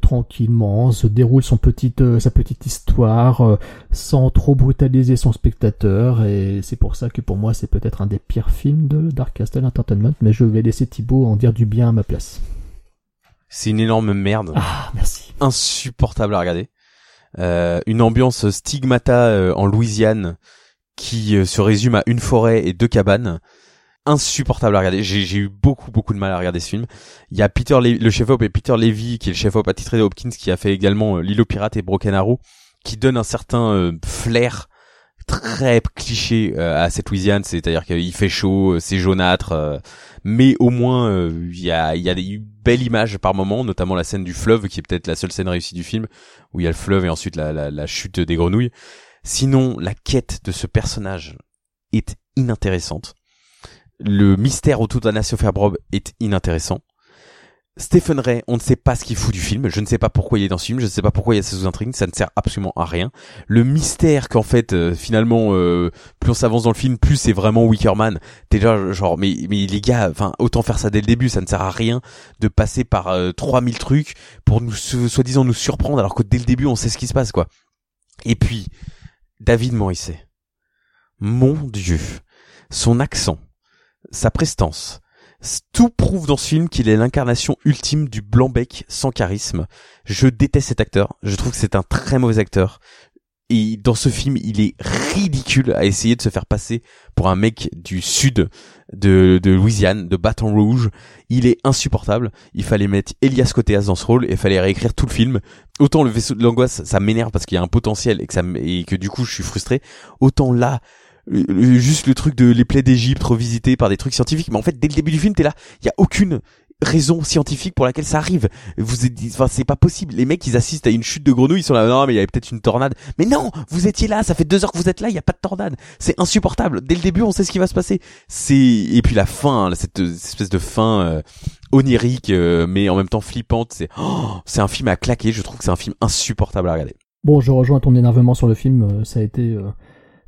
tranquillement se déroule son petite euh, sa petite histoire euh, sans trop brutaliser son spectateur et c'est pour ça que pour moi c'est peut-être un des pires films de Dark Castle Entertainment mais je vais laisser Thibaut en dire du bien à ma place. C'est une énorme merde. Ah, merci. Insupportable à regarder. Euh, une ambiance stigmata en Louisiane qui se résume à une forêt et deux cabanes. Insupportable à regarder. J'ai, eu beaucoup beaucoup de mal à regarder ce film. Il y a Peter Le, le chef-op et Peter Levy qui est le chef-op attitré de Hopkins qui a fait également euh, L'île aux pirates et Broken Arrow qui donne un certain euh, flair très cliché euh, à cette Louisiane, c'est-à-dire qu'il fait chaud, euh, c'est jaunâtre, euh, mais au moins euh, il y a il y a des belles images par moment, notamment la scène du fleuve qui est peut-être la seule scène réussie du film où il y a le fleuve et ensuite la, la, la chute des grenouilles. Sinon, la quête de ce personnage est inintéressante. Le mystère autour d'Anna Sophia Robb est inintéressant. Stephen Ray, on ne sait pas ce qu'il fout du film, je ne sais pas pourquoi il est dans ce film, je ne sais pas pourquoi il y a ces sous-intrigues, ça ne sert absolument à rien. Le mystère qu'en fait, euh, finalement, euh, plus on s'avance dans le film, plus c'est vraiment Wickerman. Déjà genre, mais, mais les gars, enfin, autant faire ça dès le début, ça ne sert à rien de passer par euh, 3000 trucs pour nous, soi-disant nous surprendre, alors que dès le début, on sait ce qui se passe, quoi. Et puis, David Morisset. Mon dieu. Son accent, sa prestance, tout prouve dans ce film qu'il est l'incarnation ultime du blanc-bec sans charisme. Je déteste cet acteur. Je trouve que c'est un très mauvais acteur. Et dans ce film, il est ridicule à essayer de se faire passer pour un mec du sud de, Louisiane, de Baton Rouge. Il est insupportable. Il fallait mettre Elias Koteas dans ce rôle et il fallait réécrire tout le film. Autant le vaisseau de l'angoisse, ça m'énerve parce qu'il y a un potentiel et que du coup je suis frustré. Autant là, juste le truc de les plaies d'Égypte revisitées par des trucs scientifiques. Mais en fait, dès le début du film, t'es là. Il y a aucune raison scientifique pour laquelle ça arrive. Vous êtes, enfin, c'est pas possible. Les mecs, ils assistent à une chute de grenouilles, ils sont là, non, mais il y avait peut-être une tornade. Mais non, vous étiez là, ça fait deux heures que vous êtes là, il y a pas de tornade. C'est insupportable. Dès le début, on sait ce qui va se passer. C'est, et puis la fin, cette, cette espèce de fin, euh, onirique, euh, mais en même temps flippante, c'est, oh, c'est un film à claquer. Je trouve que c'est un film insupportable à regarder. Bon, je rejoins ton énervement sur le film, euh, ça a été euh,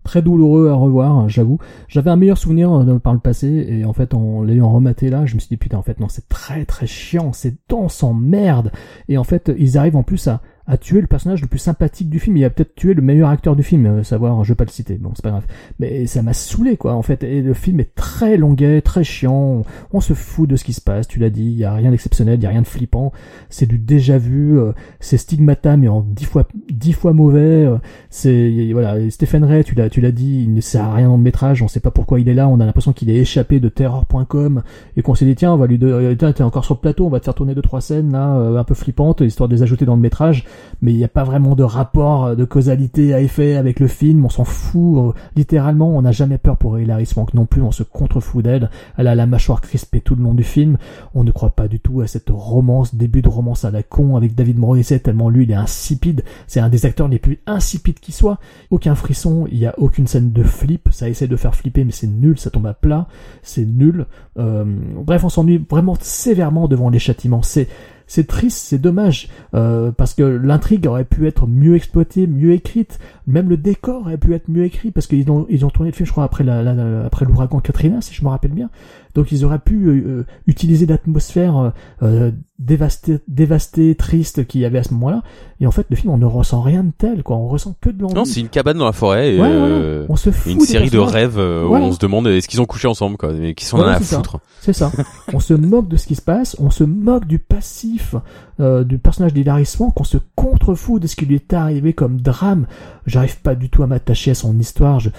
très douloureux à revoir, j'avoue. J'avais un meilleur souvenir euh, par le passé, et en fait, en l'ayant rematé là, je me suis dit, putain, en fait, non, c'est très très chiant, c'est dense en merde. Et en fait, ils arrivent en plus à, à tuer le personnage le plus sympathique du film. Il a peut-être tué le meilleur acteur du film, euh, savoir, je vais pas le citer, bon, c'est pas grave. Mais ça m'a saoulé, quoi, en fait. Et le film est très longuet, très chiant. On se fout de ce qui se passe, tu l'as dit. Il y a rien d'exceptionnel, il y a rien de flippant. C'est du déjà vu. euh, c'est stigmata, mais en dix fois, dix fois mauvais. euh, c'est, voilà. et Stephen Ray, tu l'as, tu l'as dit, il ne sert à rien dans le métrage. On sait pas pourquoi il est là. On a l'impression qu'il est échappé de terror.com et qu'on s'est dit, tiens, on va lui, de, tiens, t'es encore sur le plateau, on va te faire tourner deux, trois scènes, là, un peu flippantes, histoire de les ajouter dans le métrage mais il n'y a pas vraiment de rapport euh, de causalité à effet avec le film, on s'en fout, euh, littéralement, on n'a jamais peur pour Hilary Swank non plus, on se contrefout d'elle, elle a la mâchoire crispée tout le long du film, on ne croit pas du tout à cette romance, début de romance à la con avec David Morrissey, tellement lui il est insipide, c'est un des acteurs les plus insipides qui soit, aucun frisson, il n'y a aucune scène de flip, ça essaie de faire flipper mais c'est nul, ça tombe à plat, c'est nul, Euh, bref on s'ennuie vraiment sévèrement devant les châtiments, c'est c'est triste, c'est dommage, euh, parce que l'intrigue aurait pu être mieux exploitée, mieux écrite, même le décor aurait pu être mieux écrit, parce qu'ils ont, ils ont tourné le film, je crois, après la, après l'ouragan Katrina, si je me rappelle bien. Donc ils auraient pu euh, euh, utiliser l'atmosphère euh, euh, dévastée, dévastée, triste qu'il y avait à ce moment-là. Et en fait, le film, on ne ressent rien de tel, quoi. On ressent que de l'ennui. Non, c'est une cabane dans la forêt. Et, Ouais, euh, On se fout une série de rêves où on se demande est-ce qu'ils ont couché ensemble quoi mais qui sont en a à c'est ça. foutre C'est ça. on se moque de ce qui se passe, on se moque du passif euh, du personnage d'Hilary Swank, on se contrefout de ce qui lui est arrivé comme drame. J'arrive pas du tout à m'attacher à son histoire. Je,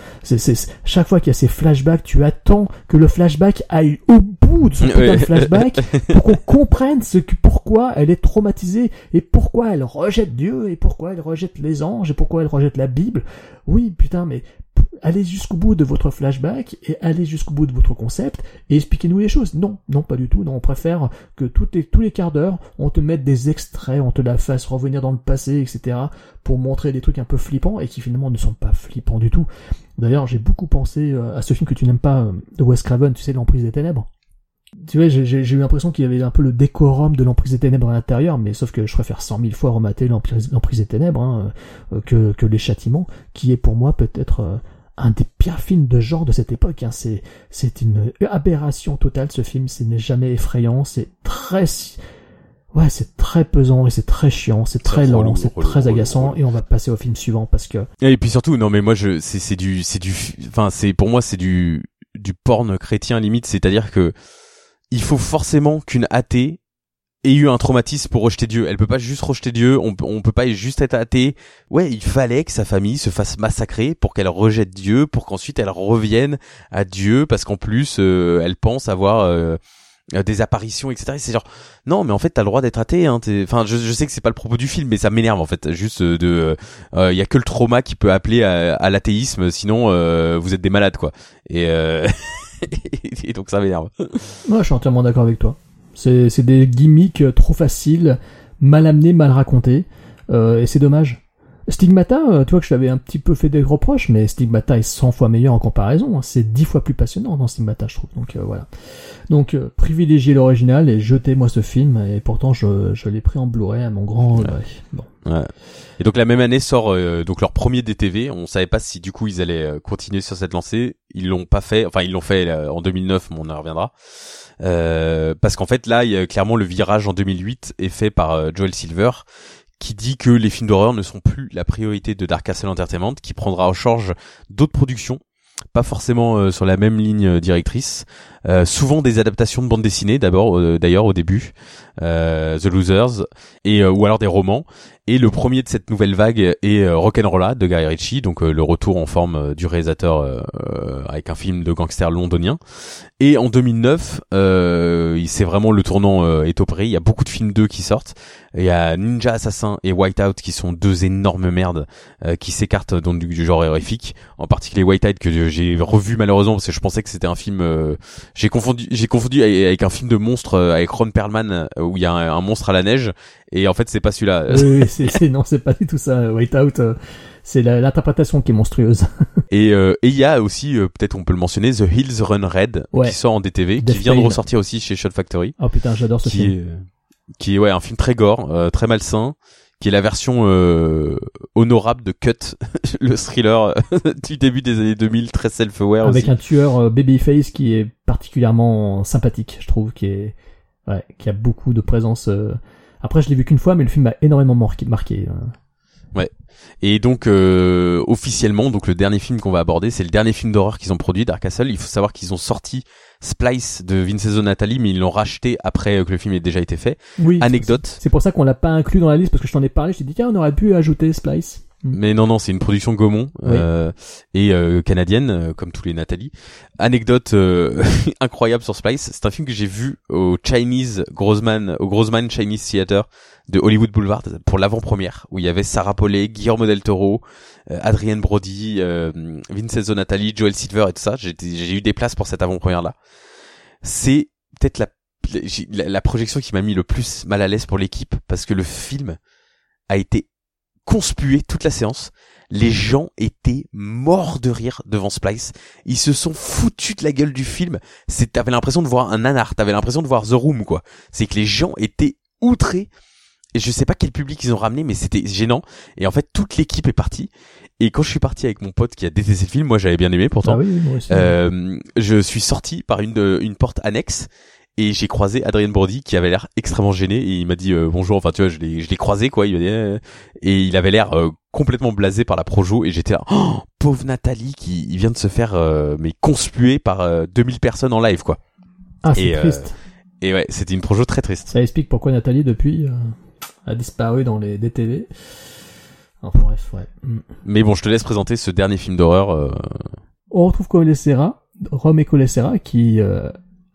chaque fois qu'il y a ces flashbacks, tu attends que le flashback aille au bout de son flashback <laughs> pour qu'on comprenne ce que, pourquoi elle est traumatisée et pourquoi elle rejette Dieu et pourquoi elle rejette les anges et pourquoi elle rejette la Bible. Oui, putain, mais allez jusqu'au bout de votre flashback et allez jusqu'au bout de votre concept et expliquez-nous les choses. Non, non, pas du tout. Non, on préfère que les, tous les quarts d'heure, on te mette des extraits, on te la fasse revenir dans le passé, etc. pour montrer des trucs un peu flippants et qui finalement ne sont pas flippants du tout. D'ailleurs, j'ai beaucoup pensé euh, à ce film que tu n'aimes pas, euh, de Wes Craven, tu sais, L'Emprise des Ténèbres. Tu vois, j'ai- eu l'impression qu'il y avait un peu le décorum de l'Emprise des Ténèbres à l'intérieur, mais sauf que je préfère cent mille fois remater l'Emprise des Ténèbres hein, euh, que, Les Châtiments, qui est pour moi peut-être euh, un des pires films de genre de cette époque. Hein. C'est c'est une aberration totale ce film. Ce n'est jamais effrayant. C'est très ouais, c'est très pesant et c'est très chiant. C'est très lent. relou, C'est très relou, agaçant. relou. Et on va passer au film suivant parce que et puis surtout non mais moi je c'est c'est du c'est du enfin c'est pour moi c'est du du porn chrétien limite c'est-à-dire que il faut forcément qu'une athée ait eu un traumatisme pour rejeter Dieu. Elle peut pas juste rejeter Dieu, on, on peut pas juste être athée. Ouais, il fallait que sa famille se fasse massacrer pour qu'elle rejette Dieu, pour qu'ensuite elle revienne à Dieu, parce qu'en plus euh, elle pense avoir euh, euh, des apparitions, etc. Et c'est genre non, mais en fait t'as le droit d'être athée. Hein, enfin, je, sais que c'est pas le propos du film, mais ça m'énerve en fait. Juste euh, de, il y a que le trauma qui peut appeler à, à l'athéisme, sinon euh, vous êtes des malades quoi. Et, euh, <laughs> et donc ça m'énerve. Moi, je suis entièrement d'accord avec toi. C'est c'est des gimmicks euh, trop faciles, mal amenés, mal racontés, euh, et c'est dommage. Stigmata, euh, tu vois que je t'avais un petit peu fait des reproches, mais Stigmata est 100 fois meilleur en comparaison. hein. C'est 10 fois plus passionnant dans Stigmata, je trouve. Donc euh, voilà. Donc euh, privilégiez l'original et jetez-moi ce film. Et pourtant, je, je l'ai pris en Blu-ray à mon grand regret. Bon. Ouais. Et donc la même année sort euh, donc leur premier DTV. On savait pas si du coup ils allaient euh, continuer sur cette lancée. Ils l'ont pas fait. Enfin ils l'ont fait euh, en 2009, mais on en reviendra. Euh, parce qu'en fait là, il y a clairement le virage en 2008 est fait par euh, Joel Silver qui dit que les films d'horreur ne sont plus la priorité de Dark Castle Entertainment, qui prendra en charge d'autres productions, pas forcément euh, sur la même ligne directrice, souvent des adaptations de bande dessinée d'abord, d'ailleurs au début, The Losers, et ou alors des romans. Et le premier de cette nouvelle vague est Rock'n'Rolla de Guy Ritchie, donc le retour en forme du réalisateur avec un film de gangster londonien. Et en 2009, euh, c'est vraiment le tournant est opéré. Il y a beaucoup de films d'eux qui sortent. Il y a Ninja Assassin et Whiteout qui sont deux énormes merdes qui s'écartent donc du, genre horrifique. En particulier Whiteout que j'ai revu malheureusement parce que je pensais que c'était un film. j'ai confondu, j'ai confondu avec, un film de monstre avec Ron Perlman où il y a un, monstre à la neige et en fait c'est pas celui-là. Oui, c'est non, c'est pas du tout ça. Whiteout, euh, c'est l'interprétation qui est monstrueuse. <laughs> et euh, et il y a aussi euh, peut-être on peut le mentionner The Hills Run Red qui sort en DTV, qui vient de ressortir aussi chez Shot Factory. Oh putain, j'adore ce film. Qui est ouais un film très gore, très malsain qui est la version honorable de Cut, <laughs> le thriller <laughs> du début des années 2000, très self-aware Avec un tueur babyface qui est particulièrement sympathique, je trouve, qui est ouais, qui a beaucoup de présence. Euh. Après, je l'ai vu qu'une fois, mais le film m'a énormément marqué. marqué. Euh. Ouais. Et donc euh, officiellement, donc le dernier film qu'on va aborder, c'est le dernier film d'horreur qu'ils ont produit, Dark Castle. Il faut savoir qu'ils ont sorti Splice de Vincenzo Natali, mais ils l'ont racheté après que le film ait déjà été fait. Oui. Anecdote. C'est pour ça qu'on l'a pas inclus dans la liste parce que je t'en ai parlé. Je t'ai dit tiens, on aurait pu ajouter Splice. Mais non, non, c'est une production Gaumont euh, et euh, canadienne, euh, comme tous les Nathalie. Anecdote euh, <laughs> incroyable sur Splice, c'est un film que j'ai vu au Chinese Grossman, au Grossman Chinese Theater de Hollywood Boulevard pour l'avant-première, où il y avait Sarah Paulet, Guillermo del Toro, Adrienne Brody, Vincenzo Natali, Joel Silver et tout ça. J'ai eu des places pour cette avant-première-là. C'est peut-être la, la, la projection qui m'a mis le plus mal à l'aise pour l'équipe, parce que le film a été conspué toute la séance. Les gens étaient morts de rire devant Splice. Ils se sont foutus de la gueule du film. C'est, t'avais l'impression de voir un nanar. T'avais l'impression de voir The Room, quoi. C'est que les gens étaient outrés. Et je sais pas quel public ils ont ramené, mais c'était gênant. Et en fait, toute l'équipe est partie. Et quand je suis parti avec mon pote qui a détesté le film, moi j'avais bien aimé pourtant. Ah euh, je suis sorti par une, une porte annexe et j'ai croisé Adrien Brody qui avait l'air extrêmement gêné. Et il m'a dit euh, bonjour enfin tu vois je l'ai je l'ai croisé quoi. Il dit euh, et il avait l'air euh, complètement blasé par la projo. Et j'étais là oh, pauvre Nathalie qui il vient de se faire mais conspuer par 2000 personnes en live quoi. Ah c'est triste. et ouais c'était une projo très triste. Ça explique pourquoi Nathalie depuis a disparu dans les DTV enfin bref ouais. Mm. mais bon je te laisse présenter ce dernier film d'horreur on retrouve Colessera Rome et Colessera qui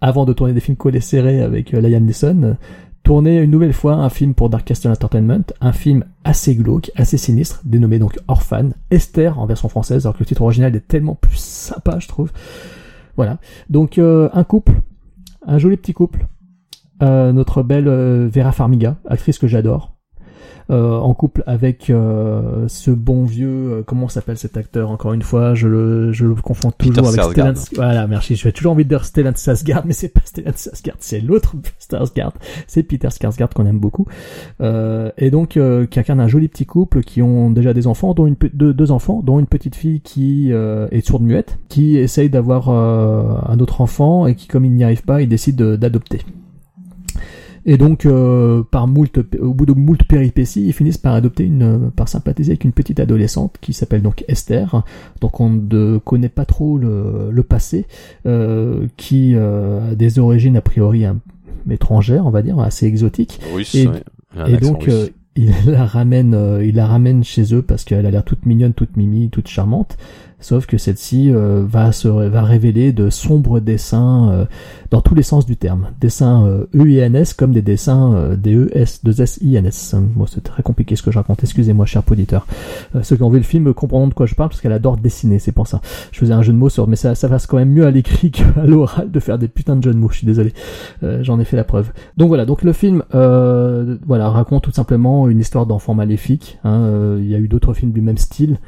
avant de tourner des films collés serrés avec euh, Liam Neeson, euh, tourner une nouvelle fois un film pour Dark Castle Entertainment, un film assez glauque, assez sinistre, dénommé donc Orphan, Esther en version française, alors que le titre original est tellement plus sympa, je trouve. Voilà. Donc euh, un couple, un joli petit couple, notre belle Vera Farmiga, actrice que j'adore, euh, en couple avec euh, ce bon vieux euh, comment s'appelle cet acteur encore une fois je le je le confonds toujours avec Stellan voilà merci j'ai toujours envie de dire Stellan Skarsgård mais c'est pas Stellan Skarsgård c'est l'autre <laughs> Skarsgård. C'est Peter Skarsgård qu'on aime beaucoup. Et donc qui incarne un joli petit couple qui ont déjà des enfants dont une deux, deux enfants dont une petite fille qui est sourde muette qui essaye d'avoir un autre enfant et qui comme il n'y arrive pas il décide d'adopter et donc, euh, par moult, au bout de moult péripéties, ils finissent par adopter une, par sympathiser avec une petite adolescente qui s'appelle donc Esther. Donc, on ne connaît pas trop le, le passé, euh, qui euh, a des origines a priori étrangères, on va dire, assez exotiques. et, et donc, euh, il <laughs> la ramène, il la ramène chez eux parce qu'elle a l'air toute mignonne, toute mimi, toute charmante. Sauf que celle-ci euh, va se va révéler de sombres dessins euh, dans tous les sens du terme. Dessins euh, E-I-N-S comme des dessins des E-S, 2 S-I-N-S. Bon, c'est très compliqué ce que je raconte, excusez-moi cher auditeur. ceux qui ont vu le film comprendront de quoi je parle parce qu'elle adore dessiner, c'est pour ça. Je faisais un jeu de mots sur, mais ça, ça passe quand même mieux à l'écrit <laughs> qu'à l'oral de faire des putains de jeux de mots, je suis désolé. J'en ai fait la preuve. Donc voilà, donc le film voilà, raconte tout simplement une histoire d'enfant maléfique. Hein, il y a eu d'autres films du même style.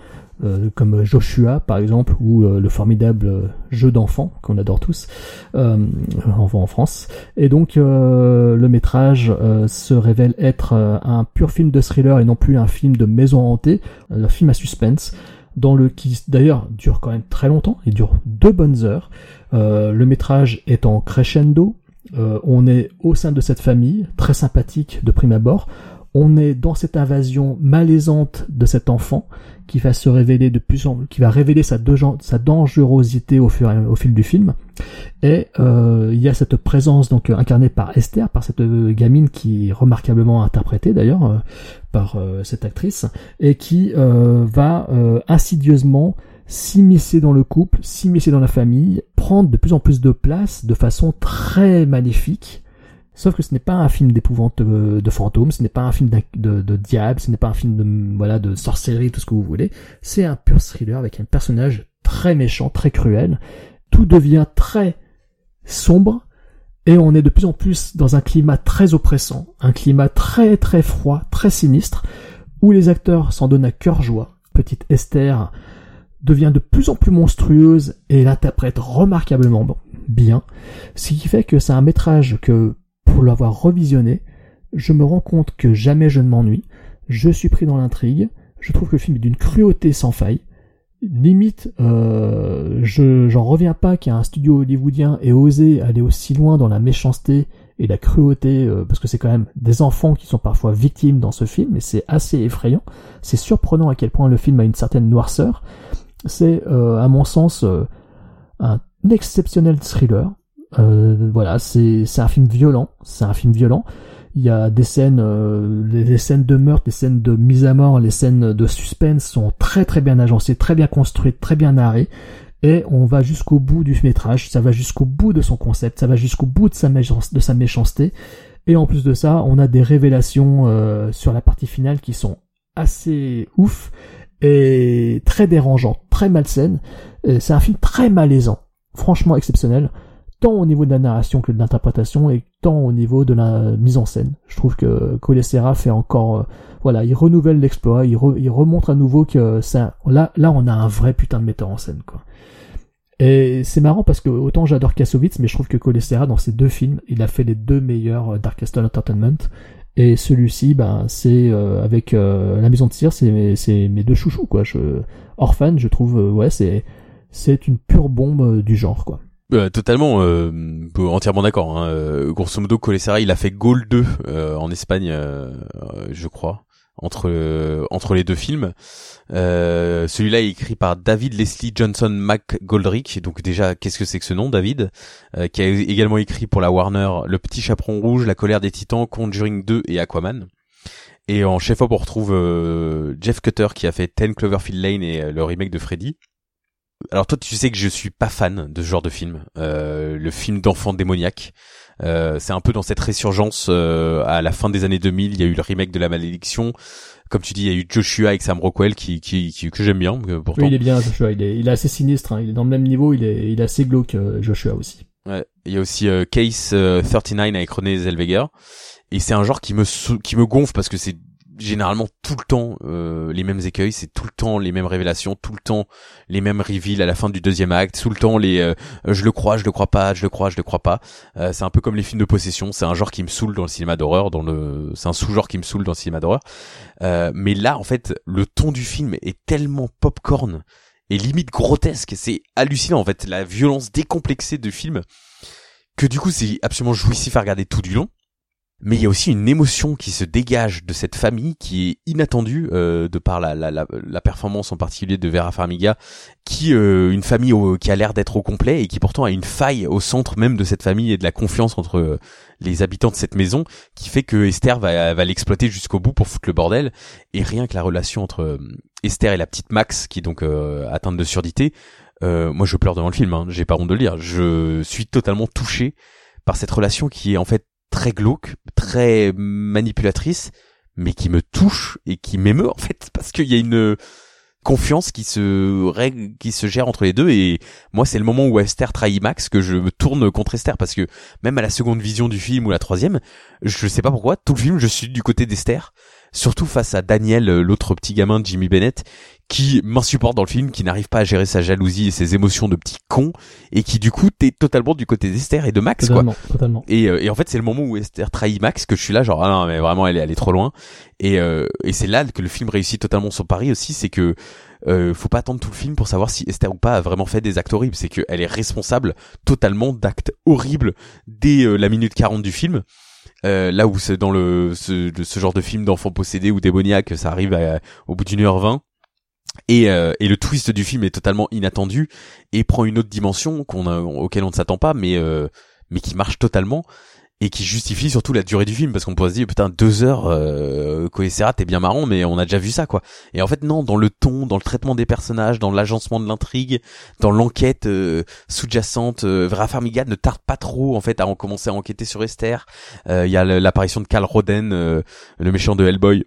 Euh, comme Joshua par exemple ou euh, le formidable jeu d'enfant qu'on adore tous euh, en France. Et donc le métrage se révèle être un pur film de thriller et non plus un film de maison hantée un film à suspense dans le qui d'ailleurs dure quand même très longtemps il dure deux bonnes heures. Le métrage est en crescendo on est au sein de cette famille très sympathique de prime abord on est dans cette invasion malaisante de cet enfant qui va se révéler de plus en qui va révéler sa, dangerosité au, fil du film. Et euh, il y a cette présence donc incarnée par Esther, par cette gamine qui est remarquablement interprétée d'ailleurs euh, par euh, cette actrice, et qui euh, va insidieusement s'immiscer dans le couple, s'immiscer dans la famille, prendre de plus en plus de place de façon très maléfique. Sauf que ce n'est pas un film d'épouvante de, de, fantômes, ce n'est pas un film de, de, diable, ce n'est pas un film de, voilà, de sorcellerie, tout ce que vous voulez. C'est un pur thriller avec un personnage très méchant, très cruel. Tout devient très sombre et on est de plus en plus dans un climat très oppressant, un climat très très froid, très sinistre, où les acteurs s'en donnent à cœur joie. Petite Esther devient de plus en plus monstrueuse et l'interprète remarquablement bien, ce qui fait que c'est un métrage que, pour l'avoir revisionné, je me rends compte que jamais je ne m'ennuie, je suis pris dans l'intrigue, je trouve que le film est d'une cruauté sans faille, limite, euh, je j'en reviens pas qu'un studio hollywoodien ait osé aller aussi loin dans la méchanceté et la cruauté, euh, parce que c'est quand même des enfants qui sont parfois victimes dans ce film, et c'est assez effrayant. C'est surprenant à quel point le film a une certaine noirceur, c'est, euh, à mon sens, euh, un exceptionnel thriller. Euh, voilà, c'est un film violent. C'est un film violent. Il y a des scènes, les, scènes de meurtre, les scènes de mise à mort, les scènes de suspense sont très très bien agencées, très bien construites, très bien narrées et on va jusqu'au bout du métrage, ça va jusqu'au bout de son concept, ça va jusqu'au bout de sa, de sa méchanceté, et en plus de ça, on a des révélations sur la partie finale qui sont assez ouf, et très dérangeant, très malsaine. C'est un film très malaisant, franchement exceptionnel, tant au niveau de la narration que de l'interprétation et tant au niveau de la mise en scène. Je trouve que Colessera fait encore, euh, voilà, il renouvelle l'exploit, il, remontre à nouveau que ça, là, là, on a un vrai putain de metteur en scène, quoi. Et c'est marrant parce que autant j'adore Kassovitz, mais je trouve que Colessera, dans ces deux films, il a fait les deux meilleurs euh, Dark Castle Entertainment. Et celui-ci, ben, c'est euh, avec euh, la maison de cire, c'est mes, mes deux chouchous quoi. Je, Orphan, je trouve, euh, ouais, c'est c'est une pure bombe du genre quoi. Totalement, entièrement d'accord. Hein. grosso modo, Colessera, il a fait Goal 2 en Espagne, je crois entre entre les deux films. Euh, celui-là est écrit par David Leslie Johnson McGoldrick. Donc déjà, qu'est-ce que c'est que ce nom, David? Euh, Qui a également écrit pour la Warner Le Petit Chaperon Rouge, La Colère des Titans, Conjuring 2 et Aquaman. Et en chef-op, on retrouve euh, Jeff Cutter qui a fait Ten Cloverfield Lane et le remake de Freddy. Alors toi, tu sais que je suis pas fan de ce genre de film, le film d'enfant démoniaque. Euh, c'est un peu dans cette résurgence euh, à la fin des années 2000. Il y a eu le remake de La Malédiction. Comme tu dis, il y a eu Joshua avec Sam Rockwell qui, qui, qui que j'aime bien. Pourtant. Oui, il est bien Joshua. Il est, il est assez sinistre. Hein. Il est dans le même niveau. Il est, il est assez glauque euh, Joshua aussi. Ouais. Il y a aussi Case 39 avec René Zellweger. Et c'est un genre qui me qui me gonfle parce que c'est généralement tout le temps euh, les mêmes écueils, c'est tout le temps les mêmes révélations, tout le temps les mêmes reveals à la fin du deuxième acte, tout le temps les euh, je le crois, je le crois pas, je le crois, je le crois pas. Euh, c'est un peu comme les films de possession, c'est un genre qui me saoule dans le cinéma d'horreur, dans le c'est un sous-genre qui me saoule dans le cinéma d'horreur. mais là en fait, le ton du film est tellement popcorn et limite grotesque, c'est hallucinant en fait, la violence décomplexée du film que du coup c'est absolument jouissif à regarder tout du long mais il y a aussi une émotion qui se dégage de cette famille qui est inattendue euh, de par la, la, la, performance en particulier de Vera Farmiga, qui euh, une famille qui a l'air d'être au complet et qui pourtant a une faille au centre même de cette famille et de la confiance entre euh, les habitants de cette maison, qui fait que Esther va, va l'exploiter jusqu'au bout pour foutre le bordel. Et rien que la relation entre Esther et la petite Max, qui est donc atteinte de surdité, moi je pleure devant le film, hein, j'ai pas honte de le dire, je suis totalement touché par cette relation qui est en fait très glauque, très manipulatrice, mais qui me touche et qui m'émeut en fait <laughs> parce qu'il y a une confiance qui se règle, qui se gère entre les deux et moi c'est le moment où Esther trahit Max que je me tourne contre Esther parce que même à la seconde vision du film ou la troisième, je sais pas pourquoi tout le film je suis du côté d'Esther surtout face à Daniel, euh, l'autre petit gamin de Jimmy Bennett, qui m'insupporte dans le film, qui n'arrive pas à gérer sa jalousie et ses émotions de petit con, et qui du coup t'es totalement du côté d'Esther et de Max, totalement, quoi. Totalement. Et, euh, et en fait c'est le moment où Esther trahit Max que je suis là genre ah non mais vraiment elle est allée trop loin. Et, euh, et c'est là que le film réussit totalement son pari aussi, c'est que euh, faut pas attendre tout le film pour savoir si Esther ou pas a vraiment fait des actes horribles. C'est qu'elle est responsable totalement d'actes horribles dès la minute 40 du film Euh, là où c'est dans le ce, genre de film d'enfants possédés ou démoniaques, ça arrive au bout d'une heure vingt. Et, euh, et le twist du film est totalement inattendu et prend une autre dimension auquel on ne s'attend pas, mais euh, mais qui marche totalement et qui justifie surtout la durée du film parce qu'on pourrait se dire putain deux heures euh, Coessera t'es bien marrant mais on a déjà vu ça quoi. Et en fait non dans le ton dans le traitement des personnages dans l'agencement de l'intrigue dans l'enquête euh, sous-jacente euh, Vera Farmiga ne tarde pas trop en fait à en commencer à enquêter sur Esther. Euh, il y a l'apparition de Carl Roden euh, le méchant de Hellboy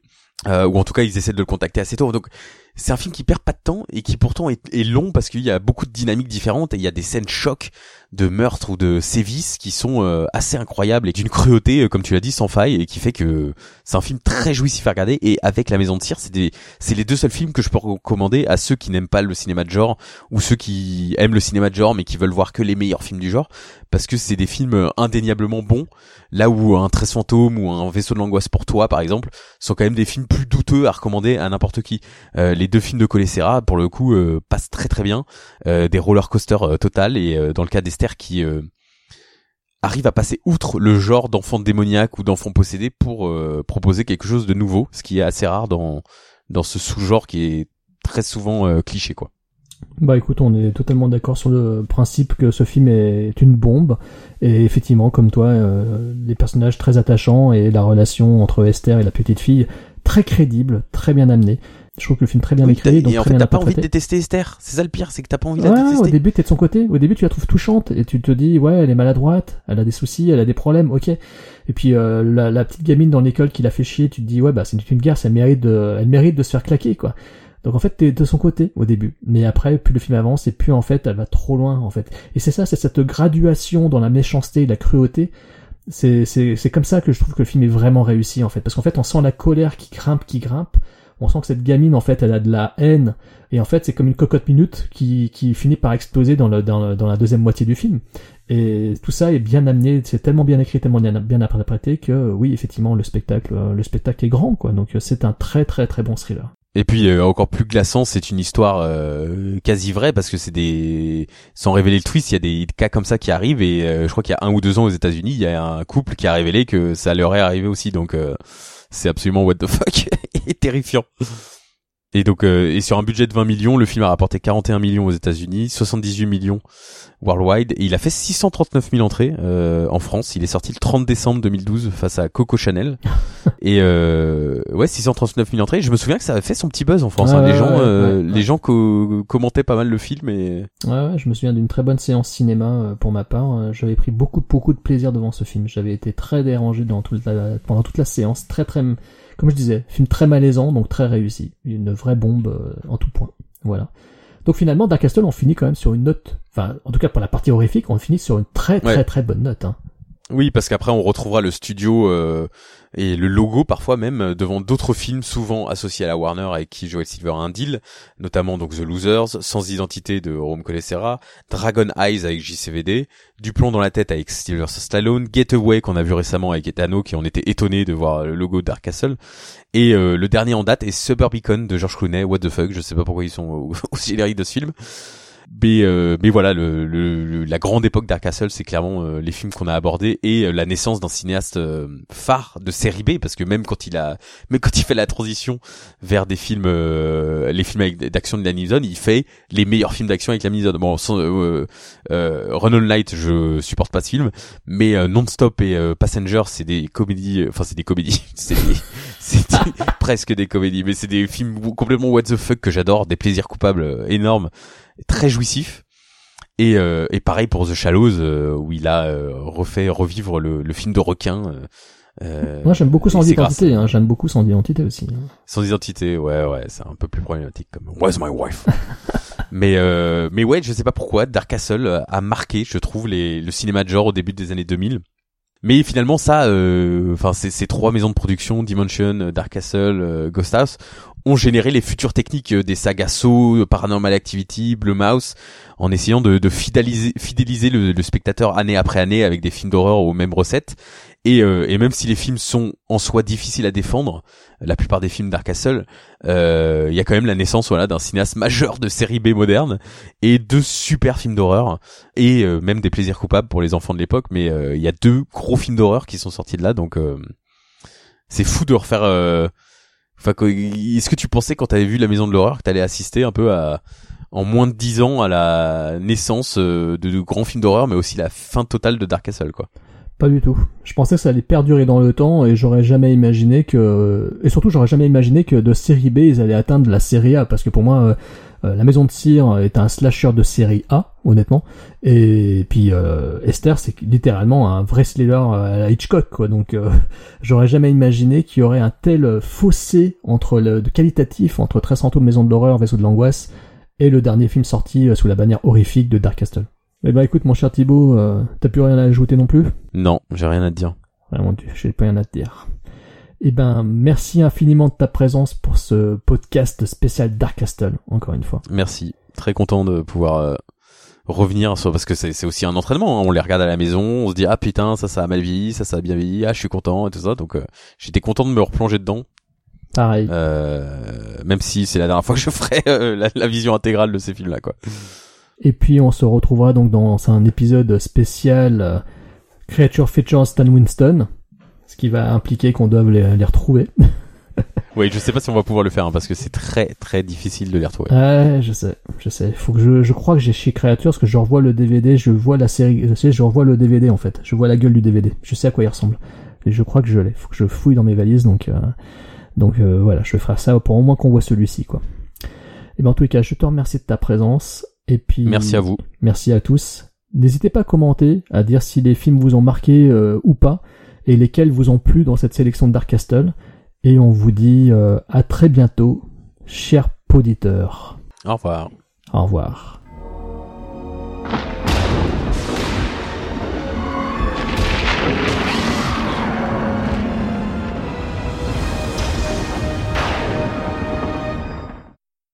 euh, ou en tout cas ils essaient de le contacter assez tôt. Donc c'est un film qui perd pas de temps et qui pourtant est, est long parce qu'il y a beaucoup de dynamiques différentes et il y a des scènes chocs de meurtres ou de sévices qui sont euh, assez incroyables et d'une cruauté euh, comme tu l'as dit sans faille et qui fait que c'est un film très jouissif à regarder. Et avec la maison de cire c'est des c'est les deux seuls films que je peux recommander à ceux qui n'aiment pas le cinéma de genre ou ceux qui aiment le cinéma de genre mais qui veulent voir que les meilleurs films du genre parce que c'est des films euh, indéniablement bons. Là où un 13 fantôme ou un vaisseau de l'angoisse pour toi par exemple sont quand même des films plus douteux à recommander à n'importe qui. Euh, les deux films de Colessera pour le coup euh, passent très très bien. Euh, des roller coasters total et dans le cas d'Esther qui euh, arrive à passer outre le genre d'enfant démoniaque ou d'enfant possédé pour euh, proposer quelque chose de nouveau ce qui est assez rare dans dans ce sous-genre qui est très souvent euh, cliché quoi Bah écoute, on est totalement d'accord sur le principe que ce film est une bombe. Et effectivement, comme toi, euh, les personnages très attachants et la relation entre Esther et la petite fille très crédible, très bien amenée. Je trouve que le film est très bien Oui, écrit, donc et en fait t'as pas envie de détester Esther c'est ça le pire c'est que t'as pas envie de Ouais, la au détester début t'es de son côté. Au début tu la trouves touchante et tu te dis ouais elle est maladroite, elle a des soucis, elle a des problèmes, ok. Et puis euh, la, la petite gamine dans l'école qui l'a fait chier, tu te dis ouais bah c'est une garce, elle mérite de, elle mérite de se faire claquer quoi. Donc en fait t'es de son côté au début, mais après plus le film avance et plus en fait elle va trop loin en fait. Et c'est ça, c'est cette graduation dans la méchanceté et la cruauté. C'est c'est c'est comme ça que je trouve que le film est vraiment réussi en fait, parce qu'en fait on sent la colère qui grimpe, qui grimpe. On sent que cette gamine en fait elle a de la haine et en fait, c'est comme une cocotte minute qui, qui finit par exploser dans, le, dans, le- dans la deuxième moitié du film. Et tout ça est bien amené, c'est tellement bien écrit, tellement bien, bien interprété que oui, effectivement, le spectacle, euh, le spectacle est grand, quoi. Donc euh, c'est un très très très bon thriller. Et puis euh, encore plus glaçant, c'est une histoire euh, quasi vraie parce que c'est des sans révéler le twist, il y a des cas comme ça qui arrivent et euh, je crois qu'il y a un ou deux ans aux États-Unis, il y a un couple qui a révélé que ça leur est arrivé aussi donc euh, c'est absolument what the fuck <laughs> et terrifiant. Et donc euh, et sur un budget de 20 millions, le film a rapporté 41 millions aux États-Unis, 78 millions worldwide et il a fait 639 000 entrées euh, en France. Il est sorti le 30 décembre 2012 face à Coco Chanel <laughs> et euh, ouais 639 000 entrées. Je me souviens que ça avait fait son petit buzz en France. Hein. Les gens ouais, euh, ouais, les gens co- commentaient pas mal le film et Ouais, ouais, je me souviens d'une très bonne séance cinéma euh, pour ma part. Euh, J'avais pris beaucoup beaucoup de plaisir devant ce film. J'avais été très dérangé dans toute la, pendant toute la séance. Très très, comme je disais, film très malaisant, donc très réussi. Une vraie bombe euh, en tout point. Voilà. Donc finalement, Dark Castle, on finit quand même sur une note. Enfin, en tout cas pour la partie horrifique, on finit sur une très très Ouais. très bonne note. Hein. Oui, parce qu'après on retrouvera le studio euh, et le logo parfois même euh, devant d'autres films souvent associés à la Warner avec qui Joel Silver a un deal, notamment donc The Losers, Sans identité de Rome Colessera, Dragon Eyes avec JCVD, Du plomb dans la tête avec Sylvester Stallone, Getaway qu'on a vu récemment avec Etano qui on était étonné de voir le logo Dark Castle et euh, le dernier en date est Suburbicon de George Clooney, What the fuck, je sais pas pourquoi ils sont au- <laughs> aussi générique de ce film. Mais, euh, mais voilà, le, le- la grande époque Dark Castle, c'est clairement euh, les films qu'on a abordés et euh, la naissance d'un cinéaste euh, phare de série B, parce que même quand il a, même quand il fait la transition vers des films, euh, les films d'action de Liam Neeson, il fait les meilleurs films d'action avec Liam Neeson. Bon, sans, euh, Run on Light, je supporte pas ce film, mais euh, Non-Stop et Passenger, c'est des comédies, enfin c'est des comédies, <laughs> c'est presque des comédies, mais c'est des films complètement what the fuck que j'adore, des plaisirs coupables énormes très jouissif. Et, euh, et pareil pour The Shallows, euh, où il a euh, refait revivre le, le film de requin. euh, euh, Moi j'aime beaucoup grâce identité. Hein. J'aime beaucoup son identité aussi. hein. Sans identité, ouais, ouais, c'est un peu plus problématique comme Where's my wife? <laughs> mais, euh, mais ouais, je sais pas pourquoi, Dark Castle a marqué, je trouve, les, le cinéma de genre au début des années 2000. Mais finalement, ça, euh, enfin, ces, ces trois maisons de production, Dimension, euh, Dark Castle, euh, Ghost House, ont généré les futures techniques euh, des sagas Saw, Paranormal Activity, Blue Mouse, en essayant de, de fidéliser, fidéliser le, le spectateur année après année avec des films d'horreur aux mêmes recettes. Et, euh, et même si les films sont en soi difficiles à défendre, la plupart des films Dark Castle, euh, il y a quand même la naissance voilà d'un cinéaste majeur de série B moderne et deux super films d'horreur et euh, même des plaisirs coupables pour les enfants de l'époque. Mais il y a deux gros films d'horreur qui sont sortis de là, donc c'est fou de refaire. Enfin, est-ce que tu pensais quand t'avais vu La Maison de l'horreur que t'allais assister un peu à en moins de dix ans à la naissance de, de grands films d'horreur, mais aussi la fin totale de Dark Castle, quoi? Pas du tout. Je pensais que ça allait perdurer dans le temps et j'aurais jamais imaginé que et surtout j'aurais jamais imaginé que de série B ils allaient atteindre la série A parce que pour moi euh, euh, la Maison de Cire est un slasher de série A honnêtement et puis euh, Esther c'est littéralement un vrai thriller à la Hitchcock quoi donc <laughs> j'aurais jamais imaginé qu'il y aurait un tel fossé entre le de qualitatif entre Tressanto Maison de l'horreur Vaisseau de l'angoisse et le dernier film sorti sous la bannière horrifique de Dark Castle. Eh ben écoute mon cher Thibaut, euh, t'as plus rien à ajouter non plus? Non, j'ai rien à te dire. Ah mon dieu, j'ai pas rien à te dire. Eh ben merci infiniment de ta présence pour ce podcast spécial Dark Castle, encore une fois. Merci, très content de pouvoir euh, revenir sur parce que c'est aussi un entraînement. Hein. On les regarde à la maison, on se dit ah putain ça ça a mal vieilli, ça ça a bien vieilli, ah je suis content et tout ça. Donc euh, j'étais content de me replonger dedans. Pareil. même si c'est la dernière fois que je ferai la, la, vision intégrale de ces films là quoi. Et puis on se retrouvera donc dans un épisode spécial euh, Creature Features Stan Winston, qui va impliquer qu'on doive les, retrouver. <laughs> oui, je sais pas si on va pouvoir le faire hein, parce que c'est très très difficile de les retrouver. Ouais, je sais, je sais. Faut que je, je crois que j'ai chez Creature parce que je revois le DVD, je vois la série, je sais, je revois le DVD en fait, je vois la gueule du DVD, je sais à quoi il ressemble. Et je crois que je l'ai. Faut que je fouille dans mes valises donc euh, donc euh, voilà, je vais faire ça pour au moins qu'on voit celui-ci quoi. Et ben en tout cas, je te remercie de ta présence et puis merci à vous. Merci à tous. N'hésitez pas à commenter, à dire si les films vous ont marqué euh, ou pas, et lesquels vous ont plu dans cette sélection de Dark Castle. Et on vous dit euh, à très bientôt, chers auditeurs. Au revoir. Au revoir.